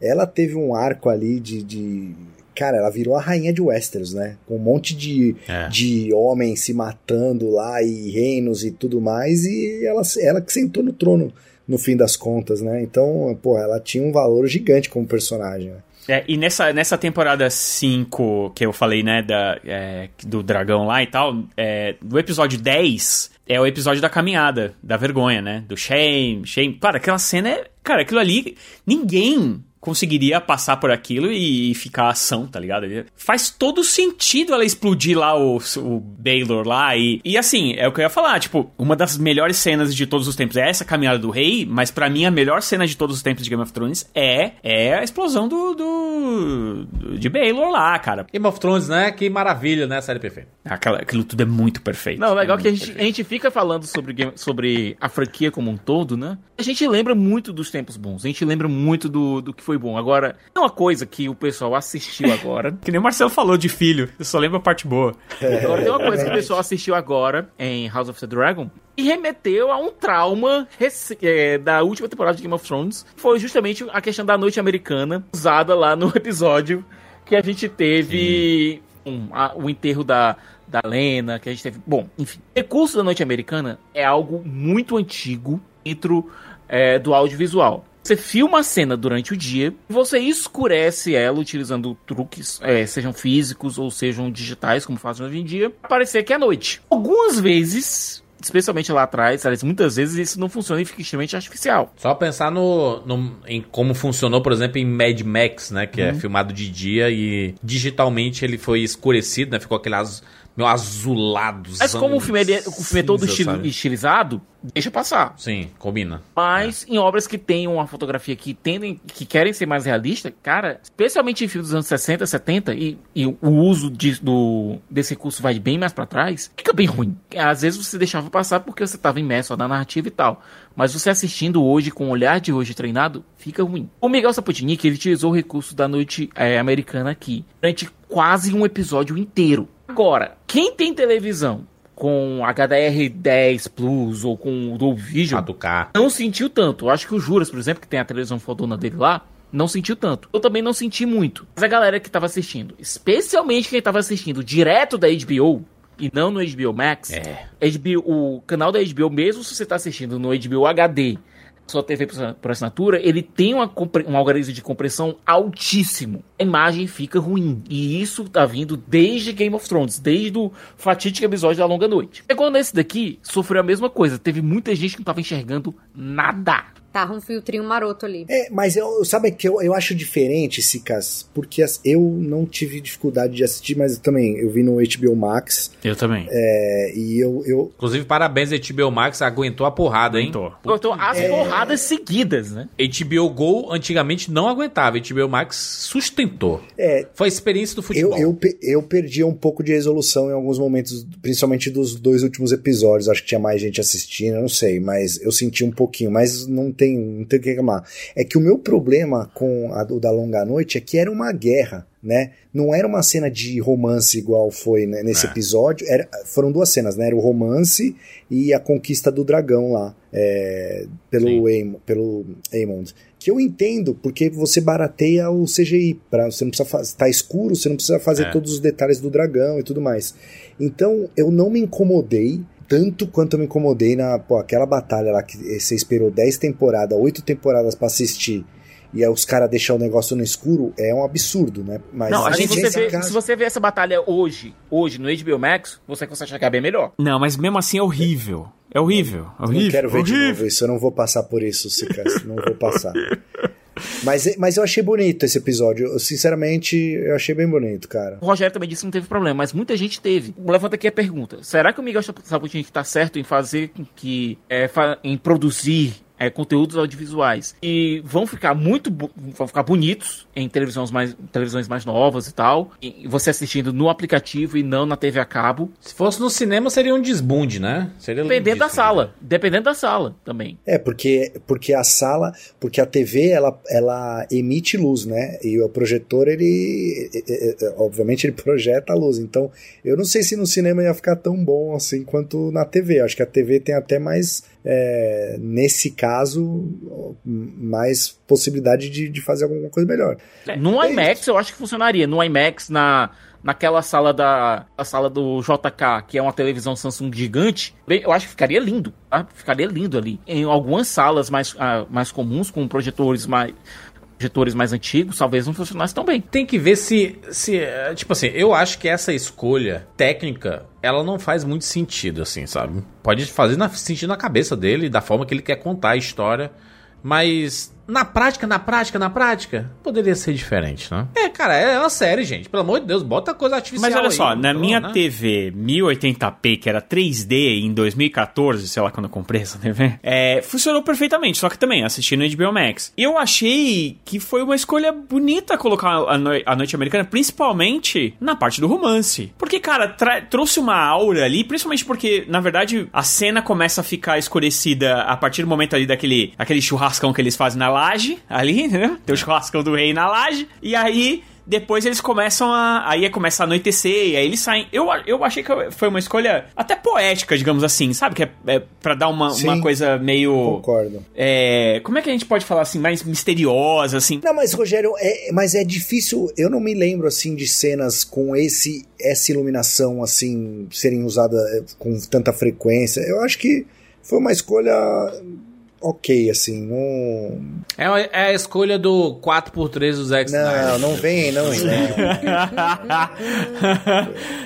ela teve um arco ali de. de- Cara, ela virou a rainha de Westeros, né? Com um monte de, É. de homens se matando lá e reinos e tudo mais, e ela, ela que sentou no trono no fim das contas, né? Então, pô, ela tinha um valor gigante como personagem, né? É, e nessa, nessa temporada 5 que eu falei, né, da, é, do dragão lá e tal, é, do episódio 10 é o episódio da caminhada, da vergonha, né? Do shame, shame. Cara, aquela cena é. Cara, aquilo ali. Ninguém conseguiria passar por aquilo e, ficar ação, tá ligado? Faz todo sentido ela explodir lá o, o Baylor lá e, e assim, é o que eu ia falar, tipo, uma das melhores cenas de todos os tempos é essa caminhada do rei, mas pra mim a melhor cena de todos os tempos de Game of Thrones é, é a explosão do, do, do- de Baylor lá, cara. Game of Thrones, né? Que maravilha, né? Série perfeita. Aquela, aquilo tudo é muito perfeito. Não, legal é que a gente, a gente fica falando sobre, game- sobre a franquia como um todo, né? A gente lembra muito dos tempos bons, a gente lembra muito do, do que foi bom. Agora, é uma coisa que o pessoal assistiu agora. Que nem o Marcelo falou de filho, eu só lembro a parte boa. Agora, tem uma coisa que o pessoal assistiu agora em House of the Dragon e remeteu a um trauma rec- é, da última temporada de Game of Thrones. Foi justamente a questão da noite americana, usada lá no episódio que a gente teve um, a- o enterro da, da Lena, que a gente teve. Bom, enfim. O recurso da noite americana é algo muito antigo dentro é, do audiovisual. Você filma a cena durante o dia, você escurece ela utilizando truques, é, sejam físicos ou sejam digitais, como fazem hoje em dia, pra parecer que é noite. Algumas vezes, especialmente lá atrás, muitas vezes isso não funciona e fica extremamente artificial. Só pensar no, no- em como funcionou, por exemplo, em Mad Max, né? Que é filmado de dia e digitalmente ele foi escurecido, né? Ficou aquele az, meio azulado. Mas como o filme, é, o filme é todo sabe? estilizado, deixa passar. Sim, combina. Mas em obras que têm uma fotografia que tendem, que querem ser mais realista, cara, especialmente em filmes dos anos 60, 70, e, e o uso de- do, desse recurso vai bem mais pra trás, fica bem ruim. Às vezes você deixava passar porque você tava imerso na narrativa e tal. Mas você assistindo hoje, com o olhar de hoje treinado, fica ruim. O Miguel Sapotnik, ele utilizou o recurso da noite é, americana aqui, durante quase um episódio inteiro. Agora, quem tem televisão com HDR10 Plus ou com o Dolby Vision, não sentiu tanto. Eu acho que o Juras, por exemplo, que tem a televisão fodona dele lá, não sentiu tanto. Eu também não senti muito. Mas a galera que tava assistindo, especialmente quem tava assistindo direto da HBO e não no HBO Max, É. HBO, o canal da HBO, mesmo se você tá assistindo no HBO HD, sua TV por assinatura, ele tem uma, um algoritmo de compressão altíssimo. A imagem fica ruim. E isso tá vindo desde Game of Thrones, desde o fatídico episódio da Longa Noite. Chegou nesse daqui, sofreu a mesma coisa. Teve muita gente que não tava enxergando nada. Tava um filtrinho maroto ali. É, mas eu, sabe que eu, eu acho diferente, Sicas, porque as- eu não tive dificuldade de assistir, mas também eu vi no HBO Max Eu também. é, e eu, eu Inclusive, parabéns a HBO Max, aguentou a porrada, hein? Então, as porradas seguidas, né? HBO Go antigamente não aguentava, HBO Max sustentou. é, Foi a experiência do eu, futebol. eu, pe- eu perdi um pouco de resolução em alguns momentos, principalmente dos dois últimos episódios. Acho que tinha mais gente assistindo, eu não sei, mas eu senti um pouquinho, mas não tem, não tem o que reclamar. É que o meu problema com a, o da Longa Noite é que era uma guerra. Né? Não era uma cena de romance igual foi né, nesse É. episódio. Era, foram duas cenas, né? Era o romance e a conquista do dragão lá, é, pelo. Aem- pelo Aemond. Que eu entendo, porque você barateia o CGI. Pra, você não precisa fazer. Tá escuro, você não precisa fazer É. todos os detalhes do dragão e tudo mais. Então, eu não me incomodei. Tanto quanto eu me incomodei na. Pô, aquela batalha lá que você esperou 10 temporadas, 8 temporadas pra assistir. E aí os caras deixar o negócio no escuro é um absurdo, né? Mas Não, a se gente, você vê, caso- se você vê essa batalha hoje, hoje no HBO Max, você consegue chegar bem melhor. Não, mas mesmo assim é horrível. É horrível. É Eu horrível. não quero ver de horrível. novo isso, eu não vou passar por isso, Sicas, não vou passar. Mas, mas eu achei bonito esse episódio, eu, sinceramente, eu achei bem bonito, cara. O Rogério também disse que não teve problema, mas muita gente teve. Levanta aqui a pergunta: será que o Miguel Saputinho está certo em fazer com que. é, em produzir é, conteúdos audiovisuais e vão ficar muito vão ficar bonitos em televisões mais televisões mais novas e tal e você assistindo no aplicativo e não na TV a cabo Se fosse no cinema, seria um desbunde, né? Seria dependendo da sala dependendo da sala também É, porque, porque a sala, porque a TV, ela, ela emite luz, né? E o projetor, ele, obviamente, ele projeta a luz. Então, eu não sei se no cinema ia ficar tão bom assim quanto na TV. Acho que a TV tem até mais, é, nesse caso, mais possibilidade de, de fazer alguma coisa melhor. É, no IMAX eu acho que funcionaria no IMAX na naquela sala da a sala do JK que é uma televisão Samsung gigante eu acho que ficaria lindo tá? ficaria lindo ali em algumas salas mais, ah, mais comuns com projetores mais projetores mais antigos talvez não funcionasse tão bem Tem que ver se, se. é, Tipo assim, eu acho que essa escolha técnica, ela não faz muito sentido, assim, sabe? Pode fazer na, sentido na cabeça dele, da forma que ele quer contar a história. Mas na prática, na prática, na prática, poderia ser diferente, né? É, cara, é uma série, gente. Pelo amor de Deus, bota coisa artificial. Mas olha aí, só, na minha né? TV 1080p, que era 3D em 2014, sei lá quando eu comprei essa TV, é, funcionou perfeitamente, só que também assisti no HBO Max. Eu achei que foi uma escolha bonita colocar a, noi- a Noite Americana, principalmente na parte do romance. Porque, cara, trouxe uma aura ali, principalmente porque, na verdade, a cena começa a ficar escurecida a partir do momento ali daquele aquele churrascão que eles fazem na laje, ali, entendeu? Tem o churrascão do rei na laje, e aí depois eles começam a. Aí começa a anoitecer, e aí eles saem. Eu, eu achei que foi uma escolha até poética, digamos assim, sabe? Que é, é pra dar uma, Sim. uma coisa meio. Concordo. É, como é que a gente pode falar assim, mais misteriosa, assim? Não, mas Rogério, é, mas é difícil. Eu não me lembro assim de cenas com esse essa iluminação assim serem usadas eh, com tanta frequência. Eu acho que foi uma escolha ok, assim. Não, É, a- é a escolha do 4x3 do Zack Snyder. não, não vem, não. não.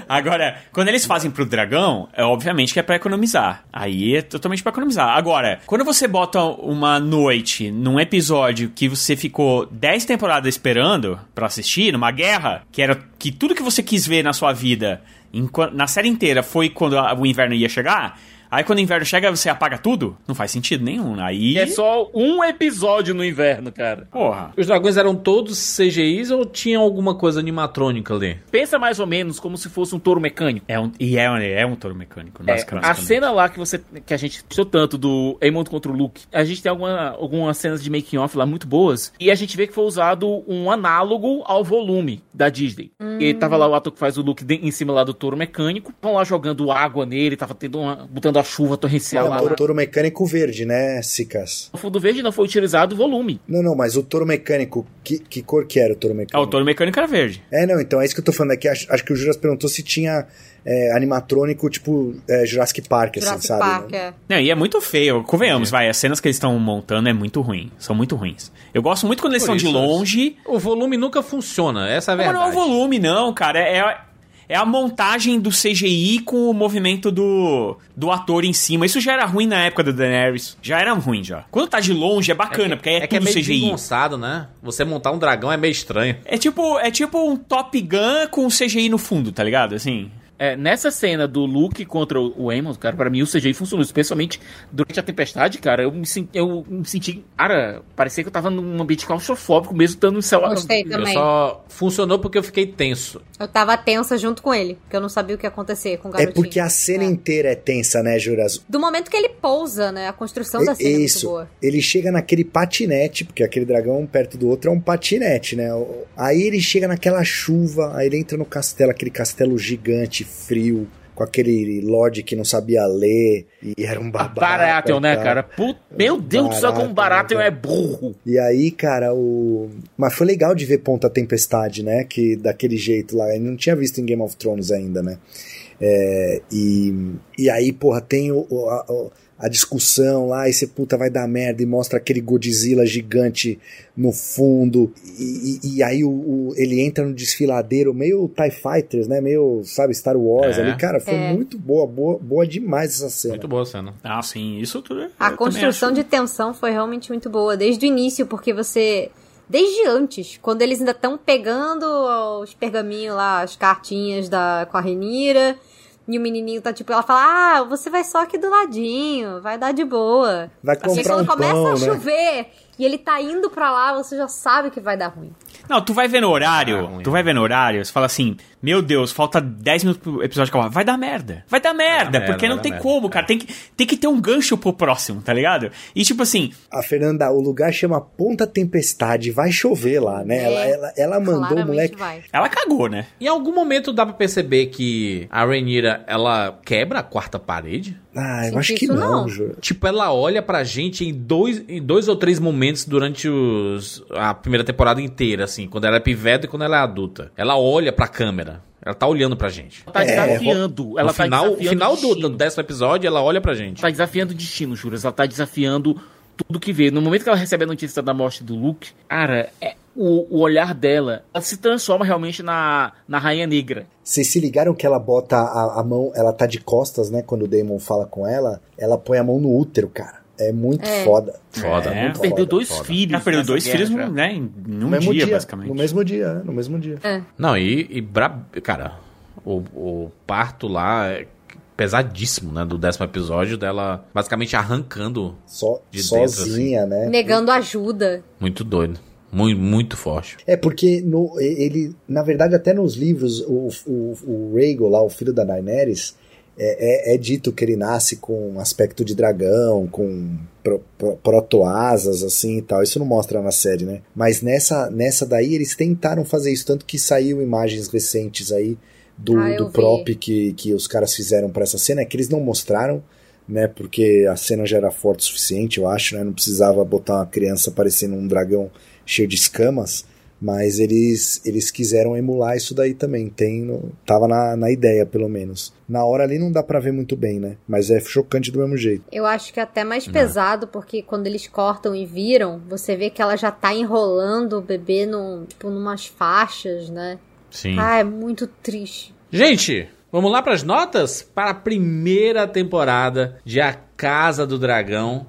Agora, quando eles fazem pro dragão, é obviamente que é pra economizar. Aí é totalmente pra economizar. Agora, quando você bota uma noite num episódio que você ficou 10 temporadas esperando pra assistir, numa guerra, que era que tudo que você quis ver na sua vida na série inteira foi quando o inverno ia chegar. Aí quando o inverno chega, você apaga tudo? Não faz sentido nenhum. Aí. é só um episódio no inverno cara Porra. Os dragões eram todos CGIs ou tinha alguma coisa animatrônica ali? pensa mais ou menos como se fosse um touro mecânico É um, e é, um- é um touro mecânico. É, a cena lá que você que a gente gostou tanto do Aemon contra o Luke, a gente tem alguma, algumas cenas de making off lá muito boas e a gente vê que foi usado um análogo ao volume da Disney. E tava lá o ator que faz o Luke em cima lá do touro mecânico, estão lá jogando água nele, tava tendo uma, botando a chuva torrencial lá. o touro mecânico verde, né, Sicas? No fundo verde não foi utilizado o volume. Não, não, mas o touro mecânico, que, que cor que era o touro Ah, mecânico? o touro mecânico era verde. É, não, então é isso que eu tô falando. É que acho, acho que o Juras perguntou se tinha é, animatrônico tipo é, Jurassic Park, assim, Jurassic sabe? Park, é. Não, e é muito feio. Convenhamos, vai. As cenas que eles estão montando é muito ruim. São muito ruins. Eu gosto muito quando eles Por estão de isso, longe. O volume nunca funciona, essa é a Mas verdade. não é o volume, não, cara. É, é a montagem do CGI com o movimento do, do ator em cima. Isso já era ruim na época da Daenerys. Já era ruim, já. Quando tá de longe é bacana, porque aí é, é que é tudo meio CGI. né? Você montar um dragão é meio estranho. É tipo, é tipo um Top Gun com CGI no fundo, tá ligado? Assim. É, nessa cena do Luke contra o Aemon, cara, pra mim o CGI funcionou, especialmente durante a tempestade, cara, eu me, sen- eu me senti, cara, parecia que eu tava num ambiente claustrofóbico mesmo estando no céu. Gostei Eu também. só funcionou porque eu fiquei tenso. Eu tava tensa junto com ele, porque eu não sabia o que ia acontecer com o É garotinho. porque a cena inteira é tensa, né, Juras? Do momento que ele pousa, né? A construção da cena é muito Isso. boa. Ele chega naquele patinete, porque aquele dragão um perto do outro é um patinete, né? Aí ele chega naquela chuva, aí ele entra no castelo, aquele castelo gigante, frio, com aquele Lorde que não sabia ler, e era um babaca. Baratheon, né, cara? Meu Deus do céu, como Baratheon Baratheon, é burro. E aí, cara, o. Mas foi legal de ver Ponta Tempestade, né? Que daquele jeito lá. Eu não tinha visto em Game of Thrones ainda, né? É, e, e aí, porra, tem o, o- a, o- a discussão lá, e você puta vai dar merda e mostra aquele Godzilla gigante no fundo, e, e- e aí o, o- ele entra no desfiladeiro, meio TIE Fighters, né? Meio, sabe, Star Wars É. ali. Cara, foi É. muito boa, boa, boa demais essa cena. Muito boa a cena. Ah, sim, isso tudo. eu A construção acho. de tensão foi realmente muito boa, desde o início, porque você. Desde antes, quando eles ainda estão pegando os pergaminhos lá, as cartinhas da, com a Renira, e o menininho tá tipo, ela fala: Ah, você vai só aqui do ladinho, vai dar de boa. Vai comprar quando um começa pão, a né? chover e ele tá indo pra lá, você já sabe que vai dar ruim. Não, tu vai ver no horário, Ah, ruim. tu vai ver no horário, você fala assim, meu Deus, falta 10 minutos pro episódio acabar. Vai dar merda. Vai dar merda, merda, porque vai não tem merda. como, cara. Tem que, tem que ter um gancho pro próximo, tá ligado? E tipo assim, A Fernanda, o lugar chama Ponta Tempestade, vai chover lá, né? É, ela, ela, ela mandou o moleque. vai. ela cagou, né? Em algum momento dá pra perceber que a Rhaenyra, ela quebra a quarta parede? Ah, eu Sim, acho que não, não. juro. Tipo, ela olha pra gente em dois, em dois ou três momentos durante os, a primeira temporada inteira, assim, quando ela é piveta e quando ela é adulta. Ela olha pra câmera. Ela tá olhando pra gente. Ela tá desafiando. Ela no tá final, desafiando final do, do décimo episódio, ela olha pra gente. tá desafiando o destino, Juras. Ela tá desafiando tudo que vê. No momento que ela recebe a notícia da morte do Luke, cara, é, o, o olhar dela, ela se transforma realmente na, na Rainha Negra. Vocês se ligaram que ela bota a, a mão, ela tá de costas, né? Quando o Damon fala com ela, ela põe a mão no útero, cara. É muito É. foda. Foda, É, muito Perdeu foda, dois foda. filhos. Ela perdeu nessa dois guerra filhos, já. né, em mesmo dia, dia, basicamente. No mesmo dia, né? No mesmo dia. Não, e, e bra... cara, o, o parto lá é pesadíssimo, né? Do décimo episódio dela basicamente arrancando. Só, De dentro, sozinha, né? Negando ajuda. Muito doido. Muito, muito forte. É porque no, ele, na verdade, até nos livros, o, o, o Rhaegal lá, o filho da Daenerys, é, é, é dito que ele nasce com um aspecto de dragão, com pro, pro, protoasas, assim e tal. Isso não mostra na série, né? Mas nessa, nessa daí eles tentaram fazer isso, tanto que saiu imagens recentes aí do, Ah, do prop que, que os caras fizeram pra essa cena, é que eles não mostraram, né? Porque a cena já era forte o suficiente, eu acho, né? Não precisava botar uma criança parecendo um dragão cheio de escamas. Mas eles, eles quiseram emular isso daí também. Tem no- tava na, na ideia, pelo menos. Na hora ali não dá pra ver muito bem, né? Mas é chocante do mesmo jeito. Eu acho que é até mais pesado, porque quando eles cortam e viram, você vê que ela já tá enrolando o bebê num, tipo, numas faixas, né? Sim. Ah, é muito triste. Gente, vamos lá para as notas para a primeira temporada de A Casa do Dragão.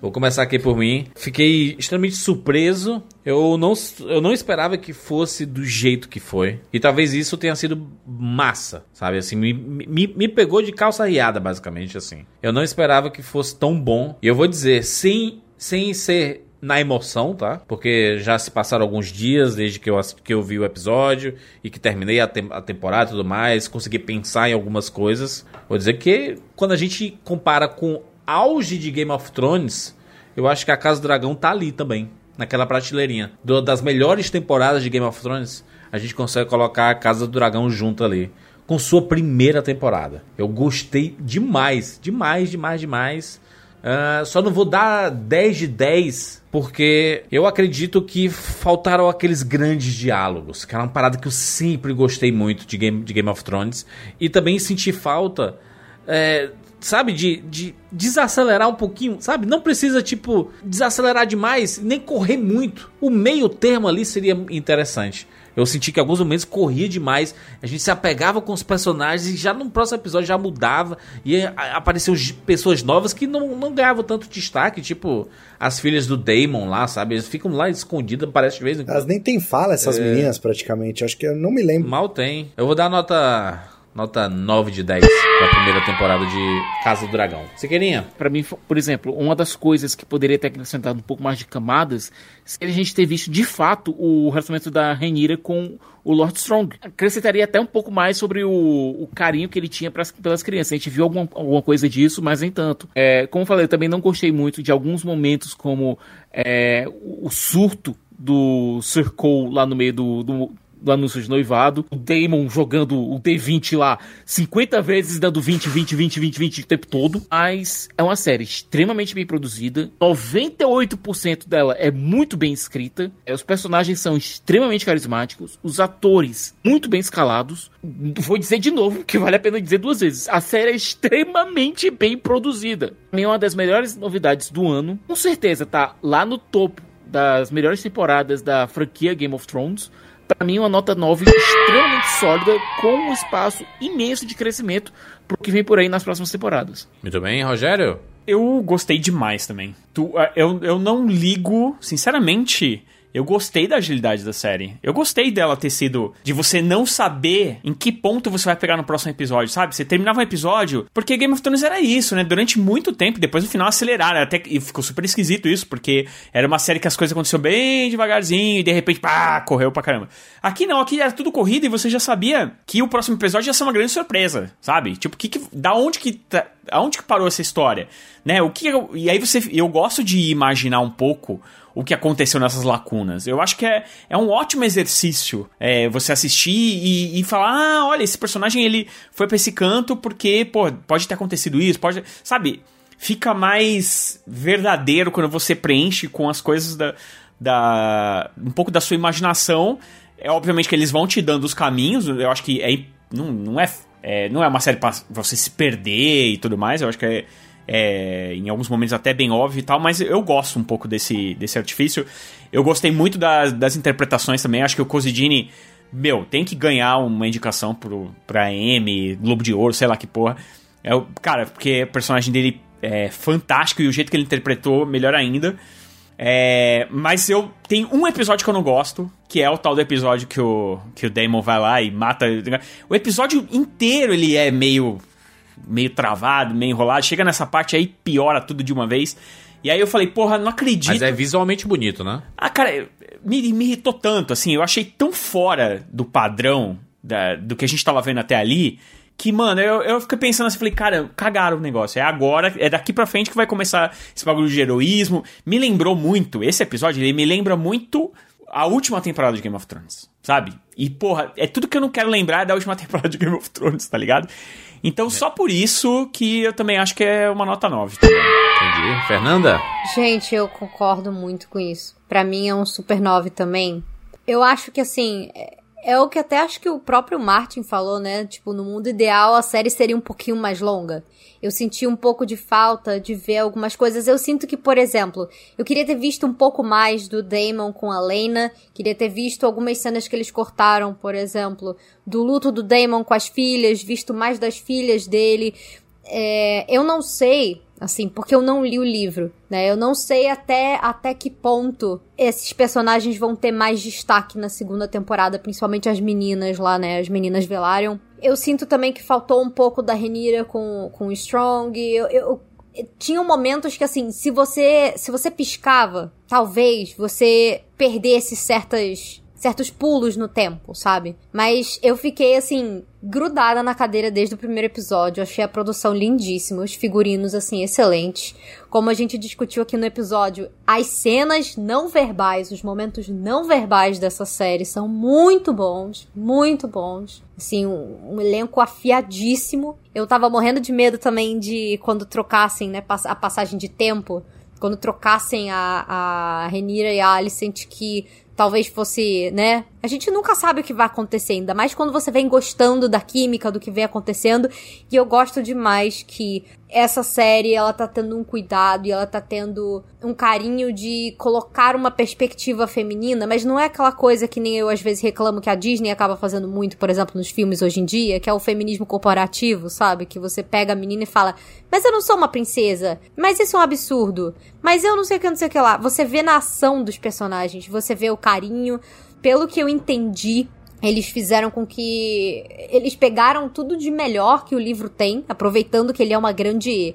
Vou começar aqui por mim. Fiquei extremamente surpreso. Eu não, eu não esperava que fosse do jeito que foi. E talvez isso tenha sido massa, sabe? Assim, me, me, me pegou de calça riada, basicamente, assim. Eu não esperava que fosse tão bom. E eu vou dizer, sem, sem ser na emoção, tá? Porque já se passaram alguns dias desde que eu, que eu vi o episódio e que terminei a, tem- a temporada e tudo mais, consegui pensar em algumas coisas. Vou dizer que quando a gente compara com auge de Game of Thrones, eu acho que a Casa do Dragão tá ali também, naquela prateleirinha. Do- das melhores temporadas de Game of Thrones, a gente consegue colocar a Casa do Dragão junto ali. Com sua primeira temporada. Eu gostei demais, demais, demais, demais. Ah, só não vou dar 10 de 10, porque eu acredito que faltaram aqueles grandes diálogos, que era uma parada que eu sempre gostei muito de Game, de Game of Thrones. E também senti falta, é, sabe, de, de desacelerar um pouquinho, sabe? Não precisa, tipo, desacelerar demais, nem correr muito. O meio termo ali seria interessante. Eu senti que alguns momentos corria demais, a gente se apegava com os personagens e já no próximo episódio já mudava e apareciam pessoas novas que não, não ganhavam tanto destaque, tipo as filhas do Damon lá, sabe? Eles ficam lá escondidas, parece de vez em quando. Elas nem tem fala, essas É. meninas, praticamente. Acho que eu não me lembro. Mal tem. Eu vou dar nota nota 9 de 10 pra primeira temporada de Casa do Dragão. Siqueirinha? Pra mim, por exemplo, uma das coisas que poderia ter acrescentado um pouco mais de camadas seria a gente ter visto de fato o relacionamento da Renira com o Lord Strong. Acrescentaria até um pouco mais sobre o, o carinho que ele tinha pras, pelas crianças. A gente viu alguma, alguma coisa disso, mas nem tanto. É, como eu falei, eu também não gostei muito de alguns momentos como é, o, o surto do Sir Cole lá no meio do, do do anúncio de noivado, o Damon jogando o D20 lá 50 vezes, dando 20, 20, 20, 20, 20 o tempo todo. Mas é uma série extremamente bem produzida. 98% dela é muito bem escrita. É, os personagens são extremamente carismáticos. Os atores muito bem escalados. Vou dizer de novo, que vale a pena dizer duas vezes. A série é extremamente bem produzida. É uma das melhores novidades do ano. Com certeza tá lá no topo das melhores temporadas da franquia Game of Thrones. Pra mim, uma nota 9 extremamente sólida, com um espaço imenso de crescimento pro que vem por aí nas próximas temporadas. Muito bem, Rogério? Eu gostei demais também. Tu, ah, eu, eu não ligo, sinceramente. Eu gostei da agilidade da série. Eu gostei dela ter sido. De você não saber em que ponto você vai pegar no próximo episódio, sabe? Você terminava um episódio. Porque Game of Thrones era isso, né? Durante muito tempo, depois no final aceleraram. Até, e ficou super esquisito isso, porque era uma série que as coisas aconteciam bem devagarzinho e de repente, pá, correu pra caramba. Aqui não, aqui era tudo corrido e você já sabia que o próximo episódio ia ser uma grande surpresa, sabe? Tipo, que, que da onde que. Tá, aonde que parou essa história? Né? O que. E aí você. Eu gosto de imaginar um pouco o que aconteceu nessas lacunas. Eu acho que é, é um ótimo exercício é, você assistir e, e falar: ah, olha, esse personagem ele foi pra esse canto porque, pô, pode ter acontecido isso, pode. Sabe? Fica mais verdadeiro quando você preenche com as coisas da. da um pouco da sua imaginação. É obviamente que eles vão te dando os caminhos. Eu acho que é, não, não é, é não é uma série pra você se perder e tudo mais. Eu acho que é é, em alguns momentos até bem óbvio e tal, mas eu gosto um pouco desse, desse artifício. Eu gostei muito das, das interpretações também, acho que o Cosidini, meu, tem que ganhar uma indicação pro, pra M, Globo de Ouro, sei lá que porra. É, cara, porque o personagem dele é fantástico e o jeito que ele interpretou, melhor ainda. É, mas eu tenho um episódio que eu não gosto, que é o tal do episódio que o, que o Damon vai lá e mata. O episódio inteiro ele é meio meio travado, meio enrolado. Chega nessa parte aí, piora tudo de uma vez. E aí eu falei, porra, não acredito. Mas é visualmente bonito, né? Ah, cara, me, me irritou tanto, assim, eu achei tão fora do padrão da, do que a gente tava vendo até ali, que, mano, eu, eu fiquei pensando assim, falei, cara, cagaram o negócio. É agora, é daqui pra frente que vai começar esse bagulho de heroísmo. Me lembrou muito, esse episódio, ele me lembra muito a última temporada de Game of Thrones, sabe? E, porra, é tudo que eu não quero lembrar da última temporada de Game of Thrones, tá ligado? Então, é. só por isso que eu também acho que é uma nota 9. Entendi. Fernanda? Gente, eu concordo muito com isso. Para mim é um super 9 também. Eu acho que, assim, é, o que até acho que o próprio Martin falou, né? Tipo, no mundo ideal a série seria um pouquinho mais longa. Eu senti um pouco de falta de ver algumas coisas. Eu sinto que, por exemplo, eu queria ter visto um pouco mais do Damon com a Lena. Queria ter visto algumas cenas que eles cortaram, por exemplo, do luto do Damon com as filhas, visto mais das filhas dele. É, eu não sei assim, porque eu não li o livro, né? Eu não sei até, até que ponto esses personagens vão ter mais destaque na segunda temporada, principalmente as meninas lá, né? As meninas Velaryon. Eu sinto também que faltou um pouco da Renira com, com o Strong. Eu, eu, tinha momentos que, assim, se você, se você piscava, talvez você perdesse certas certos pulos no tempo, sabe? Mas eu fiquei assim grudada na cadeira desde o primeiro episódio. Eu achei a produção lindíssima, os figurinos assim excelentes. Como a gente discutiu aqui no episódio, as cenas não verbais, os momentos não verbais dessa série são muito bons, muito bons. Assim, um, um elenco afiadíssimo. Eu tava morrendo de medo também de quando trocassem, né, a passagem de tempo quando trocassem a, a Renira e a Alicent, que talvez fosse, né? A gente nunca sabe o que vai acontecer, ainda mais quando você vem gostando da química, do que vem acontecendo. E eu gosto demais que essa série, ela tá tendo um cuidado e ela tá tendo um carinho de colocar uma perspectiva feminina, mas não é aquela coisa que nem eu às vezes reclamo que a Disney acaba fazendo muito, por exemplo, nos filmes hoje em dia, que é o feminismo corporativo, sabe? Que você pega a menina e fala, mas eu não sou uma princesa, mas isso é um absurdo, mas eu não sei o que, não sei o que lá. Você vê na ação dos personagens, você vê o carinho, pelo que eu entendi, eles fizeram com que. Eles pegaram tudo de melhor que o livro tem, aproveitando que ele é uma grande.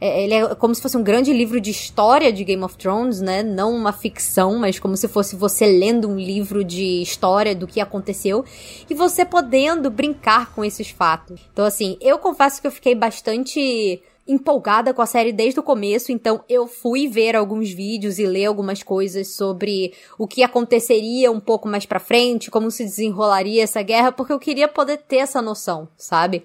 É, ele é como se fosse um grande livro de história de Game of Thrones, né? Não uma ficção, mas como se fosse você lendo um livro de história do que aconteceu e você podendo brincar com esses fatos. Então, assim, eu confesso que eu fiquei bastante empolgada com a série desde o começo, então eu fui ver alguns vídeos e ler algumas coisas sobre o que aconteceria um pouco mais pra frente, como se desenrolaria essa guerra, porque eu queria poder ter essa noção, sabe?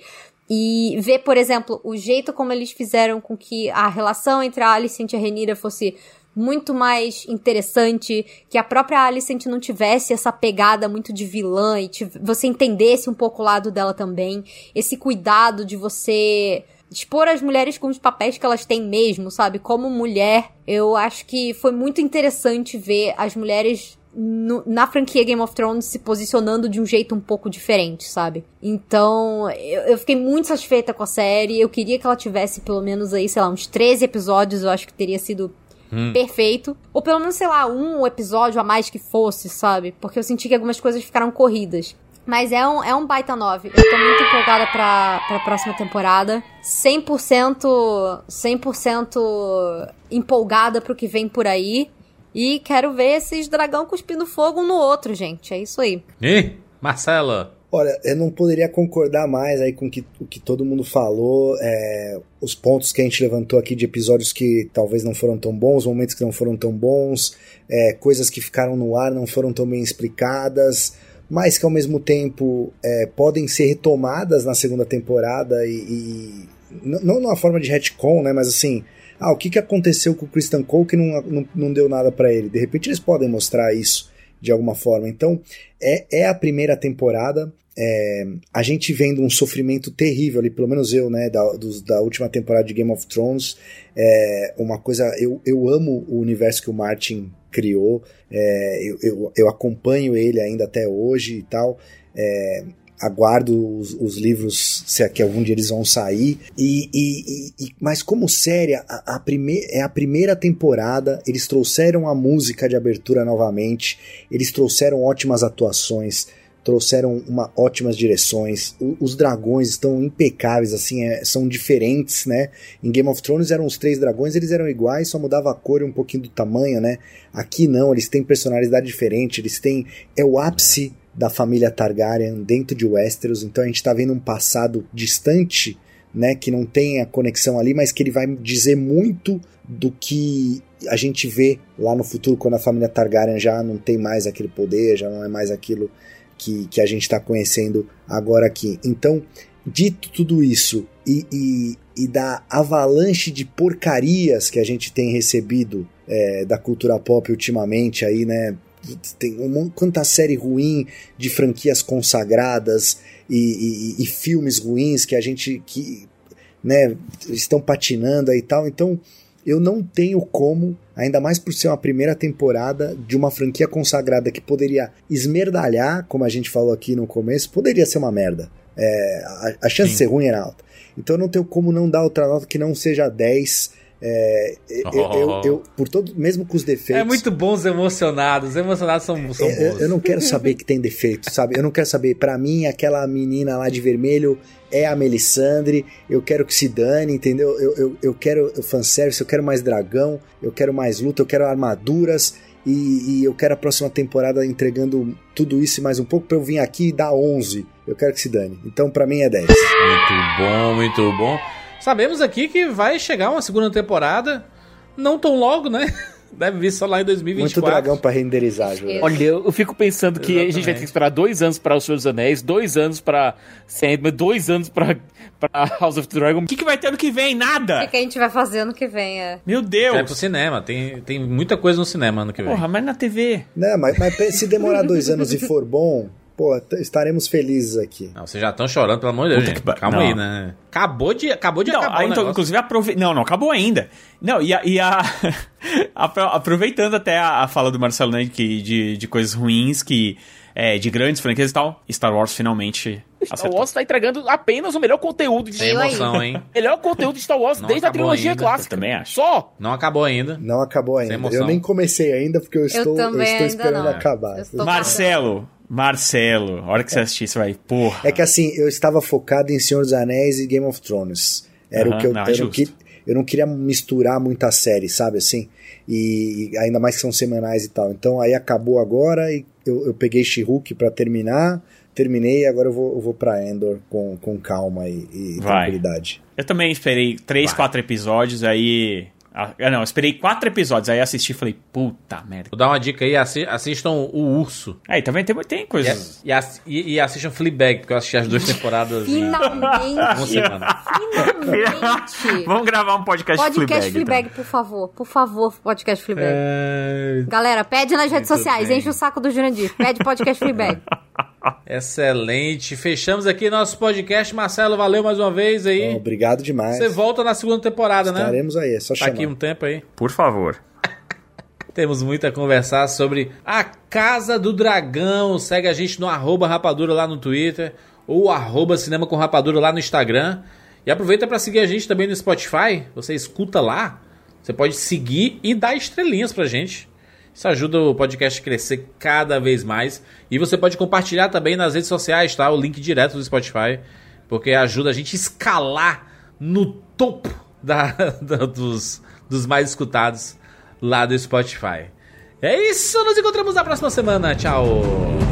E ver, por exemplo, o jeito como eles fizeram com que a relação entre a Alicent e a Renira fosse muito mais interessante, que a própria Alicent não tivesse essa pegada muito de vilã e você entendesse um pouco o lado dela também, esse cuidado de você expor as mulheres com os papéis que elas têm mesmo, sabe? Como mulher, eu acho que foi muito interessante ver as mulheres no, na franquia Game of Thrones se posicionando de um jeito um pouco diferente, sabe? Então, eu, eu, fiquei muito satisfeita com a série. Eu queria que ela tivesse pelo menos aí, sei lá, uns 13 episódios. Eu acho que teria sido hum. perfeito. Ou pelo menos, sei lá, um episódio a mais que fosse, sabe? Porque eu senti que algumas coisas ficaram corridas. Mas é um, é um baita 9. Eu tô muito empolgada pra, pra próxima temporada. 100%, 100% empolgada pro que vem por aí. E quero ver esses dragão cuspindo fogo um no outro, gente. É isso aí. E Marcela? Olha, eu não poderia concordar mais aí com que, o que todo mundo falou, é, os pontos que a gente levantou aqui de episódios que talvez não foram tão bons, momentos que não foram tão bons, é, coisas que ficaram no ar não foram tão bem explicadas mas que ao mesmo tempo é, podem ser retomadas na segunda temporada e, e não numa forma de retcon, né, mas assim, ah, o que, que aconteceu com o Christian Cole que não, não, não deu nada para ele? De repente eles podem mostrar isso de alguma forma. Então, é, é a primeira temporada. É, a gente vendo um sofrimento terrível ali, pelo menos eu, né, da, da última temporada de Game of Thrones. É uma coisa. Eu, eu amo o universo que o Martin criou. É, eu, eu, eu, acompanho ele ainda até hoje e tal. É, aguardo os, os, livros, se é que algum dia eles vão sair. E, e, e mas como série, a, a é a primeira temporada, eles trouxeram a música de abertura novamente, eles trouxeram ótimas atuações trouxeram uma, ótimas direções. O, os dragões estão impecáveis, assim, é, são diferentes, né? Em Game of Thrones eram os três dragões, eles eram iguais, só mudava a cor e um pouquinho do tamanho, né? Aqui não, eles têm personalidade diferente, eles têm. É o ápice da família Targaryen dentro de Westeros, então a gente tá vendo um passado distante, né? Que não tem a conexão ali, mas que ele vai dizer muito do que a gente vê lá no futuro, quando a família Targaryen já não tem mais aquele poder, já não é mais aquilo que, que a gente está conhecendo agora aqui. Então, dito tudo isso e, e, e, da avalanche de porcarias que a gente tem recebido é, da cultura pop ultimamente aí, né? Tem um, quanta série ruim de franquias consagradas e, e, e filmes ruins que a gente que né, estão patinando aí e tal. Então, eu não tenho como, ainda mais por ser uma primeira temporada de uma franquia consagrada que poderia esmerdalhar, como a gente falou aqui no começo, poderia ser uma merda. É, a, a, chance Sim. de ser ruim era alta. Então eu não tenho como não dar outra nota que não seja 10. É, oh. eu, eu, eu, por todo, mesmo com os defeitos. É muito bons emocionados. Emocionados são, são é, bons. Eu, não quero saber que tem defeito, sabe? Eu não quero saber. Para mim, aquela menina lá de vermelho é a Melisandre. Eu quero que se dane, entendeu? Eu, eu, eu quero fanservice, eu quero mais dragão, eu quero mais luta, eu quero armaduras. E, e, eu quero a próxima temporada entregando tudo isso e mais um pouco para eu vir aqui e dar 11. Eu quero que se dane. Então, para mim é 10. Muito bom, muito bom. Sabemos aqui que vai chegar uma segunda temporada, não tão logo, né? Deve vir só lá em 2024. Muito dragão pra renderizar, Júlio. Olha, eu fico pensando que Exatamente. a gente vai ter que esperar dois anos para Os Senhor dos Anéis, dois anos pra Sandman, dois anos pra, pra House of the Dragon. O que, que vai ter ano que vem? Nada! O que, que, a gente vai fazer ano que vem, é? Meu Deus! É pro cinema, tem, tem muita coisa no cinema ano que vem. Porra, mas na TV. Não, mas, mas se demorar dois anos e for bom, pô, estaremos felizes aqui. Não, vocês já estão chorando, pelo amor de Deus, gente. Calma não. aí, né? Acabou de, acabou de não, acabar então, Inclusive, aprove... Não, não acabou ainda. Não, e a... E a... aproveitando até a, a, fala do Marcelo, né, que, de, de coisas ruins que... É, de grandes franquias e tal, Star Wars finalmente Star acertou. Wars tá entregando apenas o melhor conteúdo de Tem emoção, hein? melhor conteúdo de Star Wars desde a trilogia ainda. clássica. Eu também acho. Só. Não acabou ainda. Não acabou ainda. Eu nem comecei ainda porque eu estou, eu, eu estou esperando não. acabar. Marcelo, Marcelo, a hora que você assistir, você vai, porra. É que assim, eu estava focado em Senhor dos Anéis e Game of Thrones. Era uhum, o que eu, não, é eu, não que, eu não queria misturar muita série, sabe assim? E ainda mais que são semanais e tal. Então aí acabou agora e eu, eu peguei She-Hulk pra terminar terminei e agora eu vou, eu vou pra Endor com, com calma e, e tranquilidade. Eu também esperei três, quatro episódios, aí. Ah, não, eu esperei quatro episódios, aí assisti e falei, puta merda. Vou dar uma dica aí, assi- assistam o Urso. Aí também tem, tem E, coisas. e, ass- e- e assistam Fleabag, porque eu assisti as duas temporadas em Finalmente! semana. Finalmente! Vamos gravar um podcast, Podcast Fleabag, Fleabag, então. por favor. Por favor, podcast Fleabag. É, Galera, pede nas redes Muito sociais, bem. enche o saco do Jurandir. Pede podcast Fleabag. Excelente. Fechamos aqui nosso podcast. Marcelo, valeu mais uma vez aí. Obrigado demais. Você volta na segunda temporada, né? Estaremos aí, é só Tá chamar. aqui um tempo aí. Por favor. Temos muito a conversar sobre a Casa do Dragão. Segue a gente no arroba rapadura lá no Twitter ou arroba cinema com rapadura lá no Instagram. E aproveita para seguir a gente também no Spotify. Você escuta lá. Você pode seguir e dar estrelinhas pra gente. Isso ajuda o podcast a crescer cada vez mais. E você pode compartilhar também nas redes sociais, tá? O link direto do Spotify. Porque ajuda a gente a escalar no topo da- da- dos, dos mais escutados lá do Spotify. É isso, nos encontramos na próxima semana. Tchau!